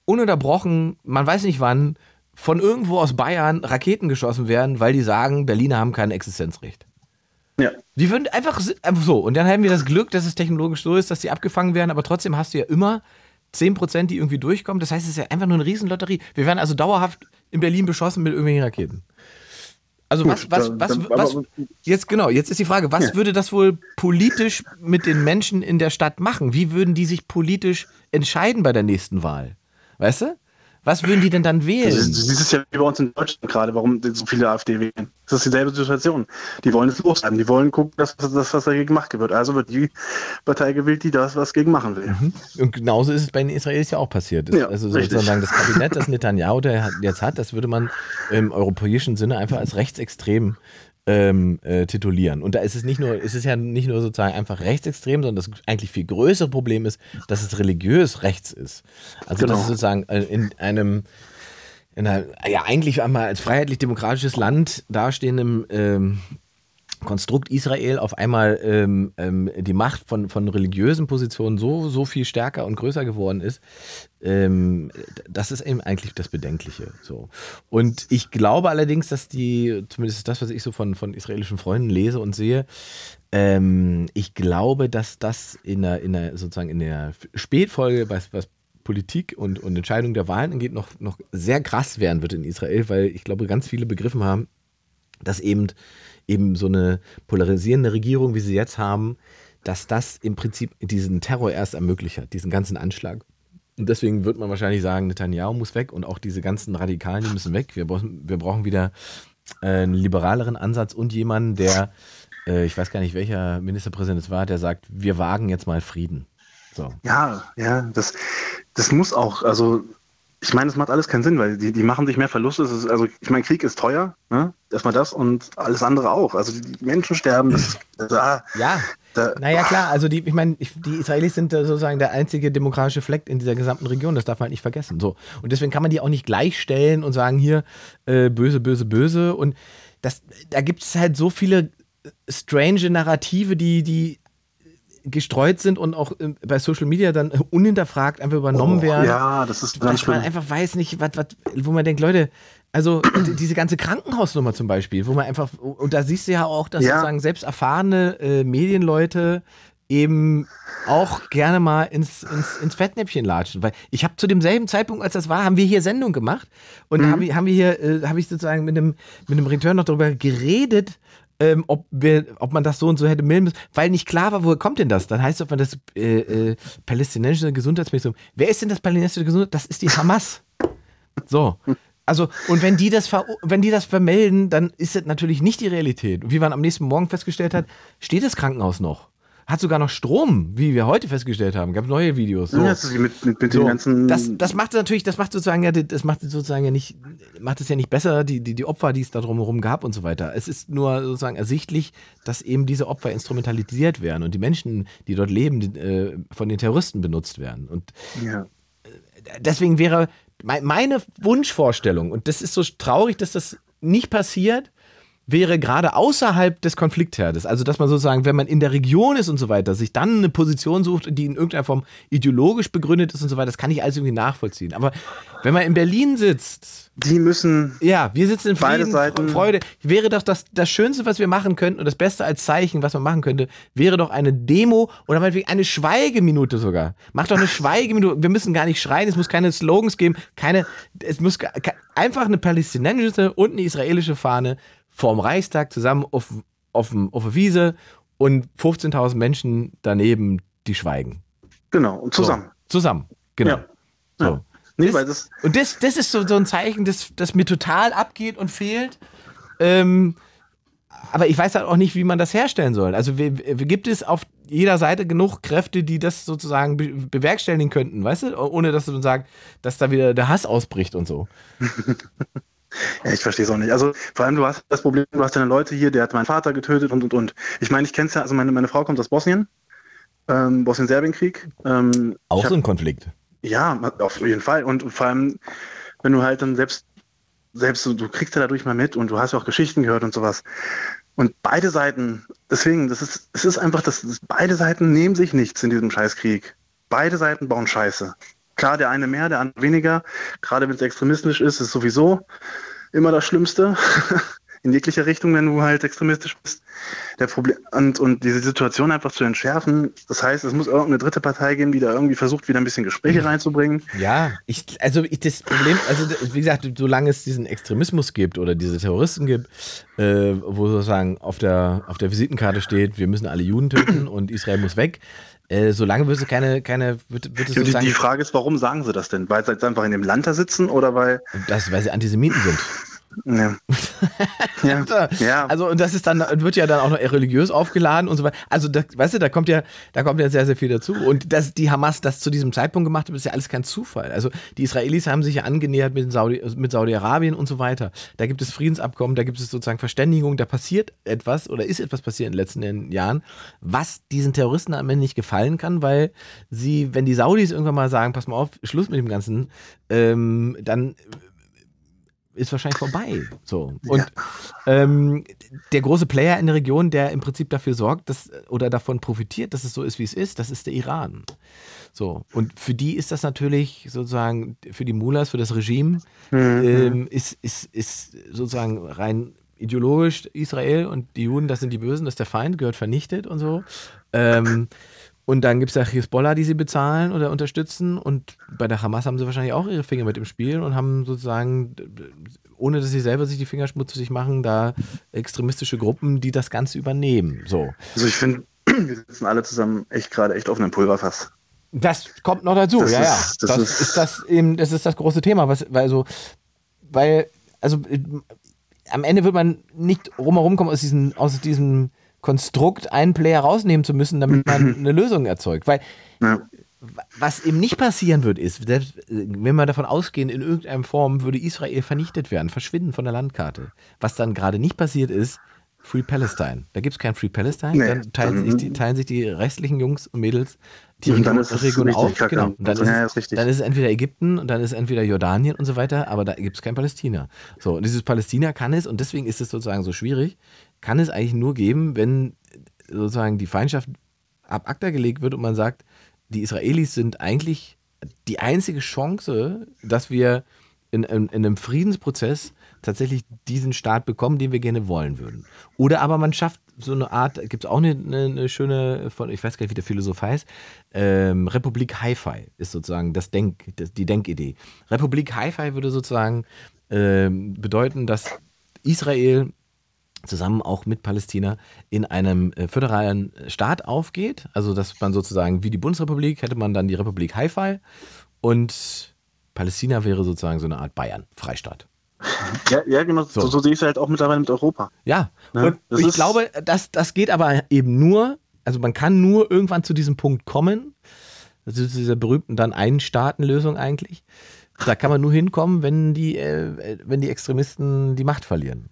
ununterbrochen, man weiß nicht wann, von irgendwo aus Bayern Raketen geschossen werden, weil die sagen, Berliner haben kein Existenzrecht. Ja. Die würden einfach, einfach so. Und dann haben wir das Glück, dass es technologisch so ist, dass die abgefangen werden, aber trotzdem hast du ja immer 10%, die irgendwie durchkommen. Das heißt, es ist ja einfach nur eine Riesenlotterie. Wir werden also dauerhaft in Berlin beschossen mit irgendwelchen Raketen. Also was, was, was, was, jetzt genau, jetzt ist die Frage, was würde das wohl politisch mit den Menschen in der Stadt machen? Wie würden die sich politisch entscheiden bei der nächsten Wahl? Weißt du? Was würden die denn dann wählen? Du siehst es ja wie bei uns in Deutschland gerade, warum so viele AfD wählen. Das ist dieselbe Situation. Die wollen es loswerden. Die wollen gucken, dass das, was dagegen gemacht wird. Also wird die Partei gewählt, die das was gegen machen will. Mhm. Und genauso ist es bei den Israelis ja auch passiert. Ja, also sozusagen das Kabinett, das Netanyahu jetzt hat, das würde man im europäischen Sinne einfach als rechtsextrem ähm, äh, titulieren. Und da ist es nicht nur, ist es ja nicht nur sozusagen einfach rechtsextrem, sondern das eigentlich viel größere Problem ist, dass es religiös rechts ist. Also genau. dass es sozusagen äh, in einem in einer, ja eigentlich einmal als freiheitlich-demokratisches Land dastehendem ähm, Konstrukt Israel auf einmal ähm, ähm, die Macht von, von religiösen Positionen so, so viel stärker und größer geworden ist, ähm, das ist eben eigentlich das Bedenkliche. So. Und ich glaube allerdings, dass die, zumindest das, was ich so von, von israelischen Freunden lese und sehe, ähm, ich glaube, dass das in der, in der sozusagen in der Spätfolge, was, was Politik und, und Entscheidung der Wahlen angeht, noch, noch sehr krass werden wird in Israel, weil ich glaube, ganz viele begriffen haben, dass eben eben so eine polarisierende Regierung, wie sie jetzt haben, dass das im Prinzip diesen Terror erst ermöglicht hat, diesen ganzen Anschlag. Und deswegen wird man wahrscheinlich sagen, Netanyahu muss weg und auch diese ganzen Radikalen, die müssen weg. Wir brauchen, wir brauchen wieder äh, einen liberaleren Ansatz und jemanden, der, äh, ich weiß gar nicht, welcher Ministerpräsident es war, der sagt, wir wagen jetzt mal Frieden. So. Ja, ja, das, das muss auch, also ich meine, es macht alles keinen Sinn, weil die, die machen sich mehr Verluste. Ist, also ich meine, Krieg ist teuer, ne? erstmal das und alles andere auch. Also die Menschen sterben. Das, da, ja, da, naja klar, also die, ich meine, die Israelis sind sozusagen der einzige demokratische Fleck in dieser gesamten Region, das darf man halt nicht vergessen. So. Und deswegen kann man die auch nicht gleichstellen und sagen, hier, äh, böse, böse, böse. Und das, da gibt es halt so viele strange Narrative, die, die gestreut sind und auch äh, bei Social Media dann unhinterfragt einfach übernommen Oh, werden. ja, das ist ganz dass man einfach weiß nicht, was, was, wo man denkt, Leute, also die- diese ganze Krankenhausnummer zum Beispiel, wo man einfach, und da siehst du ja auch, dass Ja. sozusagen selbst erfahrene äh, Medienleute eben auch gerne mal ins, ins, ins Fettnäpfchen latschen. Weil ich habe zu demselben Zeitpunkt, als das war, haben wir hier Sendung gemacht und Mhm. haben, wir- haben wir hier, äh, habe ich sozusagen mit einem, mit einem Return noch darüber geredet, ähm, ob, wir, ob man das so und so hätte melden müssen, weil nicht klar war, woher kommt denn das? Dann heißt es, ob man das äh, äh, palästinensische Gesundheitsministerium. Wer ist denn das palästinensische Gesundheitsministerium? Das ist die Hamas. So. Also, und wenn die das wenn die das vermelden, dann ist das natürlich nicht die Realität. Und wie man am nächsten Morgen festgestellt hat, steht das Krankenhaus noch. Hat sogar noch Strom, wie wir heute festgestellt haben. Gab neue Videos. So. Ja, mit, mit, mit So, den ganzen. das, das macht natürlich, das macht sozusagen ja, das macht sozusagen ja nicht, macht es ja nicht besser, die, die, die Opfer, die es da drumherum gab und so weiter. Es ist nur sozusagen ersichtlich, dass eben diese Opfer instrumentalisiert werden und die Menschen, die dort leben, die, äh, von den Terroristen benutzt werden. Und ja. deswegen wäre mei- meine Wunschvorstellung, und das ist so traurig, dass das nicht passiert, wäre gerade außerhalb des Konfliktherdes. Also, dass man sozusagen, wenn man in der Region ist und so weiter, sich dann eine Position sucht, die in irgendeiner Form ideologisch begründet ist und so weiter, das kann ich alles irgendwie nachvollziehen. Aber wenn man in Berlin sitzt, Die müssen. ja, wir sitzen in Frieden, Seiten- Freude, wäre doch das, das Schönste, was wir machen könnten und das Beste als Zeichen, was man machen könnte, wäre doch eine Demo oder meinetwegen eine Schweigeminute sogar. Mach doch eine Schweigeminute. Wir müssen gar nicht schreien, es muss keine Slogans geben, keine, es muss einfach eine palästinensische und eine israelische Fahne vorm Reichstag zusammen auf, auf, auf der Wiese und 15.000 Menschen daneben, die schweigen. Genau, und zusammen. So, zusammen, genau. Ja. So. Ja. Nee, Das- das. Und das, das ist so, so ein Zeichen, das, das mir total abgeht und fehlt. Ähm, aber ich weiß halt auch nicht, wie man das herstellen soll. Also gibt es auf jeder Seite genug Kräfte, die das sozusagen be bewerkstelligen könnten, weißt du? Ohne dass man sagt, dass da wieder der Hass ausbricht und so. Ja, ich verstehe es auch nicht. Also vor allem, du hast das Problem, du hast deine Leute hier, der hat meinen Vater getötet und und und. Ich meine, ich kenne es ja, also meine, meine Frau kommt aus Bosnien, ähm, Bosnien-Serbien-Krieg. Ähm, Auch so ein Konflikt. Ja, auf jeden Fall. Und vor allem, wenn du halt dann selbst, selbst so, du kriegst ja dadurch mal mit und du hast ja auch Geschichten gehört und sowas. Und beide Seiten, deswegen, das ist, es ist einfach, das, das, beide Seiten nehmen sich nichts in diesem Scheißkrieg. Beide Seiten bauen Scheiße. Klar, der eine mehr, der andere weniger. Gerade wenn es extremistisch ist, ist sowieso immer das Schlimmste. in jeglicher Richtung, wenn du halt extremistisch bist. Der Problem und, und diese Situation einfach zu entschärfen. Das heißt, es muss irgendeine dritte Partei geben, die da irgendwie versucht, wieder ein bisschen Gespräche reinzubringen. Ja, ich, also ich, das Problem, also wie gesagt, solange es diesen Extremismus gibt oder diese Terroristen gibt, äh, wo sozusagen auf der, auf der Visitenkarte steht, wir müssen alle Juden töten und Israel muss weg, äh, solange wird es keine, keine, wird, wird es Die, die Frage ist, warum sagen sie das denn? Weil sie jetzt einfach in dem Land da sitzen oder weil. das, weil sie Antisemiten sind. Ja. ja. ja. Also und das ist dann wird ja dann auch noch religiös aufgeladen und so weiter. Also da, weißt du, da kommt ja da kommt ja sehr sehr viel dazu und dass die Hamas das zu diesem Zeitpunkt gemacht hat, ist ja alles kein Zufall. Also die Israelis haben sich ja angenähert mit Saudi mit Saudi-Arabien und so weiter. Da gibt es Friedensabkommen, da gibt es sozusagen Verständigung, da passiert etwas oder ist etwas passiert in den letzten Jahren, was diesen Terroristen am Ende nicht gefallen kann, weil sie, wenn die Saudis irgendwann mal sagen, pass mal auf, Schluss mit dem Ganzen, ähm, dann ist wahrscheinlich vorbei. So. Und ähm, der große Player in der Region, der im Prinzip dafür sorgt, dass oder davon profitiert, dass es so ist, wie es ist, das ist der Iran. So. Und für die ist das natürlich sozusagen, für die Mullahs, für das Regime, ähm, ist, ist, ist sozusagen rein ideologisch Israel und die Juden, das sind die Bösen, das ist der Feind, gehört vernichtet und so. Ähm, und dann gibt es ja Hezbollah, die sie bezahlen oder unterstützen. Und bei der Hamas haben sie wahrscheinlich auch ihre Finger mit im Spiel und haben sozusagen, ohne dass sie selber sich die Finger schmutzig machen, da extremistische Gruppen, die das Ganze übernehmen. So. Also ich finde, wir sitzen alle zusammen echt gerade echt auf einem Pulverfass. Das kommt noch dazu, Das ja, ist- ja. das Das, ist- ist, das eben, das ist das große Thema, was, weil so, weil, also äh, am Ende wird man nicht rumherum kommen aus diesem, aus diesem Konstrukt, einen Player rausnehmen zu müssen, damit man eine Lösung erzeugt. Weil Ja. was eben nicht passieren wird, ist, selbst, äh, wenn wir davon ausgehen, in irgendeiner Form würde Israel vernichtet werden, verschwinden von der Landkarte. Was dann gerade nicht passiert ist, Free Palestine. Da gibt es kein Free Palestine, Nee, dann teilen, dann- sich die, teilen sich die restlichen Jungs und Mädels die Und Region, auf. kacke. Genau. Und dann, Ja, ist ja, es, ist dann ist es entweder Ägypten und dann ist es entweder Jordanien und so weiter, aber da gibt es kein Palästina. So, und dieses Palästina kann es, und deswegen ist es sozusagen so schwierig, kann es eigentlich nur geben, wenn sozusagen die Feindschaft ab ACTA gelegt wird und man sagt, die Israelis sind eigentlich die einzige Chance, dass wir in, in, in einem Friedensprozess tatsächlich diesen Staat bekommen, den wir gerne wollen würden. Oder aber man schafft so eine Art, gibt es auch eine, eine, schöne, von, ich weiß gar nicht, wie der Philosoph heißt, ähm, Republik Hi-Fi ist sozusagen das Denk, das, die Denkidee. Republik Hi-Fi würde sozusagen ähm, bedeuten, dass Israel zusammen auch mit Palästina in einem äh, föderalen Staat aufgeht. Also, dass man sozusagen wie die Bundesrepublik hätte man dann die Republik Hi-Fi und Palästina wäre sozusagen so eine Art Bayern, Freistaat. Ja, ja genau, so. so, so sehe ich es halt auch mittlerweile mit Europa. Ja, ne? und ich glaube, das, das geht aber eben nur, also man kann nur irgendwann zu diesem Punkt kommen, das ist diese berühmten dann Ein-Staaten-Lösung eigentlich. Da kann man nur hinkommen, wenn die, äh, wenn die Extremisten die Macht verlieren.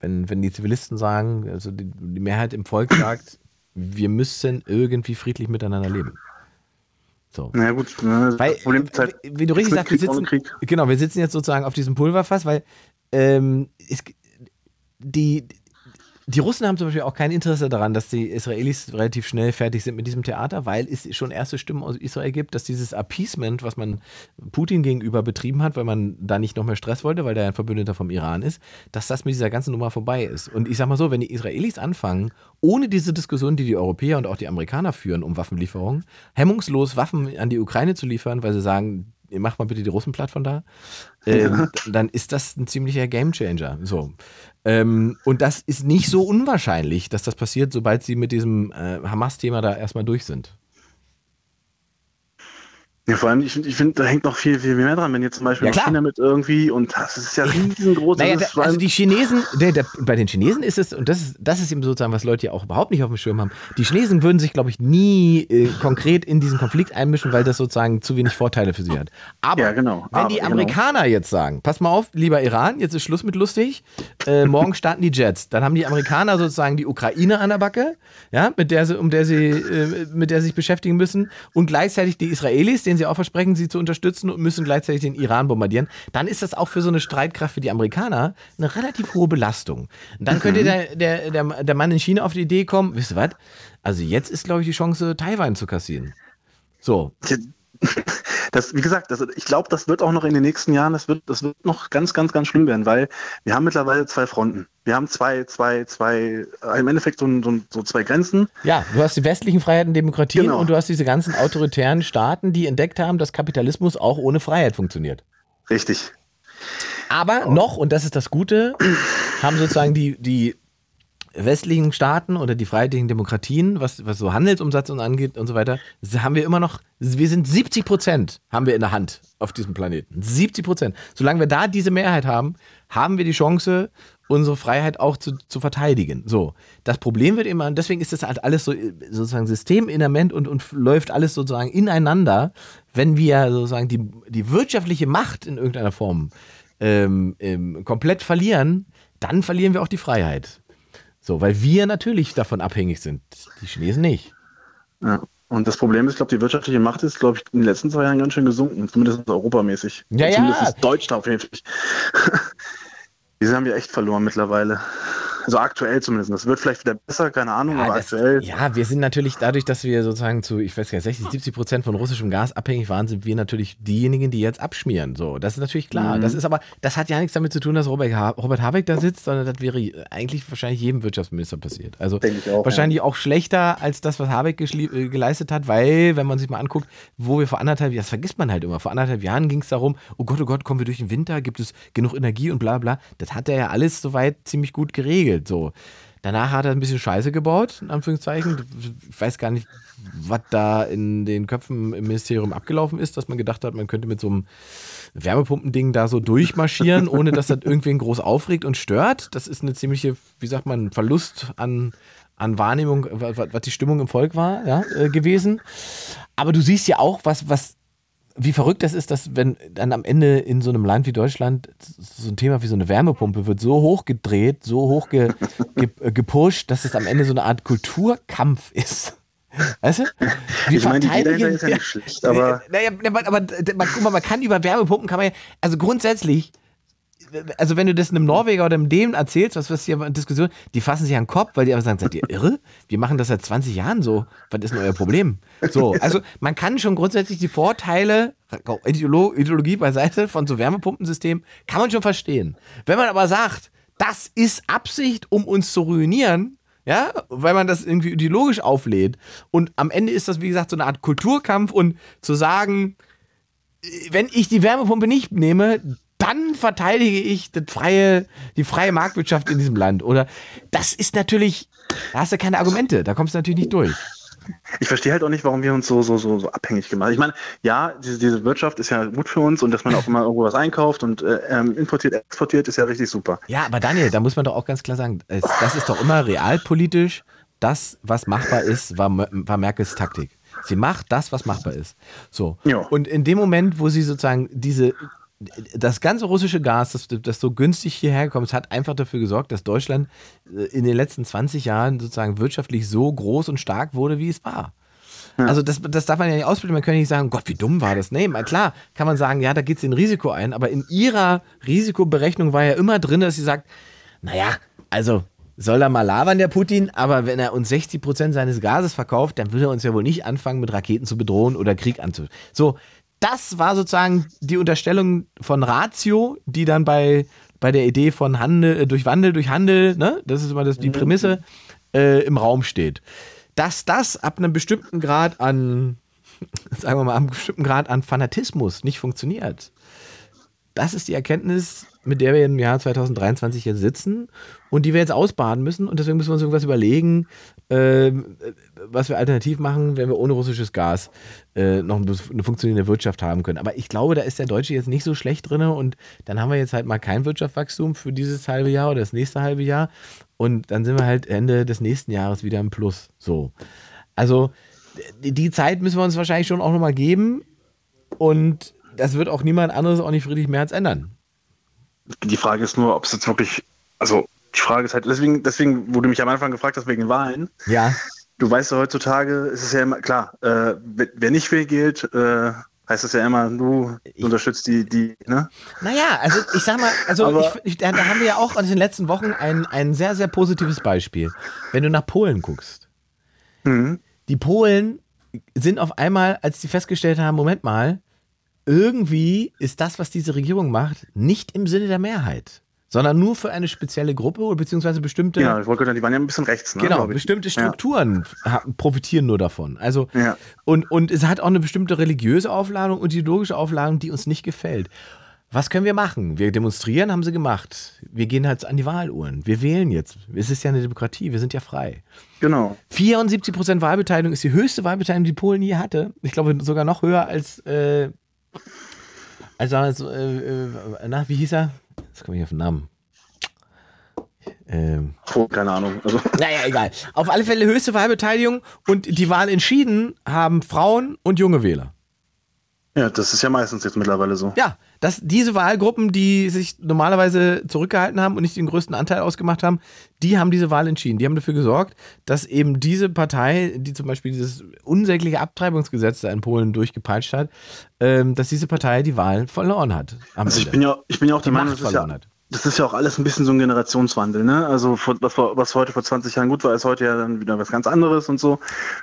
Wenn, wenn die Zivilisten sagen, also die, die Mehrheit im Volk sagt, wir müssen irgendwie friedlich miteinander leben. So. Na gut, ne, weil, Problem ist halt, wie du richtig sagst, wir sitzen, genau, wir sitzen jetzt sozusagen auf diesem Pulverfass, weil ähm, es, die, die Russen haben zum Beispiel auch kein Interesse daran, dass die Israelis relativ schnell fertig sind mit diesem Theater, weil es schon erste Stimmen aus Israel gibt, dass dieses Appeasement, was man Putin gegenüber betrieben hat, weil man da nicht noch mehr Stress wollte, weil der ein Verbündeter vom Iran ist, dass das mit dieser ganzen Nummer vorbei ist. Und ich sag mal so, wenn die Israelis anfangen, ohne diese Diskussion, die die Europäer und auch die Amerikaner führen um Waffenlieferungen, hemmungslos Waffen an die Ukraine zu liefern, weil sie sagen, mach mal bitte die Russen platt von da, ähm, dann ist das ein ziemlicher Gamechanger. So. Ähm, und das ist nicht so unwahrscheinlich, dass das passiert, sobald sie mit diesem äh, Hamas-Thema da erstmal durch sind. Ja, vor allem, ich finde, ich find, da hängt noch viel, viel mehr dran, wenn jetzt zum Beispiel ja, China mit irgendwie, und das ist ja riesengroß. Naja, da, also die Chinesen, der, der, bei den Chinesen ist es, und das ist, das ist eben sozusagen, was Leute ja auch überhaupt nicht auf dem Schirm haben, die Chinesen würden sich, glaube ich, nie äh, konkret in diesen Konflikt einmischen, weil das sozusagen zu wenig Vorteile für sie hat. Aber ja, genau. wenn Aber, die genau. Amerikaner genau. jetzt sagen, pass mal auf, lieber Iran, jetzt ist Schluss mit lustig, äh, morgen starten die Jets, dann haben die Amerikaner sozusagen die Ukraine an der Backe, ja, mit der sie, um der sie, äh, mit der sie sich beschäftigen müssen, und gleichzeitig die Israelis, denen sie auch versprechen, sie zu unterstützen und müssen gleichzeitig den Iran bombardieren, dann ist das auch für so eine Streitkraft wie die Amerikaner eine relativ hohe Belastung. Und dann könnte mhm. der, der, der, der Mann in China auf die Idee kommen, wisst ihr was? Also jetzt ist, glaube ich, die Chance, Taiwan zu kassieren. So. Das, wie gesagt, das, ich glaube, das wird auch noch in den nächsten Jahren, das wird, das wird noch ganz, ganz, ganz schlimm werden, weil wir haben mittlerweile zwei Fronten. Wir haben zwei, zwei, zwei, im Endeffekt so, so, so zwei Grenzen. Ja, du hast die westlichen Freiheiten, Demokratien genau. und du hast diese ganzen autoritären Staaten, die entdeckt haben, dass Kapitalismus auch ohne Freiheit funktioniert. Richtig. Aber noch, und das ist das Gute, haben sozusagen die, die westlichen Staaten oder die freiheitlichen Demokratien, was, was so Handelsumsatz und angeht und so weiter, haben wir immer noch, wir sind 70 Prozent haben wir in der Hand auf diesem Planeten. 70 Prozent. Solange wir da diese Mehrheit haben, haben wir die Chance, unsere Freiheit auch zu, zu verteidigen. So. Das Problem wird immer, und deswegen ist das halt alles so sozusagen systeminament und, und läuft alles sozusagen ineinander, wenn wir sozusagen die, die wirtschaftliche Macht in irgendeiner Form ähm, ähm, komplett verlieren, dann verlieren wir auch die Freiheit. So, weil wir natürlich davon abhängig sind, die Chinesen nicht. Ja. Und das Problem ist, ich glaube, die wirtschaftliche Macht ist, glaube ich, in den letzten zwei Jahren ganz schön gesunken, zumindest europamäßig. Ja, zumindest ja. Deutschland auf jeden Fall. Diese haben wir echt verloren mittlerweile. Also aktuell zumindest. Das wird vielleicht wieder besser, keine Ahnung, ja, aber das, aktuell. Ja, wir sind natürlich dadurch, dass wir sozusagen zu, ich weiß gar nicht, 60, 70 Prozent von russischem Gas abhängig waren, sind wir natürlich diejenigen, die jetzt abschmieren. So, das ist natürlich klar. Mhm. Das ist aber, das hat ja nichts damit zu tun, dass Robert, ha Robert Habeck da sitzt, sondern das wäre eigentlich wahrscheinlich jedem Wirtschaftsminister passiert. Also auch, wahrscheinlich ja. auch schlechter als das, was Habeck äh, geleistet hat, weil, wenn man sich mal anguckt, wo wir vor anderthalb Jahren, das vergisst man halt immer, vor anderthalb Jahren ging es darum, oh Gott, oh Gott, kommen wir durch den Winter, gibt es genug Energie und bla bla. Das hat er ja alles soweit ziemlich gut geregelt. So. Danach hat er ein bisschen Scheiße gebaut, in Anführungszeichen. Ich weiß gar nicht, was da in den Köpfen im Ministerium abgelaufen ist, dass man gedacht hat, man könnte mit so einem Wärmepumpending da so durchmarschieren, ohne dass das irgendwen groß aufregt und stört. Das ist eine ziemliche, wie sagt man, Verlust an, an Wahrnehmung, was die Stimmung im Volk war, ja, äh, gewesen. Aber du siehst ja auch, was, was wie verrückt das ist, dass wenn dann am Ende in so einem Land wie Deutschland so ein Thema wie so eine Wärmepumpe wird so hoch gedreht, so hoch ge, ge, äh, gepusht, dass es am Ende so eine Art Kulturkampf ist. Weißt du? Wir ich meine, die Idee ist ja nicht schlecht, aber. Naja, aber, aber guck mal, man kann über Wärmepumpen, kann man ja, also grundsätzlich also wenn du das einem Norweger oder einem Dänen erzählst, was was hier in Diskussion, die fassen sich an den Kopf, weil die aber sagen, seid ihr irre? Wir machen das seit 20 Jahren so. Was ist denn euer Problem? So, also man kann schon grundsätzlich die Vorteile, Ideolo Ideologie beiseite von so Wärmepumpensystemen, kann man schon verstehen. Wenn man aber sagt, das ist Absicht, um uns zu ruinieren, ja, weil man das irgendwie ideologisch auflädt. Und am Ende ist das, wie gesagt, so eine Art Kulturkampf und zu sagen, wenn ich die Wärmepumpe nicht nehme, dann verteidige ich das freie, die freie Marktwirtschaft in diesem Land. Oder das ist natürlich, da hast du keine Argumente, da kommst du natürlich nicht durch. Ich verstehe halt auch nicht, warum wir uns so, so, so, so abhängig gemacht haben. Ich meine, ja, diese, diese Wirtschaft ist ja gut für uns und dass man auch immer irgendwo was einkauft und äh, ähm, importiert, exportiert, ist ja richtig super. Ja, aber Daniel, da muss man doch auch ganz klar sagen, das ist doch immer realpolitisch. Das, was machbar ist, war, war Merkels Taktik. Sie macht das, was machbar ist. So. Ja. Und in dem Moment, wo sie sozusagen diese, das ganze russische Gas, das, das so günstig hierher gekommen ist, hat einfach dafür gesorgt, dass Deutschland äh, in den letzten 20 Jahren sozusagen wirtschaftlich so groß und stark wurde, wie es war. Also das, das darf man ja nicht ausbilden. Man kann ja nicht sagen, Gott, wie dumm war das. Nee, klar kann man sagen, ja, da geht es in Risiko ein. Aber in ihrer Risikoberechnung war ja immer drin, dass sie sagt, naja, also soll er mal labern, der Putin, aber wenn er uns 60 Prozent seines Gases verkauft, dann würde er uns ja wohl nicht anfangen, mit Raketen zu bedrohen oder Krieg anzuführen. So, das war sozusagen die Unterstellung von Ratio, die dann bei, bei der Idee von Handel, äh, durch Wandel, durch Handel, ne, das ist immer das, die Prämisse, äh, im Raum steht. Dass das ab einem bestimmten Grad an, sagen wir mal, ab einem bestimmten Grad an Fanatismus nicht funktioniert. Das ist die Erkenntnis, mit der wir im Jahr 2023 jetzt sitzen und die wir jetzt ausbaden müssen. Und deswegen müssen wir uns irgendwas überlegen, ähm, was wir alternativ machen, wenn wir ohne russisches Gas äh, noch ein- eine funktionierende Wirtschaft haben können. Aber ich glaube, da ist der Deutsche jetzt nicht so schlecht drin und dann haben wir jetzt halt mal kein Wirtschaftswachstum für dieses halbe Jahr oder das nächste halbe Jahr und dann sind wir halt Ende des nächsten Jahres wieder im Plus. So. Also die, die Zeit müssen wir uns wahrscheinlich schon auch nochmal geben und das wird auch niemand anderes, auch nicht Friedrich Merz ändern. Die Frage ist nur, ob es jetzt wirklich, also die Frage ist halt, deswegen, deswegen, wo du mich am Anfang gefragt hast wegen Wahlen, Ja. du weißt ja heutzutage, ist es ja immer, klar, äh, wer nicht will gilt, äh, heißt es ja immer, du unterstützt die, die, ne? Naja, also ich sag mal, also ich, ich, da, da haben wir ja auch in den letzten Wochen ein, ein sehr, sehr positives Beispiel. Wenn du nach Polen guckst. Mhm. Die Polen sind auf einmal, als die festgestellt haben, Moment mal, irgendwie ist das, was diese Regierung macht, nicht im Sinne der Mehrheit, sondern nur für eine spezielle Gruppe oder beziehungsweise bestimmte, Ja, ich wollte gerade die waren ja ein bisschen rechts, ne? genau, bestimmte Strukturen ha- profitieren nur davon. Also Ja. und, und es hat auch eine bestimmte religiöse Aufladung und ideologische Aufladung, die uns nicht gefällt. Was können wir machen? Wir demonstrieren, haben sie gemacht. Wir gehen halt an die Wahluhren. Wir wählen jetzt. Es ist ja eine Demokratie, wir sind ja frei. Ja, genau. 74 Prozent Wahlbeteiligung ist die höchste Wahlbeteiligung, die Polen je hatte. Ich glaube sogar noch höher als, äh, als damals, äh, äh, na, wie hieß er? Jetzt komme ich auf den Namen. Ähm, Oh, keine Ahnung. Also, naja, egal. Auf alle Fälle höchste Wahlbeteiligung und die Wahl entschieden haben Frauen und junge Wähler. ja, das ist ja meistens jetzt mittlerweile so. Ja, dass diese Wahlgruppen, die sich normalerweise zurückgehalten haben und nicht den größten Anteil ausgemacht haben, die haben diese Wahl entschieden. Die haben dafür gesorgt, dass eben diese Partei, die zum Beispiel dieses unsägliche Abtreibungsgesetz da in Polen durchgepeitscht hat, ähm, dass diese Partei die Wahl verloren hat. Also ich bin ja, ich bin ja auch der Die Meinung, Macht das ist, ja, verloren hat. Das ist ja auch alles ein bisschen so ein Generationswandel, ne? Also was, was heute vor 20 Jahren gut war, ist heute ja dann wieder was ganz anderes und so.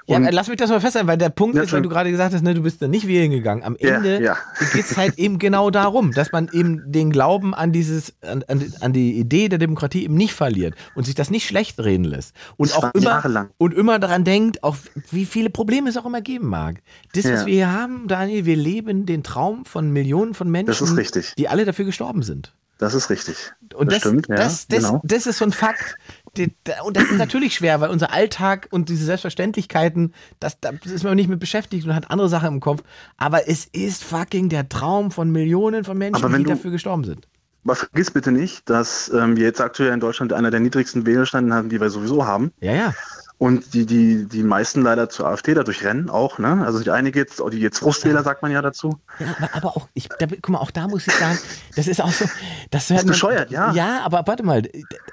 Ja, Und, lass mich das mal festhalten, weil der Punkt Ja, ist, weil du gerade gesagt hast, ne, du bist da nicht wählen gegangen. Am Ja, Ende ja. geht es halt eben genau darum, dass man eben den Glauben an dieses, an, an, die Idee der Demokratie eben nicht verliert und sich das nicht schlecht reden lässt. Und Das auch immer, jahrelang. und immer daran denkt, auch wie viele Probleme es auch immer geben mag. Das, was Ja. wir hier haben, Daniel, wir leben den Traum von Millionen von Menschen, Das ist richtig. die alle dafür gestorben sind. Das ist richtig. Und das, stimmt, ja, das, das, genau. das ist so ein Fakt. Und das ist natürlich schwer, weil unser Alltag und diese Selbstverständlichkeiten, das, da ist man nicht mit beschäftigt und hat andere Sachen im Kopf. Aber es ist fucking der Traum von Millionen von Menschen, die du- dafür gestorben sind. Aber vergiss bitte nicht, dass ähm, wir jetzt aktuell in Deutschland einer der niedrigsten Wählstanden haben, die wir sowieso haben. Ja, ja. Und die, die, die meisten leider zur AfD dadurch rennen auch, ne? Also die einige jetzt, die jetzt Frustwähler, sagt man ja dazu. Ja, aber, aber auch, ich, da, guck mal, auch da muss ich sagen, das ist auch so, das hört Ist bescheuert, ja. Ja, aber warte mal,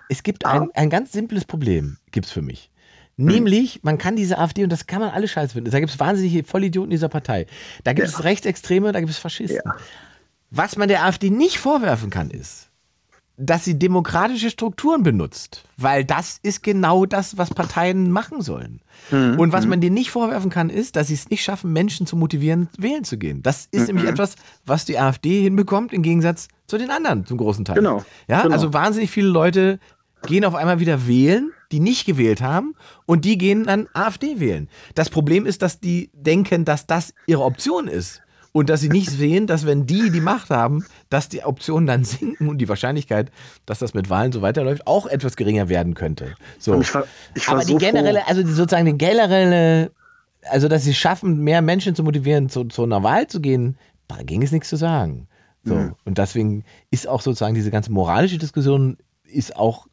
es gibt ein, ein ganz simples Problem, gibt es für mich. Nämlich, man kann diese AfD, und das kann man alle scheiße finden, da gibt es wahnsinnige Vollidioten dieser Partei. Da gibt Ja. es Rechtsextreme, da gibt es Faschisten. Ja. Was man der AfD nicht vorwerfen kann, ist, dass sie demokratische Strukturen benutzt, weil das ist genau das, was Parteien machen sollen. Mhm. Und was man denen nicht vorwerfen kann, ist, dass sie es nicht schaffen, Menschen zu motivieren, wählen zu gehen. Das ist nämlich etwas, was die AfD hinbekommt, im Gegensatz zu den anderen zum großen Teil. Genau, Ja, genau. also wahnsinnig viele Leute gehen auf einmal wieder wählen, die nicht gewählt haben und die gehen dann AfD wählen. Das Problem ist, dass die denken, dass das ihre Option ist. Und dass sie nicht sehen, dass wenn die die Macht haben, dass die Optionen dann sinken und die Wahrscheinlichkeit, dass das mit Wahlen so weiterläuft, auch etwas geringer werden könnte. So. Ich war, ich war Aber die so generelle, froh. also die sozusagen die generelle, also dass sie schaffen, mehr Menschen zu motivieren, zu, zu einer Wahl zu gehen, da ging es nichts zu sagen. So. Mhm. Und deswegen ist auch sozusagen diese ganze moralische Diskussion ist auch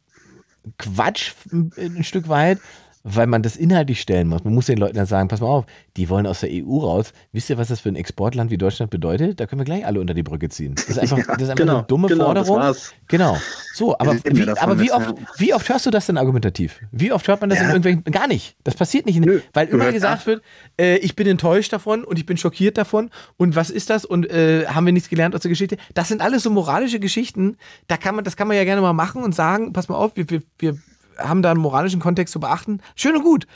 Quatsch ein Stück weit, weil man das inhaltlich stellen muss. Man muss den Leuten dann sagen, pass mal auf, die wollen aus der EU raus. Wisst ihr, was das für ein Exportland wie Deutschland bedeutet? Da können wir gleich alle unter die Brücke ziehen. Das ist einfach, Ja, das ist einfach genau, eine dumme genau, Forderung. Genau. So, aber, wie, aber wie, oft, ja. wie oft hörst du das denn argumentativ? Wie oft hört man das in Ja. irgendwelchen. Gar nicht. Das passiert nicht. Nö. Weil immer gesagt wird, äh, ich bin enttäuscht davon und ich bin schockiert davon und was ist das und äh, haben wir nichts gelernt aus der Geschichte? Das sind alles so moralische Geschichten. Da kann man, das kann man ja gerne mal machen und sagen, pass mal auf, wir, wir, wir haben da einen moralischen Kontext zu beachten. Schön und gut.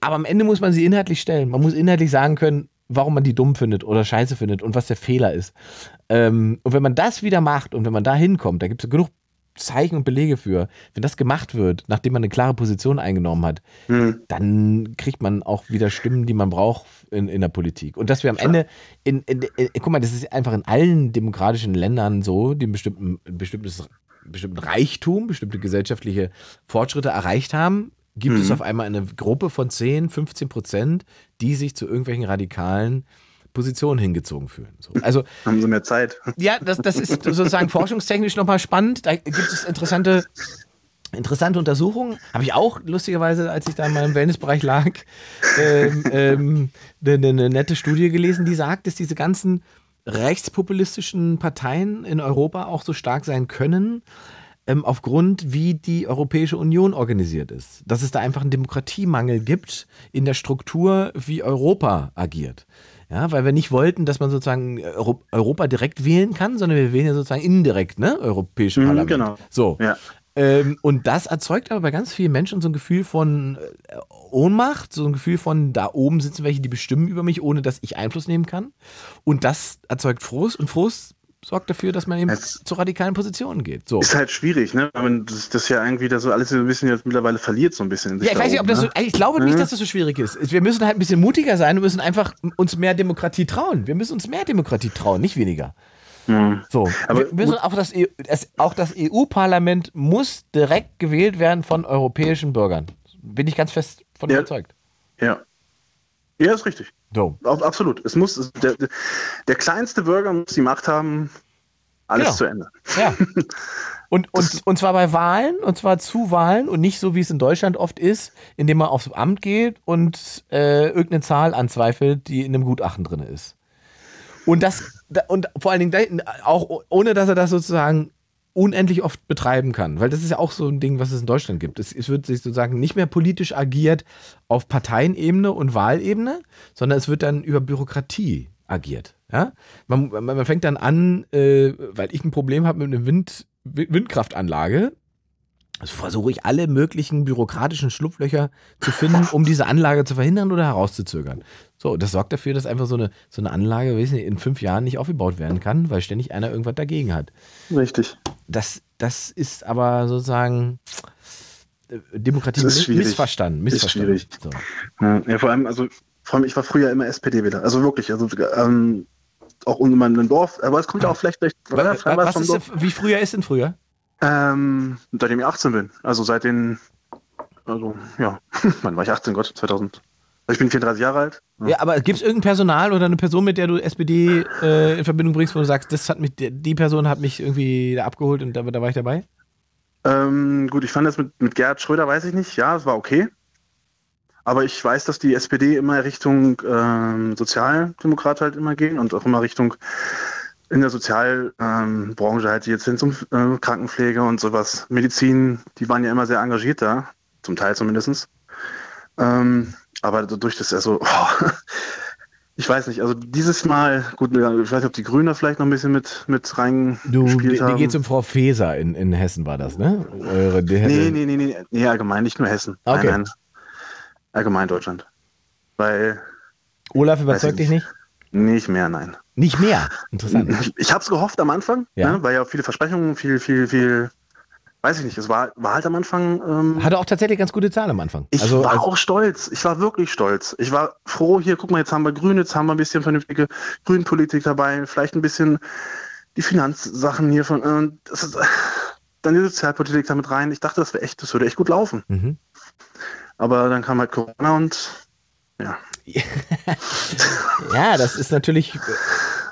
Aber am Ende muss man sie inhaltlich stellen. Man muss inhaltlich sagen können, warum man die dumm findet oder scheiße findet und was der Fehler ist. Ähm, und wenn man das wieder macht und wenn man da hinkommt, da gibt es genug Zeichen und Belege für, wenn das gemacht wird, nachdem man eine klare Position eingenommen hat, Hm. dann kriegt man auch wieder Stimmen, die man braucht in, in der Politik. Und dass wir am Ende, in, in, in, guck mal, das ist einfach in allen demokratischen Ländern so, die ein bestimmten, ein bestimmtes, bestimmten Reichtum, bestimmte gesellschaftliche Fortschritte erreicht haben, gibt es auf einmal eine Gruppe von 10, 15 Prozent, die sich zu irgendwelchen radikalen Positionen hingezogen fühlen. So. Also Haben sie mehr Zeit. ja, das, das ist sozusagen forschungstechnisch nochmal spannend. Da gibt es interessante, interessante Untersuchungen. Habe ich auch lustigerweise, als ich da in meinem Wellnessbereich lag, ähm, ähm, eine, eine nette Studie gelesen, die sagt, dass diese ganzen rechtspopulistischen Parteien in Europa auch so stark sein können, ähm, aufgrund, wie die Europäische Union organisiert ist. Dass es da einfach einen Demokratiemangel gibt in der Struktur, wie Europa agiert. Ja, weil wir nicht wollten, dass man sozusagen Euro Europa direkt wählen kann, sondern wir wählen ja sozusagen indirekt, ne? Europäische Mhm, Parlament. genau. So. Ja. Ähm, und das erzeugt aber bei ganz vielen Menschen so ein Gefühl von äh, Ohnmacht, so ein Gefühl von, da oben sitzen welche, die bestimmen über mich, ohne dass ich Einfluss nehmen kann. Und das erzeugt Frust und Frust sorgt dafür, dass man eben Es- zu radikalen Positionen geht. So. Ist halt schwierig, ne? Weil man das, das ja irgendwie da so alles so ein bisschen jetzt mittlerweile verliert, so ein bisschen. Ja, ich weiß nicht, ob das so, ne? ich glaube nicht, dass das so schwierig ist. Wir müssen halt ein bisschen mutiger sein, wir müssen einfach uns mehr Demokratie trauen. Wir müssen uns mehr Demokratie trauen, nicht weniger. So, Aber wir müssen auch das, EU das, auch das EU-Parlament muss direkt gewählt werden von europäischen Bürgern. Bin ich ganz fest von Ja. überzeugt. Ja. Ja, ist richtig. So. Ab- Absolut. Es muss, der, der kleinste Bürger muss die Macht haben, alles Genau. zu ändern. Ja. Und, und, und zwar bei Wahlen, und zwar zu Wahlen und nicht so, wie es in Deutschland oft ist, indem man aufs Amt geht und äh, irgendeine Zahl anzweifelt, die in einem Gutachten drin ist. Und das, da- und vor allen Dingen auch ohne, dass er das sozusagen unendlich oft betreiben kann. Weil das ist ja auch so ein Ding, was es in Deutschland gibt. Es, es wird sich sozusagen nicht mehr politisch agiert auf Parteienebene und Wahlebene, sondern es wird dann über Bürokratie agiert. Ja? Man, man, fängt dann an, äh, weil ich ein Problem habe mit einer Wind- Windkraftanlage, also versuche ich alle möglichen bürokratischen Schlupflöcher zu finden, um diese Anlage zu verhindern oder herauszuzögern. So, das sorgt dafür, dass einfach so eine, so eine Anlage, nicht, in fünf Jahren nicht aufgebaut werden kann, weil ständig einer irgendwas dagegen hat. Richtig. Das, das ist aber sozusagen äh, Demokratie Das ist miss- schwierig. missverstanden. Ist missverstanden. schwierig. So. Ja, vor allem, also vor allem, ich war früher immer SPD-Wähler. Also wirklich, also ähm, auch in meinem Dorf, aber es kommt ja auch vielleicht, vielleicht Was ist wie früher ist denn früher? Ähm, seitdem ich 18 bin. Also seit den, also ja, wann war ich 18, Gott, 2000. Also ich bin 34 Jahre alt. Ja, aber gibt es irgendein Personal oder eine Person, mit der du SPD äh, in Verbindung bringst, wo du sagst, das hat mich, die Person hat mich irgendwie da abgeholt und da, da war ich dabei? Ähm, gut, ich fand das mit, mit Gerhard Schröder, weiß ich nicht. Ja, es war okay. Aber ich weiß, dass die SPD immer Richtung ähm, Sozialdemokrat halt immer gehen und auch immer Richtung in der Sozialbranche ähm, halt, die jetzt sind zum äh, Krankenpflege und sowas. Medizin, die waren ja immer sehr engagiert da, zum Teil zumindest. Ähm, aber dadurch, dass er so, oh, ich weiß nicht, also dieses Mal, gut, ich weiß nicht, ob die Grünen vielleicht noch ein bisschen mit, mit Du, reingespielt dir haben. geht's um Frau Feser in, in Hessen, war das, ne? Eure, nee, nee, nee, nee, nee, allgemein, nicht nur Hessen. Okay. Nein, nein. Allgemein Deutschland. Weil, Olaf überzeugt ich dich nicht? nicht mehr, nein. Nicht mehr. Interessant. Ich, habe es gehofft am Anfang, Ja. ne, weil ja viele Versprechungen, viel, viel, viel, weiß ich nicht, es war, war halt am Anfang. Ähm, Hatte auch tatsächlich ganz gute Zahlen am Anfang. ich also, war als- auch stolz. Ich war wirklich stolz. Ich war froh, hier, guck mal, jetzt haben wir Grüne, jetzt haben wir ein bisschen vernünftige Grünpolitik dabei, vielleicht ein bisschen die Finanzsachen hier von, äh, ist, dann die Sozialpolitik damit rein. Ich dachte, das wäre echt, das würde echt gut laufen. Mhm. Aber dann kam halt Corona und ja. Ja, das ist natürlich.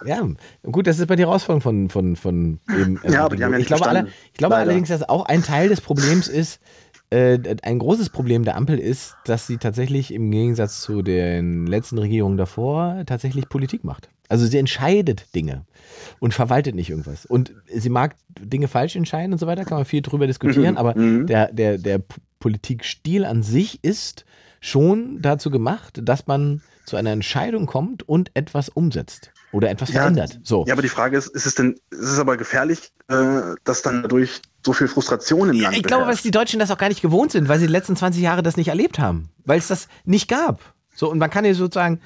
Ja, gut, das ist bei die Herausforderung von, von, von eben. Ja, aber die haben ja ich nicht glaube, alle, ich glaube Leider. allerdings, dass auch ein Teil des Problems ist, äh, ein großes Problem der Ampel ist, dass sie tatsächlich im Gegensatz zu den letzten Regierungen davor tatsächlich Politik macht. Also sie entscheidet Dinge und verwaltet nicht irgendwas. Und sie mag Dinge falsch entscheiden und so weiter, kann man viel drüber diskutieren, Mhm, aber mhm. der, der, der Politikstil an sich ist schon dazu gemacht, dass man zu einer Entscheidung kommt und etwas umsetzt oder etwas Ja, verändert. So. Ja, aber die Frage ist, ist es denn, ist es aber gefährlich, äh, dass dann dadurch so viel Frustration im Ja, Land ich glaube, dass die Deutschen das auch gar nicht gewohnt sind, weil sie die letzten 20 Jahre das nicht erlebt haben, weil es das nicht gab. So, und man kann ihr sozusagen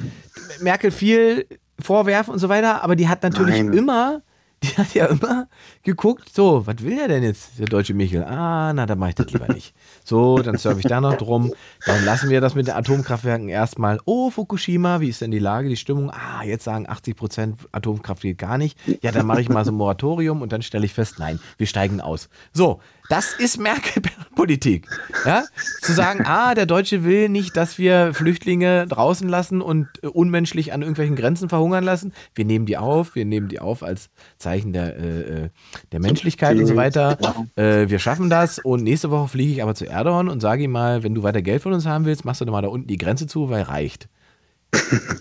Merkel viel vorwerfen und so weiter, aber die hat natürlich Nein. immer, die hat ja immer geguckt, so, was will der denn jetzt, der deutsche Michel? Ah, na, dann mache ich das lieber nicht. So, dann surfe ich da noch drum. Dann lassen wir das mit den Atomkraftwerken erstmal. Oh, Fukushima, wie ist denn die Lage, die Stimmung? Ah, jetzt sagen 80 Prozent Atomkraft geht gar nicht. Ja, dann mache ich mal so ein Moratorium und dann stelle ich fest, nein, wir steigen aus. So, das ist Merkel-Politik. Ja? Zu sagen, ah, der Deutsche will nicht, dass wir Flüchtlinge draußen lassen und äh, unmenschlich an irgendwelchen Grenzen verhungern lassen. Wir nehmen die auf, wir nehmen die auf als Zeichen der, äh, äh, der Menschlichkeit und so weiter. Äh, wir schaffen das und nächste Woche fliege ich aber zu Erdogan und sage ihm mal, wenn du weiter Geld von uns haben willst, machst du doch mal da unten die Grenze zu, weil reicht.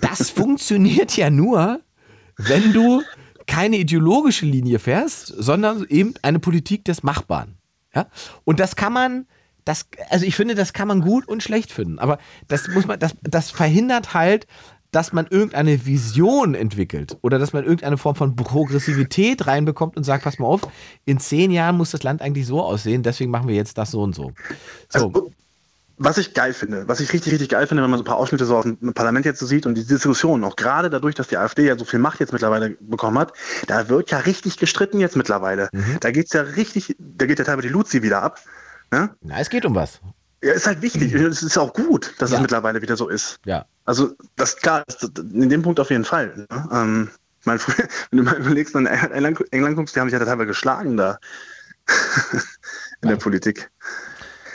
Das funktioniert ja nur, wenn du keine ideologische Linie fährst, sondern eben eine Politik des Machbaren. Ja? Und das kann man, das, also ich finde, das kann man gut und schlecht finden. Aber das muss man, das, das verhindert halt, dass man irgendeine Vision entwickelt oder dass man irgendeine Form von Progressivität reinbekommt und sagt, pass mal auf, in zehn Jahren muss das Land eigentlich so aussehen, deswegen machen wir jetzt das so und so. So, Also, was ich geil finde, was ich richtig, richtig geil finde, wenn man so ein paar Ausschnitte so aus dem Parlament jetzt so sieht und die Diskussion, auch gerade dadurch, dass die AfD ja so viel Macht jetzt mittlerweile bekommen hat, da wird ja richtig gestritten jetzt mittlerweile. Mhm. Da geht's ja richtig, da geht ja teilweise die Luzi wieder ab. Ne? na, es geht um was. Ja, ist halt wichtig. Es ist auch gut, dass Ja. es mittlerweile wieder so ist. Ja. Also, das klar, in dem Punkt auf jeden Fall. Ne? Ähm, ich meine, früher, wenn du mal überlegst, dann England, England guckst, die haben sich ja teilweise geschlagen da in der Politik.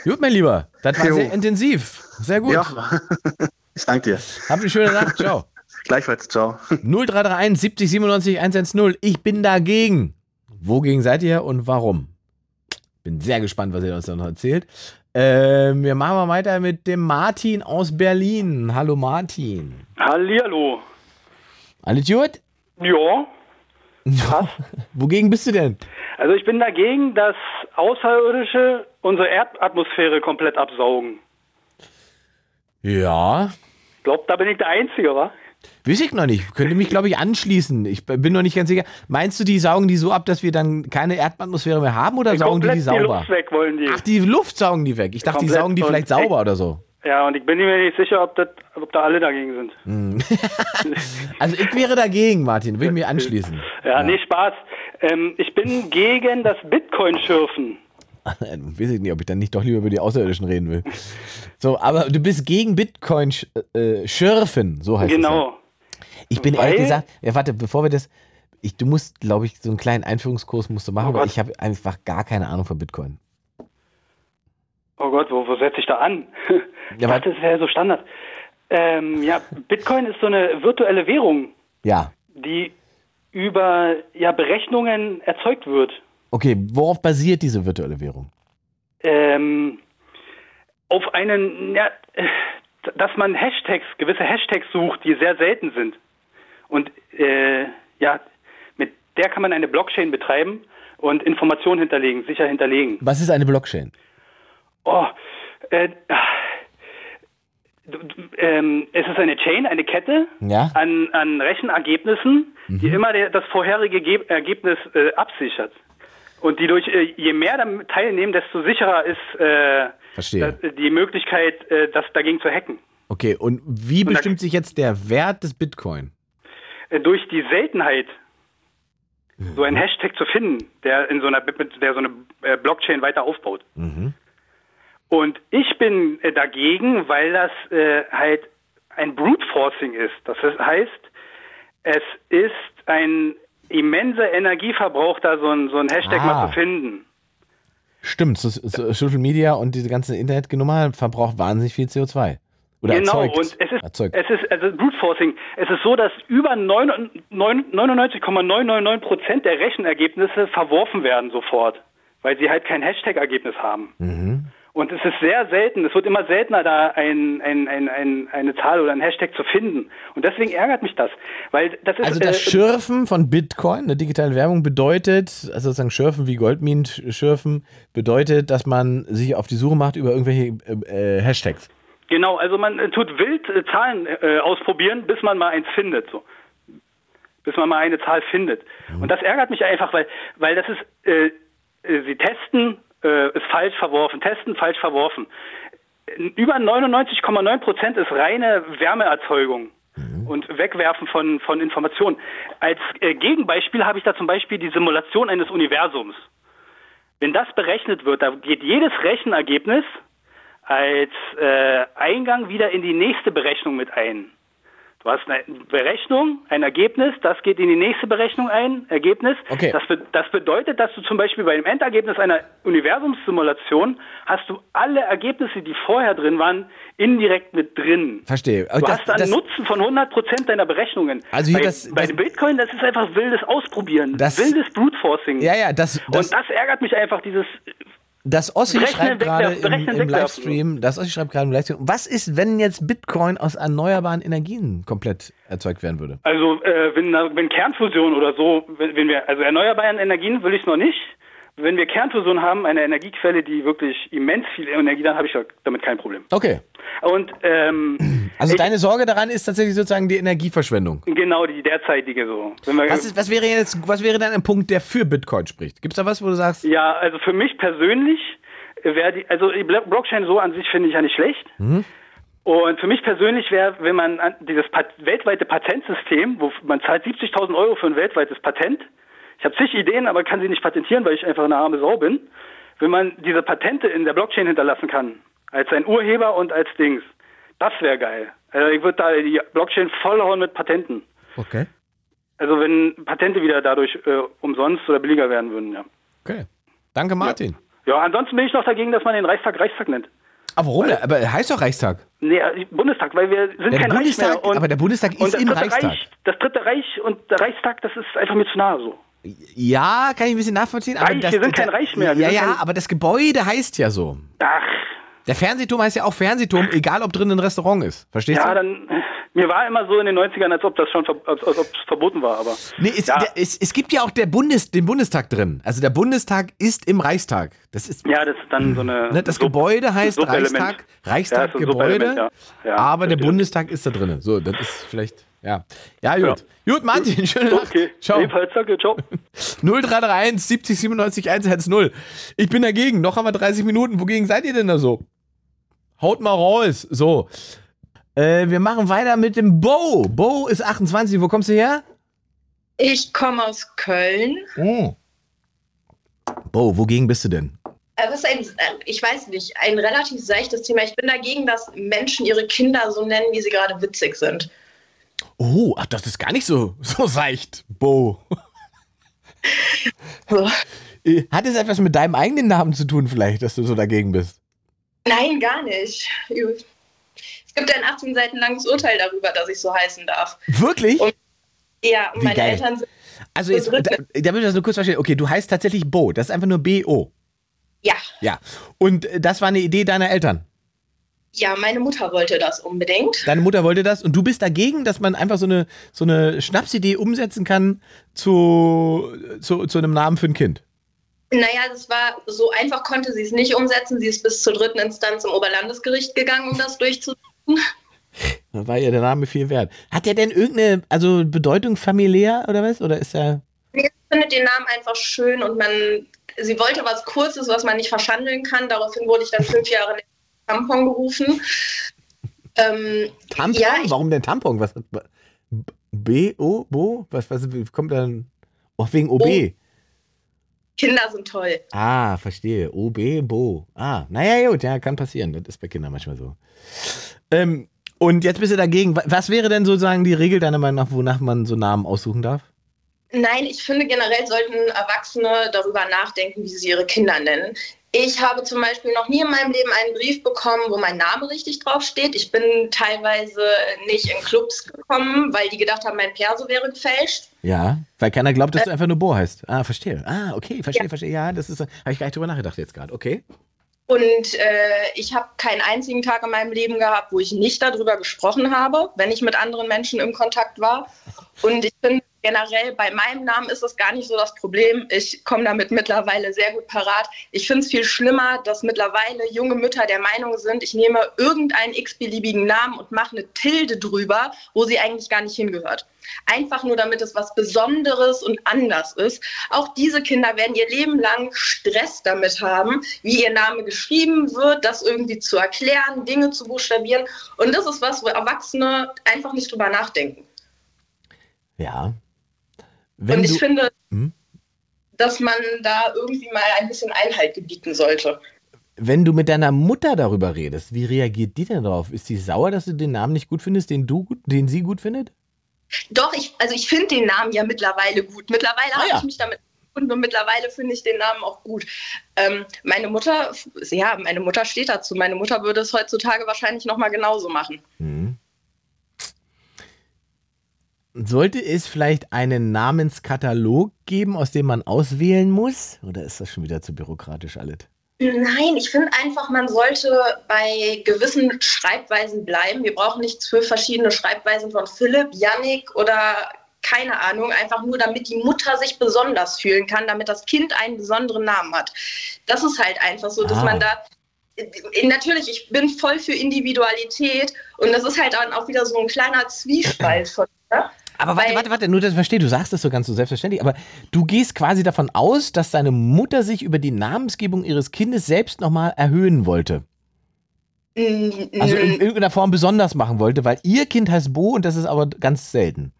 Gut, mein Lieber, das war Jo. sehr intensiv. Sehr gut. Ja, ich danke dir. Habt eine schöne Nacht. Ciao. Gleichfalls, ciao. 0331 70 97 110. Ich bin dagegen. Wogegen seid ihr und warum? Bin sehr gespannt, was ihr uns da noch erzählt. Ähm, wir machen mal weiter mit dem Martin aus Berlin. Hallo Martin. Hallihallo. Alles gut? Ja, Wogegen bist du denn? also ich bin dagegen, dass Außerirdische unsere Erdatmosphäre komplett absaugen. Ja, Ich glaube, da bin ich der Einzige, wa? weiß ich noch nicht. Könnte mich, glaube ich, anschließen. Ich bin noch nicht ganz sicher. Meinst du, die saugen die so ab, dass wir dann keine Erdatmosphäre mehr haben oder saugen die komplett die die sauber? Luft weg wollen die. Ach, die Luft saugen die weg. Ich dachte, die Komplett saugen die vielleicht sauber oder so. Ja, und ich bin mir nicht sicher, ob, das, ob da alle dagegen sind. Hm. Also ich wäre dagegen, Martin. Will ich mir anschließen. Ja, nee, Spaß. Ähm, ich bin gegen das Bitcoin-Schürfen. Weiß ich nicht, ob ich dann nicht doch lieber über die Außerirdischen reden will. So, aber du bist gegen Bitcoin sch äh, schürfen, so heißt es. Ja. Genau. Ich bin Weil- ehrlich gesagt, ja, warte, bevor wir das, ich, du musst, glaube ich, so einen kleinen Einführungskurs musst du machen, Oh weil ich habe einfach gar keine Ahnung von Bitcoin. Oh Gott, wo, wo setze ich da an? Ja, das wäre so Standard. Ähm, ja, Bitcoin ist so eine virtuelle Währung, Ja. die über ja, Berechnungen erzeugt wird. Okay, worauf basiert diese virtuelle Währung? ähm, auf einen, ja, dass man Hashtags, gewisse Hashtags sucht, die sehr selten sind. Und äh, ja, mit der kann man eine Blockchain betreiben und Informationen hinterlegen, sicher hinterlegen. Was ist eine Blockchain? Oh, äh, ähm, es ist eine Chain, eine Kette Ja. an, an Rechenergebnissen, Mhm. die immer der, das vorherige Ge Ergebnis äh, absichert. Und die durch, äh, je mehr damit teilnehmen, desto sicherer ist äh, das, die Möglichkeit, äh, das dagegen zu hacken. Okay, und wie Und bestimmt sich jetzt der Wert des Bitcoin? Äh, durch die Seltenheit, so einen Hashtag zu finden, der in so einer, der so eine äh, Blockchain weiter aufbaut. Mhm. Und ich bin äh, dagegen, weil das äh, halt ein Brute Forcing ist. Das heißt, es ist ein immenser Energieverbrauch, da so ein, so ein Hashtag Ah. mal zu finden. Stimmt, so, so Social Media und diese ganze Internetgenummer verbraucht wahnsinnig viel CO2. Oder genau, erzeugt. und es ist, erzeugt. es ist, also Brute Forcing, es ist so, dass über 9 9 99,999 Prozent der Rechenergebnisse verworfen werden sofort, weil sie halt kein Hashtag-Ergebnis haben. Mhm. Und es ist sehr selten, es wird immer seltener, da ein, ein, ein, ein, eine Zahl oder ein Hashtag zu finden. Und deswegen ärgert mich das. Weil das ist, Also das äh, Schürfen von Bitcoin, eine digitale Werbung, bedeutet, also sozusagen Schürfen wie Goldminen schürfen, bedeutet, dass man sich auf die Suche macht über irgendwelche äh, äh, Hashtags. Genau, also man äh, tut wild äh, Zahlen äh, ausprobieren, bis man mal eins findet, so. Bis man mal eine Zahl findet. Und das ärgert mich einfach, weil, weil das ist, äh, sie testen, äh, ist falsch verworfen, testen, falsch verworfen. Über 99,9 Prozent ist reine Wärmeerzeugung und Wegwerfen von, von Informationen. Als äh, Gegenbeispiel habe ich da zum Beispiel die Simulation eines Universums. Wenn das berechnet wird, da geht jedes Rechenergebnis als äh, Eingang wieder in die nächste Berechnung mit ein. Du hast eine Berechnung, ein Ergebnis, das geht in die nächste Berechnung ein, Ergebnis. Okay. Das, be das bedeutet, dass du zum Beispiel bei dem Endergebnis einer Universumssimulation hast du alle Ergebnisse, die vorher drin waren, indirekt mit drin. Verstehe. Du Aber das- hast einen das- Nutzen von 100% deiner Berechnungen. Also bei, das- bei dem Bitcoin, das ist einfach wildes Ausprobieren, Das- wildes Brute Forcing. Ja, ja, das, das, Und das ärgert mich einfach, dieses das Ossi schreibt gerade im, im. Livestream, das Ossi schreibt gerade im Livestream, was ist, wenn jetzt Bitcoin aus erneuerbaren Energien komplett erzeugt werden würde? Also äh, wenn, wenn Kernfusion oder so, wenn, wenn wir, also erneuerbaren Energien will ich noch nicht. Wenn wir Kernfusion haben, eine Energiequelle, die wirklich immens viel Energie, dann habe ich damit kein Problem. Okay. Und ähm, Also ich, deine Sorge daran ist tatsächlich sozusagen die Energieverschwendung. genau die derzeitige so. Was, ist, was wäre jetzt, was wäre dann ein Punkt, der für Bitcoin spricht? Gibt es da was, wo du sagst, ja, also für mich persönlich wäre die, also die Blo- Blockchain so an sich finde ich ja nicht schlecht. Mhm. Und für mich persönlich wäre, wenn man an dieses weltweite Patentsystem, wo man zahlt 70.000 Euro für ein weltweites Patent, ich habe zig Ideen, aber kann sie nicht patentieren, weil ich einfach eine arme Sau bin, wenn man diese Patente in der Blockchain hinterlassen kann, als ein Urheber und als Dings, das wäre geil. Also ich würde da die Blockchain vollhauen mit Patenten. okay, Also wenn Patente wieder dadurch äh, umsonst oder billiger werden würden, ja. okay. Danke, Martin. Ja, ansonsten bin ich noch dagegen, dass man den Reichstag Reichstag nennt. Aber warum? denn? Aber er heißt doch Reichstag. Nee, äh, Bundestag, weil wir sind Der kein Bundestag, Reich mehr. Und, aber der Bundestag und ist im Reichstag. Reich, das dritte Reich und der Reichstag, das ist einfach mir zu nahe so. Ja, kann ich ein bisschen nachvollziehen. aber Reich, das, wir sind kein Reich mehr, wir Ja, ja, kein- aber das Gebäude heißt ja so. Ach, Der Fernsehturm heißt ja auch Fernsehturm, egal ob drin ein Restaurant ist. Verstehst ja, du? dann, mir war immer so in den 90ern, als ob das schon, als, als ob es verboten war, aber. Nee, es, ja, der, es, es gibt ja auch der Bundes, den Bundestag drin. Also der Bundestag ist im Reichstag. Das ist ja, das ist dann so eine. Ne, das Sub- Gebäude heißt. Reichstag, Ja, Reichstag Subelement, Gebäude, ja. Ja, aber der. Bundestag ist da drin. So, das ist vielleicht, ja. Ja, gut. Gut, Martin, schöne Nacht. Okay, Ciao. ebenfalls, danke, ciao. 0331 70 97 110. Ich bin dagegen. Noch haben wir 30 Minuten. Wogegen seid ihr denn da so? Haut mal raus. So. Äh, wir machen weiter mit dem Bo. Bo ist 28. Wo kommst du her? Ich komme aus Köln. Oh. Bo, wogegen bist du denn? Äh, Das ist ein, äh, ich weiß nicht, ein relativ seichtes Thema. Ich bin dagegen, dass Menschen ihre Kinder so nennen, wie sie gerade witzig sind. Oh, ach, das ist gar nicht so, so seicht, Bo. So. Äh, Hat es etwas mit deinem eigenen Namen zu tun, vielleicht, dass du so dagegen bist? Nein, gar nicht. Es gibt ein 18 Seiten langes Urteil darüber, dass ich so heißen darf. Wirklich? Und- Ja, und Wie meine geil. Eltern sind. Also, jetzt, da, da will ich das nur kurz verstehen. Okay, du heißt tatsächlich Bo. Das ist einfach nur B-O. Ja, Ja. Und äh, das war eine Idee deiner Eltern. Ja, meine Mutter wollte das unbedingt. Deine Mutter wollte das und du bist dagegen, dass man einfach so eine, so eine Schnapsidee umsetzen kann zu, zu, zu einem Namen für ein Kind. Naja, das war so einfach konnte sie es nicht umsetzen. Sie ist bis zur dritten Instanz im Oberlandesgericht gegangen, um das durchzusetzen. Da war ihr der Name viel wert. Hat der denn irgendeine also Bedeutung familiär oder was? Oder ist er. Ich finde den Namen einfach schön und man, sie wollte was Kurzes, was man nicht verschandeln kann. Daraufhin wurde ich dann fünf Jahre in Tampon gerufen. Ähm, Tampon? Ja, Warum denn Tampon? Was B, O, Bo? Was, was kommt dann? Oh, wegen OB. Kinder sind toll. Ah, verstehe. OB, Bo. Ah, naja, gut, ja, kann passieren. Das ist bei Kindern manchmal so. Ähm, und jetzt bist du dagegen. Wa- Was wäre denn sozusagen die Regel deiner Meinung nach, wonach man so Namen aussuchen darf? Nein, ich finde generell sollten Erwachsene darüber nachdenken, wie sie ihre Kinder nennen. Ich habe zum Beispiel noch nie in meinem Leben einen Brief bekommen, wo mein Name richtig draufsteht. Ich bin teilweise nicht in Clubs gekommen, weil die gedacht haben, mein Perso wäre gefälscht. Ja, weil keiner glaubt, dass du einfach nur Bo heißt. Ah, verstehe. Ah, okay, verstehe, verstehe. Ja, das ist, habe ich gar nicht drüber nachgedacht jetzt gerade. Okay. Und äh, ich habe keinen einzigen Tag in meinem Leben gehabt, wo ich nicht darüber gesprochen habe, wenn ich mit anderen Menschen im Kontakt war. Und ich finde generell, bei meinem Namen ist es gar nicht so das Problem. Ich komme damit mittlerweile sehr gut parat. Ich finde es viel schlimmer, dass mittlerweile junge Mütter der Meinung sind, ich nehme irgendeinen x-beliebigen Namen und mache eine Tilde drüber, wo sie eigentlich gar nicht hingehört. Einfach nur, damit es was Besonderes und anders ist. Auch diese Kinder werden ihr Leben lang Stress damit haben, wie ihr Name geschrieben wird, das irgendwie zu erklären, Dinge zu buchstabieren. Und das ist was, wo Erwachsene einfach nicht drüber nachdenken. Ja. Wenn und ich du, finde, Hm? dass man da irgendwie mal ein bisschen Einhalt gebieten sollte. wenn du mit deiner Mutter darüber redest, wie reagiert die denn darauf? Ist die sauer, dass du den Namen nicht gut findest, den du, den sie gut findet? Doch, ich, also ich finde den Namen ja mittlerweile gut. Mittlerweile Ah, habe ja. ich mich damit und mittlerweile finde ich den Namen auch gut. Ähm, meine Mutter, ja, meine Mutter steht dazu. Meine Mutter würde es heutzutage wahrscheinlich nochmal genauso machen. Hm. Sollte es vielleicht einen Namenskatalog geben, aus dem man auswählen muss? Oder ist das schon wieder zu bürokratisch alles? Nein, ich finde einfach, man sollte bei gewissen Schreibweisen bleiben. Wir brauchen nicht zwölf verschiedene Schreibweisen von Philipp, Yannick oder keine Ahnung, einfach nur damit die Mutter sich besonders fühlen kann, damit das Kind einen besonderen Namen hat. Das ist halt einfach so, dass Ah. man da natürlich, ich bin voll für Individualität und das ist halt dann auch wieder so ein kleiner Zwiespalt von mir. Aber warte, warte, warte, nur das verstehe, du sagst das so ganz so selbstverständlich, aber du gehst quasi davon aus, dass deine Mutter sich über die Namensgebung ihres Kindes selbst nochmal erhöhen wollte. Mm, Also in mm, irgendeiner Form besonders machen wollte, weil ihr Kind heißt Bo und das ist aber ganz selten.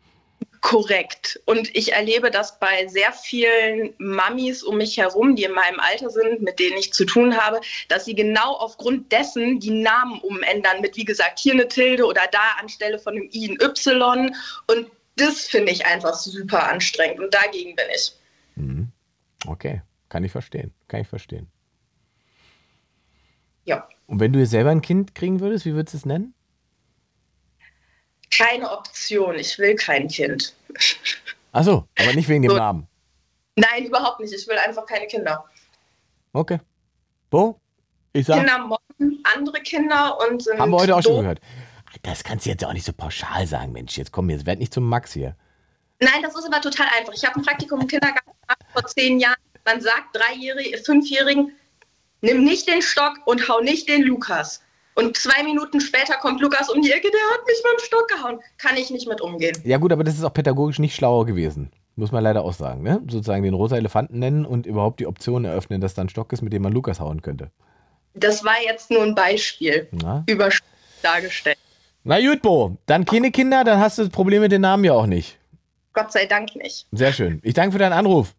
Korrekt. Und ich erlebe das bei sehr vielen Mamis um mich herum, die in meinem Alter sind, mit denen ich zu tun habe, dass sie genau aufgrund dessen die Namen umändern mit, wie gesagt, hier eine Tilde oder da anstelle von einem I ein Y. Und das finde ich einfach super anstrengend und dagegen bin ich. Mhm. Okay, kann ich verstehen, kann ich verstehen. Ja. Und wenn du jetzt selber ein Kind kriegen würdest, wie würdest du es nennen? Keine Option. Ich will kein Kind. Achso, aber nicht wegen dem So. Namen. Nein, überhaupt nicht. Ich will einfach keine Kinder. Okay. Bo? Ich sag, Kinder mobben andere Kinder und sind haben wir heute auch schon gehört. Das kannst du jetzt auch nicht so pauschal sagen, Mensch. Jetzt komm, jetzt werd nicht zum Max hier. Nein, das ist aber total einfach. Ich habe ein Praktikum im Kindergarten gemacht vor zehn Jahren. Man sagt Dreijährigen, Fünfjährigen, nimm nicht den Stock und hau nicht den Lukas. Und zwei Minuten später kommt Lukas um die Ecke, der hat mich mit dem Stock gehauen. Kann ich nicht mit umgehen. Ja gut, aber das ist auch pädagogisch nicht schlauer gewesen. Muss man leider auch sagen, ne? Sozusagen den rosa Elefanten nennen und überhaupt die Option eröffnen, dass da ein Stock ist, mit dem man Lukas hauen könnte. Das war jetzt nur ein Beispiel. Na? Überspitzt dargestellt. Na gut, Bo. Dann keine Kinder, dann hast du das Problem mit den Namen ja auch nicht. Gott sei Dank nicht. Sehr schön. Ich danke für deinen Anruf.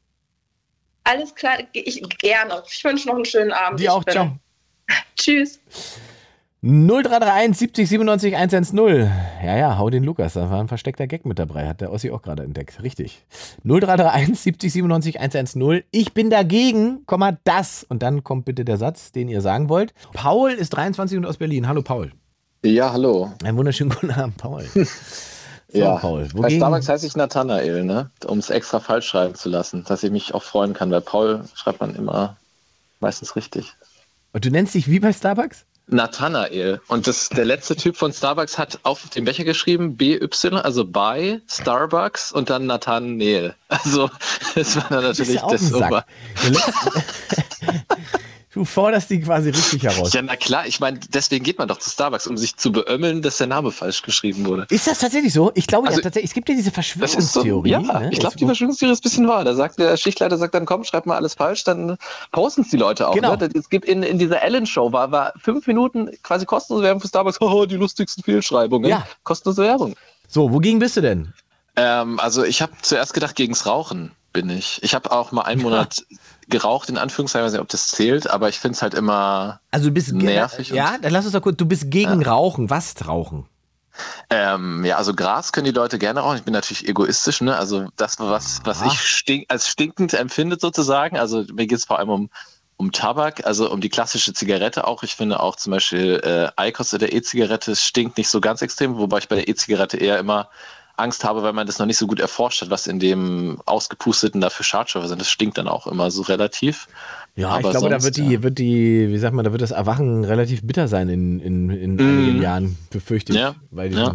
Alles klar, ich gerne. Ich wünsche noch einen schönen Abend. Dir auch. bin- Ciao. Tschüss. 0331 70 97 110. Ja, ja, hau den Lukas. Da war ein versteckter Gag mit dabei. Hat der Ossi auch gerade entdeckt. Richtig. 0331 70 97 110. Ich bin dagegen, Komma, das. Und dann kommt bitte der Satz, den ihr sagen wollt. Paul ist 23 und aus Berlin. Hallo, Paul. Ja, hallo. Einen wunderschönen guten Abend, Paul. So, ja. Paul. Bei Starbucks heiße ich Nathanael, ne? Um es extra falsch schreiben zu lassen, dass ich mich auch freuen kann. Bei Paul schreibt man immer meistens richtig. und du nennst dich wie bei Starbucks? Nathanael. Und das, der letzte Typ von Starbucks hat auf dem Becher geschrieben BY, also bei Starbucks und dann Nathanael. Also, das war dann natürlich das. Ober. Du forderst die quasi richtig heraus. Ja, na klar, ich meine, deswegen geht man doch zu Starbucks, um sich zu beömmeln, dass der Name falsch geschrieben wurde. Ist das tatsächlich so? Ich glaube Also, ja tatsächlich, es gibt ja diese ist so, Verschwörungstheorie. ja, ne? ich glaube, die Verschwörungstheorie ist ein bisschen wahr. Da sagt der Schichtleiter, sagt dann, komm, schreib mal alles falsch, dann posten es die Leute auch. Genau. Ne? Es gibt in, in dieser Ellen-Show, war, war fünf Minuten quasi kostenlose Werbung für Starbucks, Haha, die lustigsten Fehlschreibungen. Ja. Kostenlose Werbung. So, wogegen bist du denn? Ähm, also ich habe zuerst gedacht, gegens Rauchen bin ich. Ich habe auch mal einen Monat geraucht, in Anführungszeichen, weiß nicht, ob das zählt, aber ich finde es halt immer Also du bist nervig. Ja, dann lass uns doch kurz. Du bist gegen Rauchen. Was Rauchen? Ähm, ja, also Gras können die Leute gerne rauchen. Ich bin natürlich egoistisch, ne? Also das, was, was ich stink, als stinkend empfinde sozusagen. Also mir geht es vor allem um, um Tabak, also um die klassische Zigarette auch. Ich finde auch zum Beispiel äh, IQOS oder E-Zigarette stinkt nicht so ganz extrem, wobei ich bei der E-Zigarette eher immer Angst habe, weil man das noch nicht so gut erforscht hat, was in dem ausgepusteten dafür Schadstoffe sind. Das stinkt dann auch immer so relativ. Ja, Aber ich glaube, da sonst, wird die, wird die, wie sagt man, da wird das Erwachen relativ bitter sein in, in, in Mm. einigen Jahren, befürchte ich. Ja, Bei ja.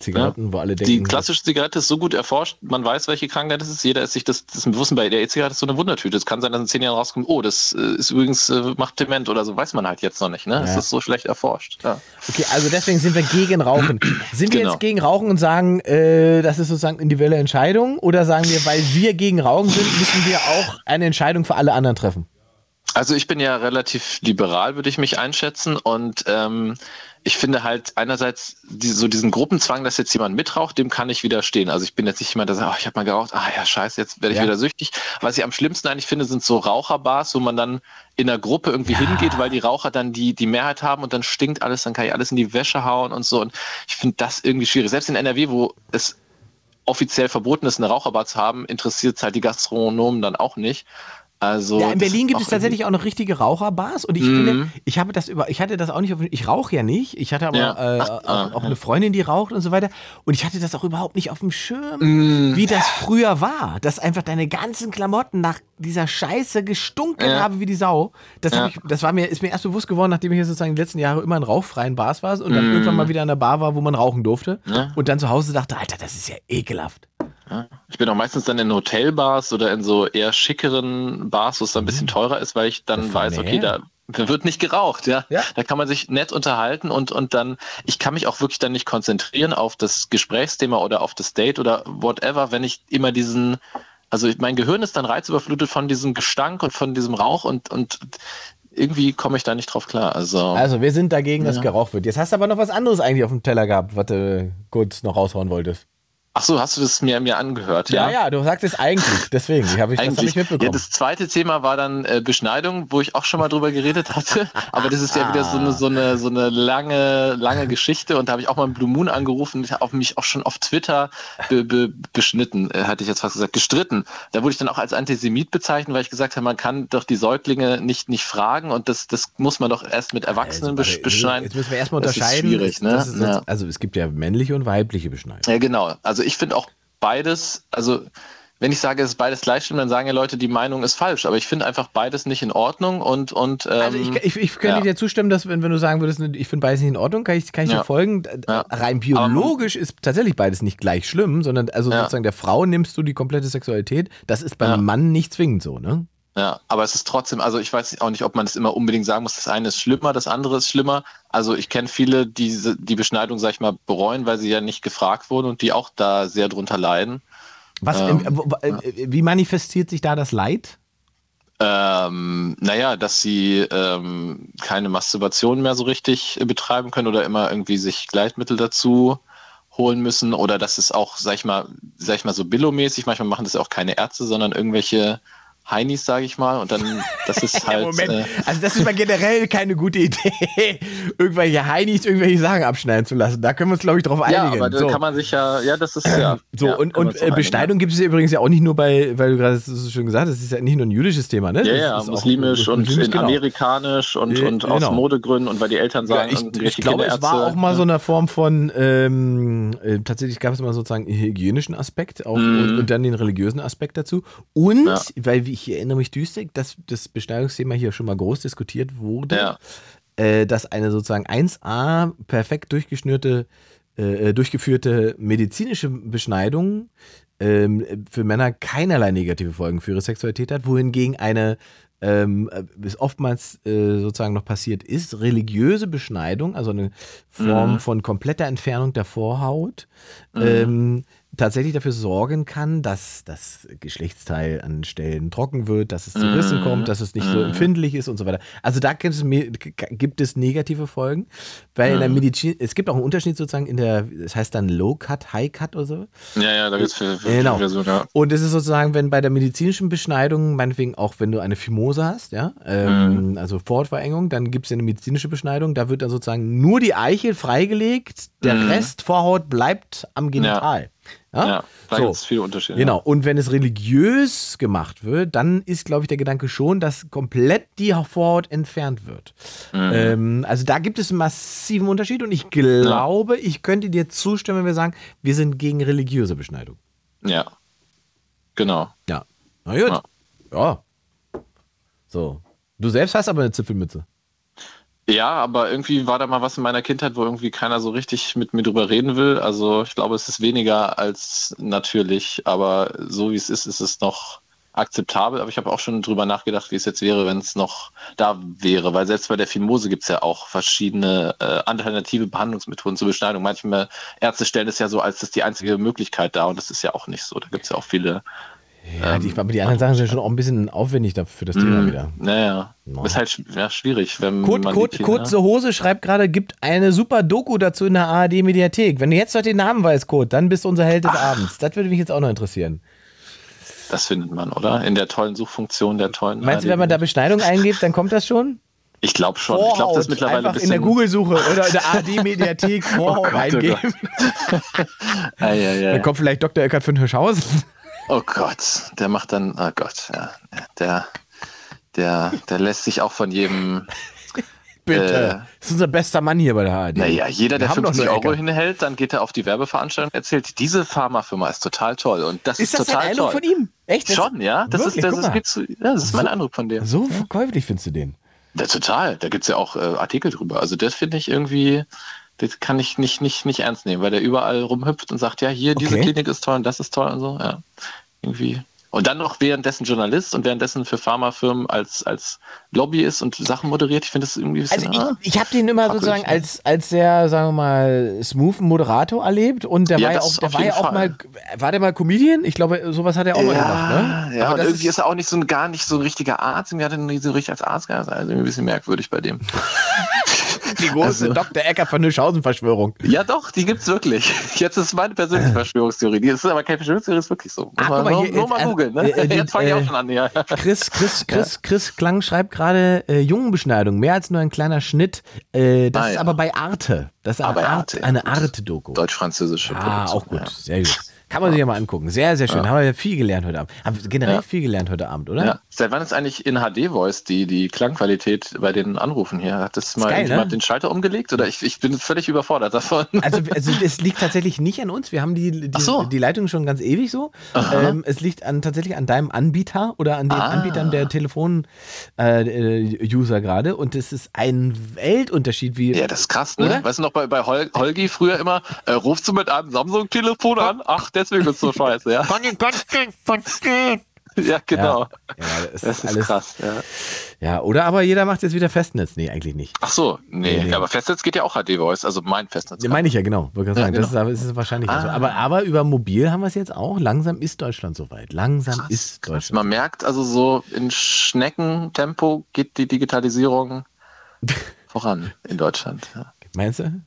Diesen E-Rauchdampfzigaretten, wo alle denken. Die klassische Zigarette ist so gut erforscht, man weiß, welche Krankheit es ist. Jeder ist sich das, das ist bewusst bei der E-Zigarette ist so eine Wundertüte. Es kann sein, dass in zehn Jahren rauskommt, oh, das äh, ist übrigens, äh, macht Dement oder so, weiß man halt jetzt noch nicht. Ne? Es Ja. ist so schlecht erforscht. Ja. Okay, also deswegen sind wir gegen Rauchen. Sind wir Genau. jetzt gegen Rauchen und sagen, äh, das ist sozusagen individuelle Entscheidung? Oder sagen wir, weil wir gegen Rauchen sind, müssen wir auch eine Entscheidung für alle anderen treffen? Also ich bin ja relativ liberal, würde ich mich einschätzen. Und ähm, ich finde halt einerseits die, so diesen Gruppenzwang, dass jetzt jemand mitraucht, dem kann ich widerstehen. Also ich bin jetzt nicht jemand, der sagt, oh, ich habe mal geraucht, ah ja, scheiße, jetzt werde ich Ja. wieder süchtig. Was ich am schlimmsten eigentlich finde, sind so Raucherbars, wo man dann in der Gruppe irgendwie hingeht, weil die Raucher dann die, die Mehrheit haben und dann stinkt alles, dann kann ich alles in die Wäsche hauen und so. Und ich finde das irgendwie schwierig. Selbst in NRW, wo es offiziell verboten ist, eine Raucherbar zu haben, interessiert es halt die Gastronomen dann auch nicht. Also ja, in Berlin gibt es tatsächlich auch noch richtige Raucherbars und ich Mhm. finde, ich habe das über, ich hatte das auch nicht auf, ich rauche ja nicht, ich hatte aber Ja. äh, Ach, auch, ah, auch ja. eine Freundin, die raucht und so weiter und ich hatte das auch überhaupt nicht auf dem Schirm, Mhm. wie das früher war, dass einfach deine ganzen Klamotten nach dieser Scheiße gestunken Ja. haben wie die Sau. Das, ich, das war mir, ist mir erst bewusst geworden, nachdem ich hier sozusagen die letzten Jahre immer in rauchfreien Bars war und dann Mhm. irgendwann mal wieder in einer Bar war, wo man rauchen durfte und dann zu Hause dachte, Alter, das ist ja ekelhaft. Ja. Ich bin auch meistens dann in Hotelbars oder in so eher schickeren Bars, wo es dann ein bisschen teurer ist, weil ich dann weiß, okay, da wird nicht geraucht, ja. Ja. Da kann man sich nett unterhalten und, und dann, ich kann mich auch wirklich dann nicht konzentrieren auf das Gesprächsthema oder auf das Date oder whatever, wenn ich immer diesen, also mein Gehirn ist dann reizüberflutet von diesem Gestank und von diesem Rauch und, und irgendwie komme ich da nicht drauf klar. Also, Also wir sind dagegen, dass Ja. geraucht wird. Jetzt hast du aber noch was anderes eigentlich auf dem Teller gehabt, was du kurz noch raushauen wolltest. Ach so, hast du das mir, mir angehört? Ja, ja, du sagst es eigentlich. Deswegen, habe ich, das habe ich mitbekommen. Ja, das zweite Thema war dann äh, Beschneidung, wo ich auch schon mal drüber geredet hatte. Aber das ist ja wieder so eine, so eine, so eine lange, lange Geschichte. Und da habe ich auch mal einen Blue Moon angerufen. Habe mich auch schon auf Twitter be, be, beschnitten, äh, hatte ich jetzt fast gesagt, gestritten. Da wurde ich dann auch als Antisemit bezeichnet, weil ich gesagt habe, man kann doch die Säuglinge nicht, nicht fragen. Und das, das muss man doch erst mit Erwachsenen Also, besch beschneiden. Jetzt müssen wir erstmal Das ist unterscheiden. schwierig, ne? Das ist jetzt, Ja. Also es gibt ja männliche und weibliche Beschneidung. Ja, genau. Also ich finde auch beides, also wenn ich sage, es ist beides gleich schlimm, dann sagen ja Leute, die Meinung ist falsch. Aber ich finde einfach beides nicht in Ordnung und, und ähm, Also ich, ich, ich könnte ja. dir zustimmen, dass wenn, wenn du sagen würdest, ich finde beides nicht in Ordnung, kann ich, kann ich dir Ja. folgen. Ja. Rein biologisch ist tatsächlich beides nicht gleich schlimm, sondern also sozusagen der Frau nimmst du die komplette Sexualität. Das ist beim. Mann nicht zwingend so, ne? Ja, aber es ist trotzdem, also ich weiß auch nicht, ob man es immer unbedingt sagen muss, das eine ist schlimmer, das andere ist schlimmer. Also ich kenne viele, die die Beschneidung, sag ich mal, bereuen, weil sie ja nicht gefragt wurden und die auch da sehr drunter leiden. Was, Ähm, wo- äh, wie manifestiert sich da das Leid? Ähm, naja, dass sie ähm, keine Masturbation mehr so richtig äh, betreiben können oder immer irgendwie sich Gleitmittel dazu holen müssen oder dass es auch, sag ich mal, sag ich mal so Billo-mäßig, manchmal machen das ja auch keine Ärzte, sondern irgendwelche Heinis, sage ich mal, und dann, das ist halt. Moment, Äh, also das ist mal generell keine gute Idee, irgendwelche Heinis irgendwelche Sachen abschneiden zu lassen. Da können wir uns, glaube ich, drauf ja, einigen. aber da so. kann man sich ja, ja, das ist ja. So, ja, und, und äh, Beschneidung gibt es ja übrigens ja auch nicht nur bei, weil du gerade das so schön gesagt hast, das ist ja nicht nur ein jüdisches Thema, ne? Ja, ja, muslimisch und muslimisch, genau. amerikanisch und, Äh, und aus genau. Modegründen und weil die Eltern Ja, sagen, ich, irgendwelche ich glaube, es war auch mal so eine Form von, ähm, äh, tatsächlich gab es mal sozusagen einen hygienischen Aspekt auch, Mhm. und, und dann den religiösen Aspekt dazu. Und, Ja. weil ich erinnere mich düster, dass das Beschneidungsthema hier schon mal groß diskutiert wurde, Ja. äh, dass eine sozusagen 1a perfekt durchgeschnürte, äh, durchgeführte medizinische Beschneidung ähm, für Männer keinerlei negative Folgen für ihre Sexualität hat, wohingegen eine ähm, es oftmals äh, sozusagen noch passiert ist, religiöse Beschneidung, also eine Form Mhm. von kompletter Entfernung der Vorhaut, Mhm. ähm, tatsächlich dafür sorgen kann, dass das Geschlechtsteil an Stellen trocken wird, dass es zu Rissen Mhm. kommt, dass es nicht so Mhm. empfindlich ist und so weiter. Also da gibt es, gibt es negative Folgen, weil in der Mhm. Medizin, es gibt auch einen Unterschied sozusagen in der, das heißt dann Low Cut, High Cut oder so. Ja, ja, da gibt es viele, viele Genau. Versionen, ja. Und es ist sozusagen, wenn bei der medizinischen Beschneidung, meinetwegen auch wenn du eine Phimose hast, ja, ähm, Mhm. also Vorhautverengung, dann gibt es eine medizinische Beschneidung, da wird dann sozusagen nur die Eichel freigelegt, der Mhm. Rest Vorhaut bleibt am Genital. Ja, Ja, da So. gibt es viele Unterschiede. Genau. Und wenn es religiös gemacht wird, dann ist, glaube ich, der Gedanke schon, dass komplett die Vorhaut entfernt wird. Mhm. Ähm, also da gibt es einen massiven Unterschied und ich glaube, ich könnte dir zustimmen, wenn wir sagen, wir sind gegen religiöse Beschneidung. Ja. Genau. Ja. Na gut. Ja. Ja. So. Du selbst hast aber eine Zipfelmütze. Ja, aber irgendwie war da mal was in meiner Kindheit, wo irgendwie keiner so richtig mit mir drüber reden will. Also ich glaube, es ist weniger als natürlich, aber so wie es ist, ist es noch akzeptabel. Aber ich habe auch schon drüber nachgedacht, wie es jetzt wäre, wenn es noch da wäre. Weil selbst bei der Phimose gibt es ja auch verschiedene äh, alternative Behandlungsmethoden zur Beschneidung. Manchmal Ärzte stellen es ja so als das die einzige Möglichkeit dar und das ist ja auch nicht so. Da gibt es ja auch viele. Ja, die, aber die anderen Sachen sind schon auch ein bisschen aufwendig dafür für das Thema Mm, wieder. Naja, No. ist halt ja, schwierig, wenn Kurt, man Kurt, kurze Hose schreibt gerade, gibt eine super Doku dazu in der ARD-Mediathek. Wenn du jetzt noch den Namen weißt, Kurt, dann bist du unser Held des Abends. Das würde mich jetzt auch noch interessieren. Das findet man, oder? In der tollen Suchfunktion der tollen. Meinst du, wenn man da Beschneidung eingibt, dann kommt das schon? Ich glaube schon. ich glaube, das ist mittlerweile ein Einfach bisschen. in der Google-Suche oder in der ARD-Mediathek Vorhaut Oh Gott, oh eingeben. Ah, ja, ja, Dann kommt vielleicht Dr. Eckert von Hirschhausen. Oh Gott, der macht dann. Oh Gott, ja. Der, der, der lässt sich auch von jedem. Bitte. das ist unser bester Mann hier bei der ARD. Naja, jeder, der Wir haben doch 50 nur Euro hinhält, dann geht er auf die Werbeveranstaltung und erzählt, diese Pharmafirma ist total toll. Und das ist, Ist das total Eindruck toll. von ihm? Echt? Schon, ja. Das Wirklich? ist, das ist, zu, ja, das ist mein So- Eindruck von dem. So verkäuflich findest du den. Ja, total. Da gibt es ja auch äh, Artikel drüber. Also das finde ich irgendwie, das kann ich nicht, nicht, nicht ernst nehmen, weil der überall rumhüpft und sagt, ja, hier, diese Okay. Klinik ist toll und das ist toll und so. Ja, irgendwie. Und dann noch währenddessen Journalist und währenddessen für Pharmafirmen als, als Lobbyist und Sachen moderiert. Ich finde das irgendwie ein Also bisschen, ah, ich, ich habe den immer sozusagen als, als sehr, sagen wir mal, smoothen Moderator erlebt und der Ja, war ja auch, der war ja auch mal, war der mal Comedian? Ich glaube, sowas hat er auch mal gemacht, ne? Ja, Aber und irgendwie ist- ist, er auch nicht so ein gar nicht so ein richtiger Arzt. Irgendwie hat er nie so richtig als Arzt gearbeitet. Also irgendwie ein bisschen merkwürdig bei dem. die große also- Dr. Eckert von Hirschhausen-Verschwörung. Ja, doch, die gibt's wirklich. Jetzt ist meine persönliche Verschwörungstheorie. Die ist aber keine Verschwörungstheorie, ist wirklich so. Guck mal, nur, hier, nur jetzt, mal also, googeln. Ne? äh, äh, Jetzt fange ich äh, auch schon an. Ja. Chris, Chris, Chris, Chris Klang schreibt gerade äh, Jungenbeschneidung, mehr als nur ein kleiner Schnitt. Äh, das Ah, ist aber bei Arte. Das ist Ah, eine Arte, ja, eine. Arte-Doku. Deutsch-französische Ah, auch gut. Ja. Sehr gut. Kann man sich ja mal angucken. Sehr, sehr schön. Ja. Haben wir ja viel gelernt heute Abend. Haben wir generell Ja. viel gelernt heute Abend, oder? Ja. Seit wann ist eigentlich in HD-Voice die, die Klangqualität bei den Anrufen hier? Hat das mal geil, ne? den Schalter umgelegt? Oder ich, ich bin völlig überfordert davon. Also, also das liegt tatsächlich nicht an uns. Wir haben die, die, so. die Leitung schon ganz ewig so. Ähm, es liegt an, tatsächlich an deinem Anbieter oder an den Ah. Anbietern der Telefon-User äh, User gerade. Und es ist ein Weltunterschied, wie. Ja, das ist krass, ne? Oder? Weißt du noch, bei, bei Hol Holgi früher immer, äh, rufst du mit einem Samsung-Telefon an? Ach, deswegen ist so scheiße, ja. Ja, genau. Ja, das, Das ist alles. krass, ja. Ja, oder aber jeder macht jetzt wieder Festnetz. Nee, eigentlich nicht. Ach so, nee, Nee, nee. aber Festnetz geht ja auch HD-Voice, also mein Festnetz. Ja, meine ich ja, genau. Wollte Ja, sagen, das genau. ist, aber ist wahrscheinlich Ah. so. Aber, aber über mobil haben wir es jetzt auch. Langsam ist Deutschland soweit. Langsam Krass, ist krass. Deutschland. Man merkt also so, in Schneckentempo geht die Digitalisierung voran in Deutschland. Ja. Meinst du?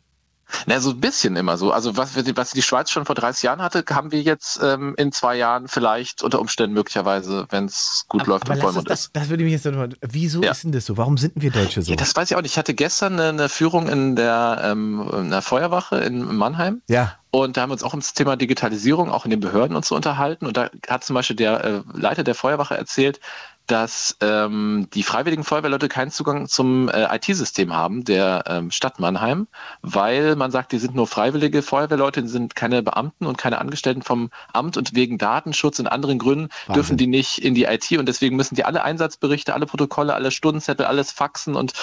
Na, so ein bisschen immer so. Also was, was die Schweiz schon vor 30 Jahren hatte, haben wir jetzt ähm, in zwei Jahren vielleicht unter Umständen möglicherweise, wenn es gut läuft aber und Vollmond das, ist. das würde mich jetzt noch. Wieso Ja. ist denn das so? Warum sind wir Deutsche so? Ja, das weiß ich auch nicht. Ich hatte gestern eine, eine Führung in der, ähm, in der Feuerwache in Mannheim. ja. Und da haben wir uns auch ums Thema Digitalisierung auch in den Behörden und so unterhalten. Und da hat zum Beispiel der äh, Leiter der Feuerwache erzählt, dass ähm, die freiwilligen Feuerwehrleute keinen Zugang zum äh, IT-System haben der ähm, Stadt Mannheim, weil man sagt, die sind nur freiwillige Feuerwehrleute, die sind keine Beamten und keine Angestellten vom Amt und wegen Datenschutz und anderen Gründen Wahnsinn. dürfen die nicht in die IT und deswegen müssen die alle Einsatzberichte, alle Protokolle, alle Stundenzettel, alles faxen und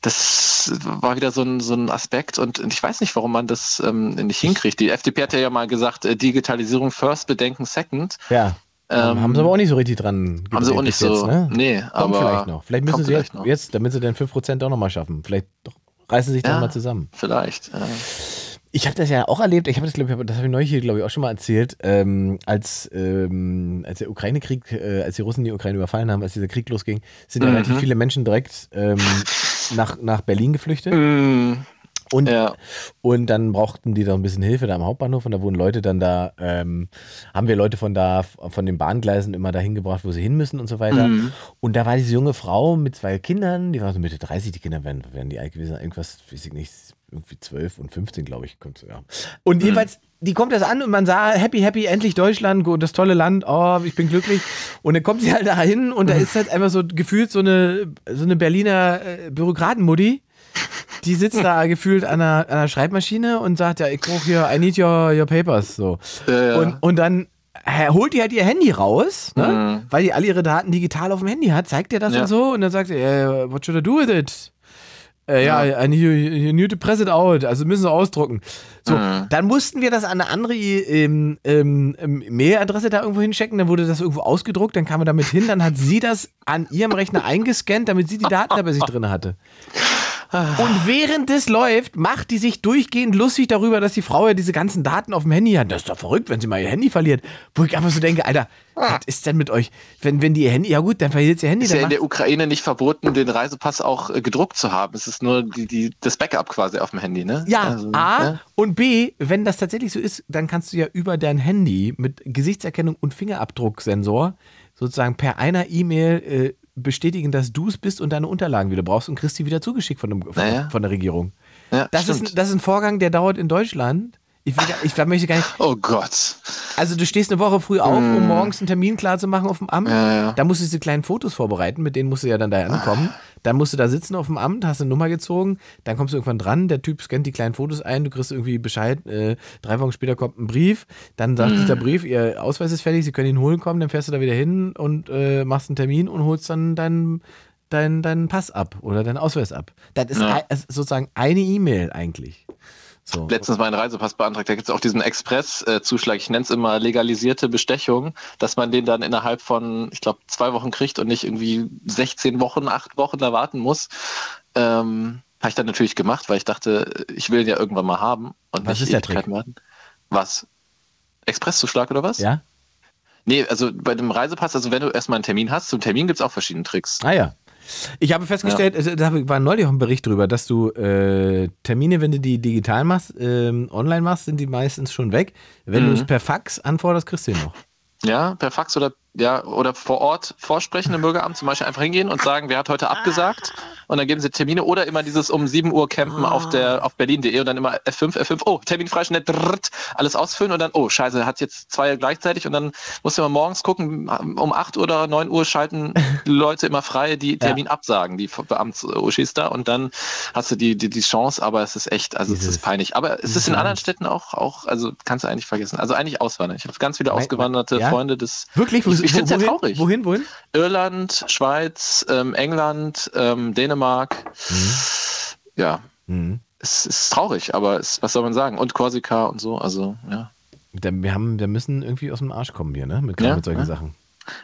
das war wieder so ein, so ein Aspekt und ich weiß nicht, warum man das ähm, nicht hinkriegt. Die FDP hat ja mal gesagt, äh, Digitalisierung first, Bedenken second. Ja. Ähm, haben sie aber auch nicht so richtig dran Haben sie auch nicht jetzt, so. ne? Nee, Kommt aber. vielleicht noch. Vielleicht müssen sie jetzt, jetzt, damit sie den 5% auch nochmal schaffen. Vielleicht doch, reißen sie sich Ja. dann mal zusammen. Vielleicht. Äh, Ich habe das ja auch erlebt, ich habe das, glaube ich, das habe ich neulich hier, glaube ich, auch schon mal erzählt, ähm, als, ähm, als der Ukraine-Krieg, äh, als die Russen die Ukraine überfallen haben, als dieser Krieg losging, sind ja Mhm. relativ viele Menschen direkt ähm, nach, nach Berlin geflüchtet. mm, Und, ja. und dann brauchten die da ein bisschen Hilfe da am Hauptbahnhof und da wurden Leute dann da, ähm, haben wir Leute von da, von den Bahngleisen immer dahin gebracht, wo sie hin müssen und so weiter. Mhm. Und da war diese junge Frau mit zwei Kindern, die war so Mitte 30, die Kinder werden, werden die alt gewesen, irgendwas, weiß ich nicht, irgendwie 12 und 15, glaube ich, kommt ja. Und jedenfalls, die kommt das an und man sah, happy, happy, endlich Deutschland, das tolle Land, oh, ich bin glücklich. Und dann kommt sie halt da hin und da ist halt einfach so gefühlt so eine, so eine Berliner äh, Bürokratenmutti. Die sitzt da gefühlt an einer, an einer Schreibmaschine und sagt, ja, ich brauche hier, I need your, your papers. So. Ja, ja. Und, und dann holt die halt ihr Handy raus, ne? Mhm. weil die alle ihre Daten digital auf dem Handy hat, zeigt ihr das Ja. und so und dann sagt sie, äh, what should I do with it? Äh, ja, I need, you, you need to press it out, also müssen sie ausdrucken. So, Mhm. dann mussten wir das an eine andere ähm, ähm, ähm, Mailadresse da irgendwo hinschicken, dann wurde das irgendwo ausgedruckt, dann kam er damit hin, dann hat sie das an ihrem Rechner eingescannt, damit sie die Daten da bei sich drin hatte. Und während das läuft, macht die sich durchgehend lustig darüber, dass die Frau ja diese ganzen Daten auf dem Handy hat. Das ist doch verrückt, wenn sie mal ihr Handy verliert. Wo ich einfach so denke, Alter, was ist denn mit euch? Wenn, wenn die ihr Handy, ja gut, dann verliert sie ihr Handy. Ist Dann ja in der Ukraine nicht verboten, den Reisepass auch äh, gedruckt zu haben. Es ist nur die, die, das Backup quasi auf dem Handy, ne? ja, Also, A ja. und B, wenn das tatsächlich so ist, dann kannst du ja über dein Handy mit Gesichtserkennung und Fingerabdrucksensor sozusagen per einer E-Mail äh, bestätigen, dass du es bist und deine Unterlagen wieder brauchst und kriegst die wieder zugeschickt von, dem, von, Naja. von der Regierung. Ja, Das ist, stimmt. das ist ein Vorgang, der dauert in Deutschland. Ich, will, ich möchte gar nicht. Oh Gott. Also du stehst eine Woche früh auf, um morgens einen Termin klar zu machen auf dem Amt. Mm. Ja, ja. Da musst du diese kleinen Fotos vorbereiten, mit denen musst du ja dann da ankommen. Dann musst du da sitzen auf dem Amt, hast eine Nummer gezogen, dann kommst du irgendwann dran, der Typ scannt die kleinen Fotos ein, du kriegst irgendwie Bescheid, äh, drei Wochen später kommt ein Brief, dann sagt Mm. dieser Brief, ihr Ausweis ist fertig, sie können ihn holen kommen, dann fährst du da wieder hin und äh, machst einen Termin und holst dann deinen deinen deinen Pass ab oder deinen Ausweis ab. Das ist Ja. ist sozusagen eine E-Mail eigentlich. So. Letztens meinen Reisepass beantragt, da gibt es auch diesen Express-Zuschlag, ich nenne es immer legalisierte Bestechung, dass man den dann innerhalb von, ich glaube, zwei Wochen kriegt und nicht irgendwie 16 Wochen, acht Wochen da warten muss. Ähm, Habe ich dann natürlich gemacht, weil ich dachte, ich will ihn ja irgendwann mal haben und Was ist der Ewigkeiten warten. Was? Expresszuschlag oder was? Ja? Nee, also bei dem Reisepass, also wenn du erstmal einen Termin hast, zum Termin gibt es auch verschiedene Tricks. Ah ja. Ich habe festgestellt, also, da war neulich auch ein Bericht drüber, dass du äh, Termine, wenn du die digital machst, ähm, online machst, sind die meistens schon weg. Wenn Mhm. du es per Fax anforderst, kriegst du ihn noch. Ja, per Fax oder ja, oder vor Ort vorsprechen im Bürgeramt, zum Beispiel einfach hingehen und sagen, wer hat heute abgesagt und dann geben sie Termine oder immer dieses um 7 Uhr campen auf der auf berlin.de und dann immer F5, F5, oh, Termin frei, schnell, drrrt, alles ausfüllen und dann, oh, scheiße, hat jetzt zwei gleichzeitig und dann musst du immer morgens gucken, um 8 Uhr oder 9 Uhr schalten Leute immer frei, die Termin absagen, die Beamts-Uschis da und dann hast du die, die, die Chance, aber es ist echt, also es Dieses- ist peinlich. Aber es ist in anderen. Städten auch, auch, also kannst du eigentlich vergessen. Also eigentlich auswandern. Ich habe ganz viele ausgewanderte ja? Freunde des Wirklich? Ich, ich finde es ja traurig. Wohin, wohin? Irland, Schweiz, ähm, England, ähm, Dänemark. Ja, Mhm. es ist traurig, aber es, was soll man sagen? Und Korsika und so, also ja. Wir, haben, wir müssen irgendwie aus dem Arsch kommen hier, ne? Mit, Ja, mit solchen ja. Sachen.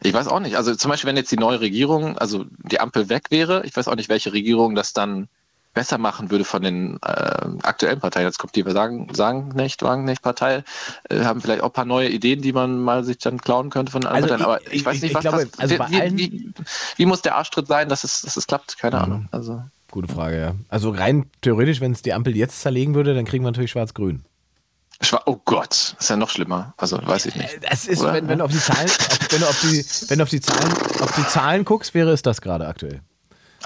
Ich weiß auch nicht. Also zum Beispiel, wenn jetzt die neue Regierung, also die Ampel weg wäre, ich weiß auch nicht, welche Regierung das dann besser machen würde von den äh, aktuellen Parteien. Jetzt kommt die sagen, sagen nicht, Wagen nicht Partei, äh, haben vielleicht auch ein paar neue Ideen, die man mal sich dann klauen könnte von anderen Also Parteien. Aber ich- ich, weiß ich- nicht, ich was, glaube, was also wie, allen- wie, wie muss der Arschtritt sein, dass es, dass es klappt? Keine Mhm. Ahnung. Also Gute Frage, ja. Also rein theoretisch, wenn es die Ampel jetzt zerlegen würde, dann kriegen wir natürlich schwarz-grün. Schwa oh Gott, ist ja noch schlimmer. Also weiß ich nicht. Das ist, Oder? wenn, wenn du auf die Zahlen, auf, wenn du auf die, wenn du auf die Zahlen, auf die Zahlen guckst, wäre es das gerade aktuell.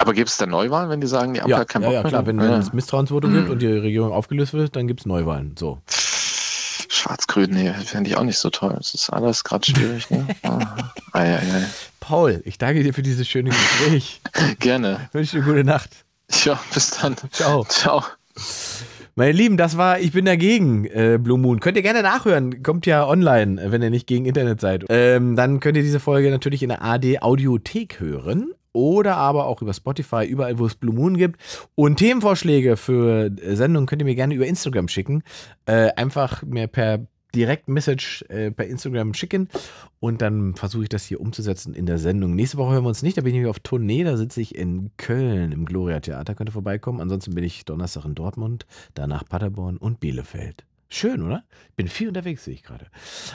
Aber gibt es da Neuwahlen, wenn die sagen, die Ampel Ja, hat keinen ja, Bock ja mehr? klar, wenn, Ja. wenn es Misstrauensvotum gibt und die Regierung aufgelöst wird, dann gibt es Neuwahlen. So. Schwarz-Grün, nee, fände ich auch nicht so toll. Es ist alles gerade schwierig. Ne? Ah, ei, ei, ei. Paul, ich danke dir für dieses schöne Gespräch. Gerne. Wünsche dir gute Nacht. Ja, bis dann. Ciao. Ciao. Meine Lieben, das war Ich bin dagegen, äh, Blue Moon. Könnt ihr gerne nachhören. Kommt ja online, wenn ihr nicht gegen Internet seid. Ähm, dann könnt ihr diese Folge natürlich in der AD Audiothek hören. Oder aber auch über Spotify, überall, wo es Blue Moon gibt. Und Themenvorschläge für äh, Sendungen könnt ihr mir gerne über Instagram schicken. Äh, einfach mir per direkt Message äh, per Instagram schicken und dann versuche ich das hier umzusetzen in der Sendung. Nächste Woche hören wir uns nicht, da bin ich nämlich auf Tournee, da sitze ich in Köln im Gloria Theater, könnt ihr vorbeikommen. Ansonsten bin ich Donnerstag in Dortmund, danach Paderborn und Bielefeld. Schön, oder? Bin viel unterwegs, sehe ich gerade.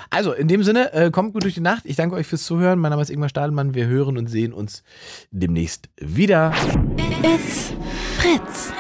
Also, in dem Sinne, äh, kommt gut durch die Nacht. Ich danke euch fürs Zuhören. Mein Name ist Ingmar Stadelmann. Wir hören und sehen uns demnächst wieder. It's Fritz.